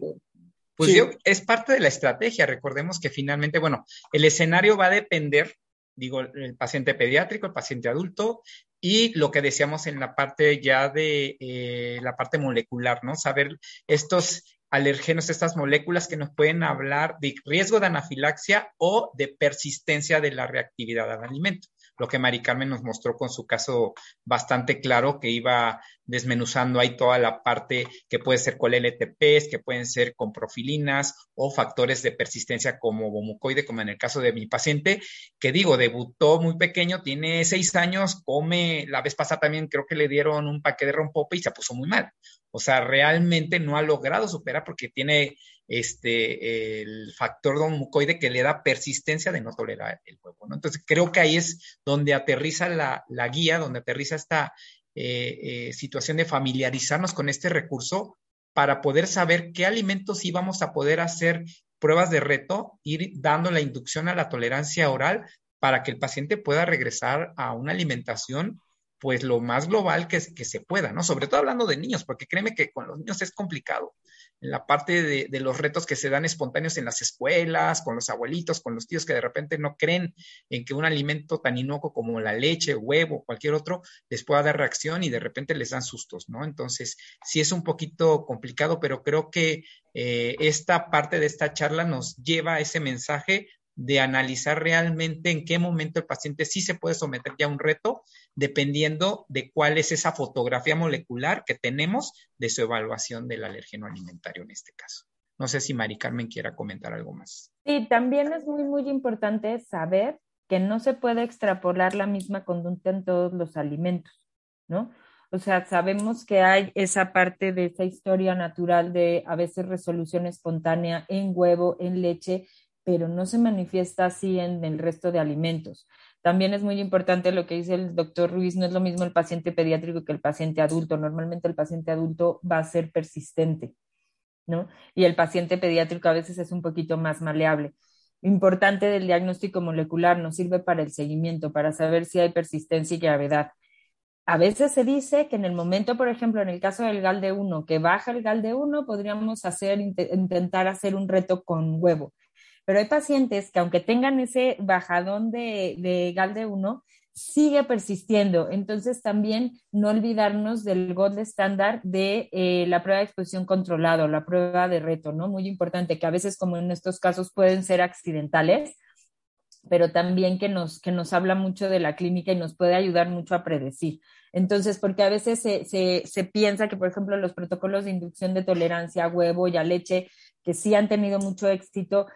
Pues yo, es parte de la estrategia. Recordemos que finalmente, bueno, el escenario va a depender, digo, el paciente pediátrico, el paciente adulto y lo que decíamos en la parte ya de eh, la parte molecular, ¿no? Saber estos alergenos, estas moléculas que nos pueden hablar de riesgo de anafilaxia o de persistencia de la reactividad al alimento lo que Mari Carmen nos mostró con su caso bastante claro, que iba desmenuzando ahí toda la parte que puede ser con LTPs, que pueden ser con profilinas o factores de persistencia como bomucoide, como en el caso de mi paciente, que digo, debutó muy pequeño, tiene seis años, come, la vez pasada también creo que le dieron un paquete de rompope y se puso muy mal. O sea, realmente no ha logrado superar porque tiene este, el factor mucoide que le da persistencia de no tolerar el huevo. ¿no? Entonces, creo que ahí es donde aterriza la, guía, donde aterriza esta eh, eh, situación de familiarizarnos con este recurso para poder saber qué alimentos íbamos a poder hacer pruebas de reto, ir dando la inducción a la tolerancia oral para que el paciente pueda regresar a una alimentación pues lo más global que, que se pueda, ¿no? Sobre todo hablando de niños, porque créeme que con los niños es complicado en la parte de, los retos que se dan espontáneos en las escuelas, con los abuelitos, con los tíos que de repente no creen en que un alimento tan inocuo como la leche, huevo, cualquier otro, les pueda dar reacción y de repente les dan sustos, ¿no? Entonces, sí es un poquito complicado, pero creo que eh, esta parte de esta charla nos lleva a ese mensaje de analizar realmente en qué momento el paciente sí se puede someter ya a un reto, dependiendo de cuál es esa fotografía molecular que tenemos de su evaluación del alérgeno alimentario en este caso. No sé si Mari Carmen quiera comentar algo más. Sí, también es muy, muy importante saber que no se puede extrapolar la misma conducta en todos los alimentos, ¿no? O sea, sabemos que hay esa parte de esa historia natural de a veces resolución espontánea en huevo, en leche, pero no se manifiesta así en el resto de alimentos. También es muy importante lo que dice el doctor Ruiz, no es lo mismo el paciente pediátrico que el paciente adulto. Normalmente el paciente adulto va a ser persistente, ¿no? Y el paciente pediátrico a veces es un poquito más maleable. Importante del diagnóstico molecular, nos sirve para el seguimiento, para saber si hay persistencia y gravedad. A veces se dice que en el momento, por ejemplo, en el caso del GALDE 1, que baja el GALDE 1, podríamos hacer, intentar hacer un reto con huevo pero hay pacientes que aunque tengan ese bajadón de, de GALDE 1, sigue persistiendo. Entonces también no olvidarnos del gold estándar de eh, la prueba de exposición controlada, la prueba de reto, ¿no? Muy importante, que a veces como en estos casos pueden ser accidentales, pero también que nos, que nos habla mucho de la clínica y nos puede ayudar mucho a predecir. Entonces, porque a veces se, se, se piensa que, por ejemplo, los protocolos de inducción de tolerancia a huevo y a leche, que sí han tenido mucho éxito,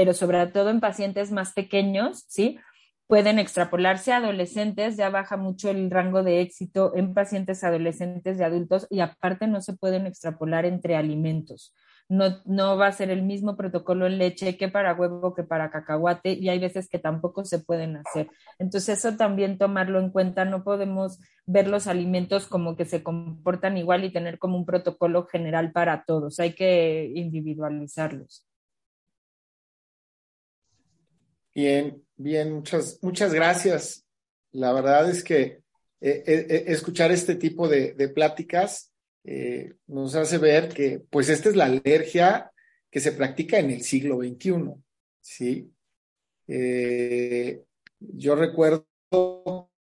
pero sobre todo en pacientes más pequeños, ¿sí? Pueden extrapolarse a adolescentes, ya baja mucho el rango de éxito en pacientes adolescentes y adultos y aparte no se pueden extrapolar entre alimentos. No, no va a ser el mismo protocolo en leche que para huevo que para cacahuate y hay veces que tampoco se pueden hacer. Entonces eso también tomarlo en cuenta, no podemos ver los alimentos como que se comportan igual y tener como un protocolo general para todos, hay que individualizarlos. Bien, bien, muchas, muchas gracias. La verdad es que eh, eh, eh, escuchar este tipo de, pláticas nos hace ver que, pues, esta es la alergia que se practica en el siglo XXI, ¿sí? yo recuerdo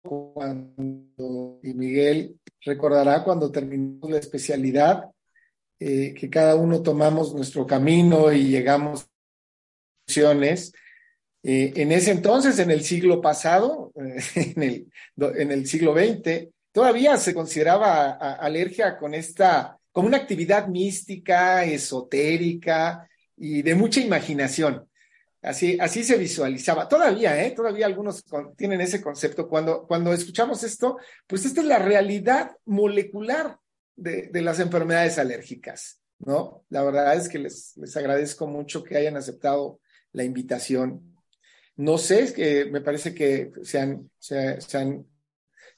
cuando, y Miguel recordará cuando terminamos la especialidad, que cada uno tomamos nuestro camino y llegamos a funciones eh, en ese entonces, en el siglo pasado, en, el, siglo XX, todavía se consideraba alergia con esta, como una actividad mística, esotérica y de mucha imaginación. Así, se visualizaba. Todavía, ¿eh? Todavía algunos tienen ese concepto. Cuando, escuchamos esto, pues esta es la realidad molecular de, las enfermedades alérgicas, ¿no? La verdad es que les agradezco mucho que hayan aceptado la invitación no sé, es que me parece que se han, se, han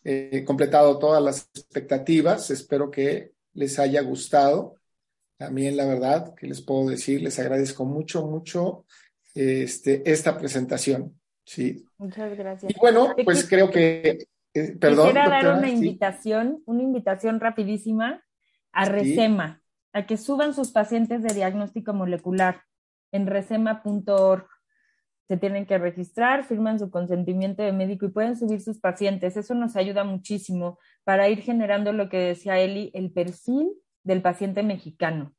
eh, completado todas las expectativas. Espero que les haya gustado. También, la verdad, que les puedo decir, les agradezco mucho, mucho este, esta presentación. Sí. Muchas gracias. Y bueno, pues creo que, eh, perdón. Quisiera dar una invitación, una invitación rapidísima a Resema, a que suban sus pacientes de diagnóstico molecular en resema.org se tienen que registrar, firman su consentimiento de médico y pueden subir sus pacientes. Eso nos ayuda muchísimo para ir generando lo que decía Eli, el perfil del paciente mexicano.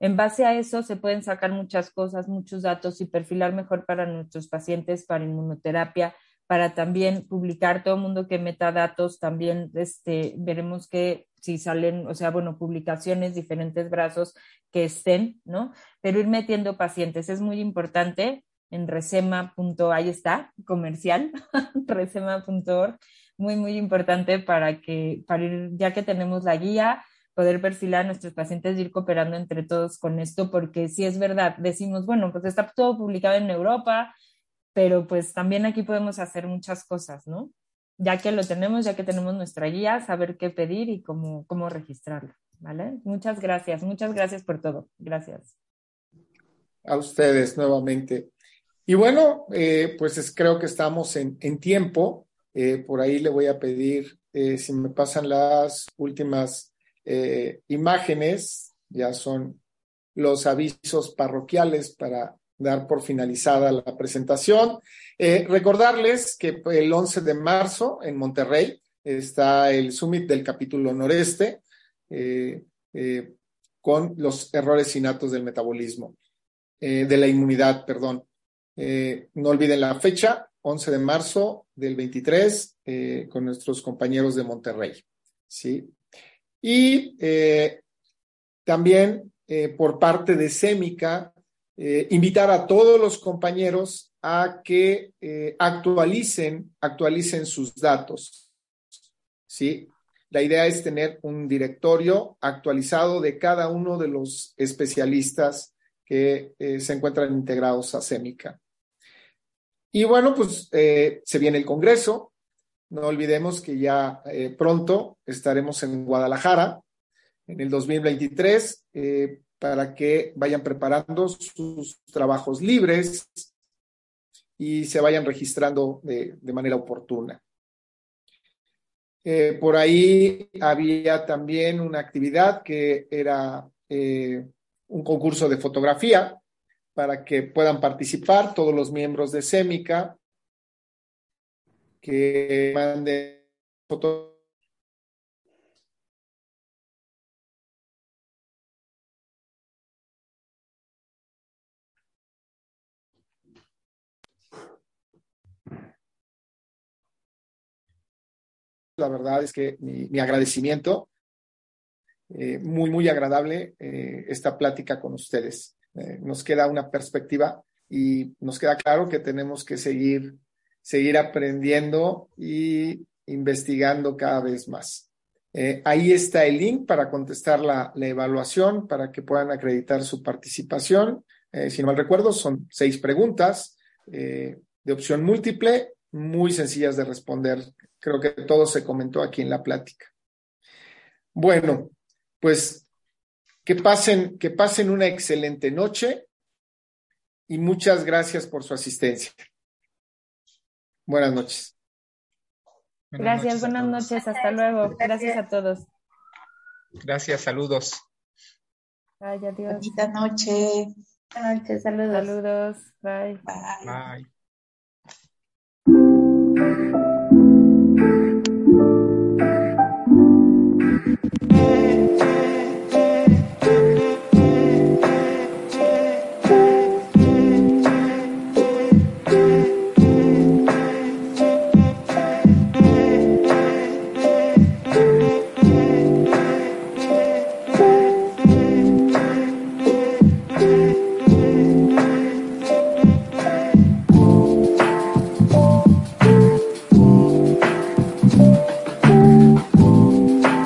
En base a eso se pueden sacar muchas cosas, muchos datos y perfilar mejor para nuestros pacientes, para inmunoterapia, para también publicar todo el mundo que meta datos, también este, veremos que si salen, o sea, bueno, publicaciones, diferentes brazos que estén, ¿no? Pero ir metiendo pacientes es muy importante en resema. ahí está, comercial, resema.org, muy, muy importante para que, para ir, ya que tenemos la guía, poder perfilar a nuestros pacientes y ir cooperando entre todos con esto, porque si es verdad, decimos, bueno, pues está todo publicado en Europa, pero pues también aquí podemos hacer muchas cosas, ¿no? Ya que lo tenemos, ya que tenemos nuestra guía, saber qué pedir y cómo, cómo registrarlo, ¿vale? Muchas gracias, muchas gracias por todo. Gracias. A ustedes nuevamente. Y bueno, eh, pues creo que estamos en, tiempo. Eh, por ahí le voy a pedir eh, si me pasan las últimas imágenes, ya son los avisos parroquiales para dar por finalizada la presentación. recordarles que el 11 de marzo en Monterrey está el Summit del capítulo noreste con los errores innatos del metabolismo, de la inmunidad, perdón. Eh, no olviden la fecha, 11 de marzo del 23, eh, con nuestros compañeros de Monterrey. ¿sí? Y eh, también por parte de SEMICA, invitar a todos los compañeros a que actualicen, actualicen sus datos. ¿sí? La idea es tener un directorio actualizado de cada uno de los especialistas que se encuentran integrados a SEMICA. Y bueno, pues eh, se viene el Congreso. No olvidemos que ya eh, pronto estaremos en Guadalajara en el 2023 eh, para que vayan preparando sus trabajos libres y se vayan registrando de, de manera oportuna. por ahí había también una actividad que era un concurso de fotografía para que puedan participar todos los miembros de SEMICA que manden fotos. La verdad es que mi, agradecimiento, eh, muy, muy agradable eh, esta plática con ustedes. Eh, nos queda una perspectiva y nos queda claro que tenemos que seguir, seguir aprendiendo y investigando cada vez más. Eh, ahí está el link para contestar la, evaluación, para que puedan acreditar su participación. Eh, si no mal recuerdo, son seis preguntas de opción múltiple, muy sencillas de responder. Creo que todo se comentó aquí en la plática. Bueno, pues que pasen, que pasen una excelente noche y muchas gracias por su asistencia. Buenas noches. gracias, buenas noches, hasta luego. Gracias a todos. Gracias, saludos. Ay, adiós. Bonita noche. Buenas noches, saludos. Saludos. Bye. Bye. Bye.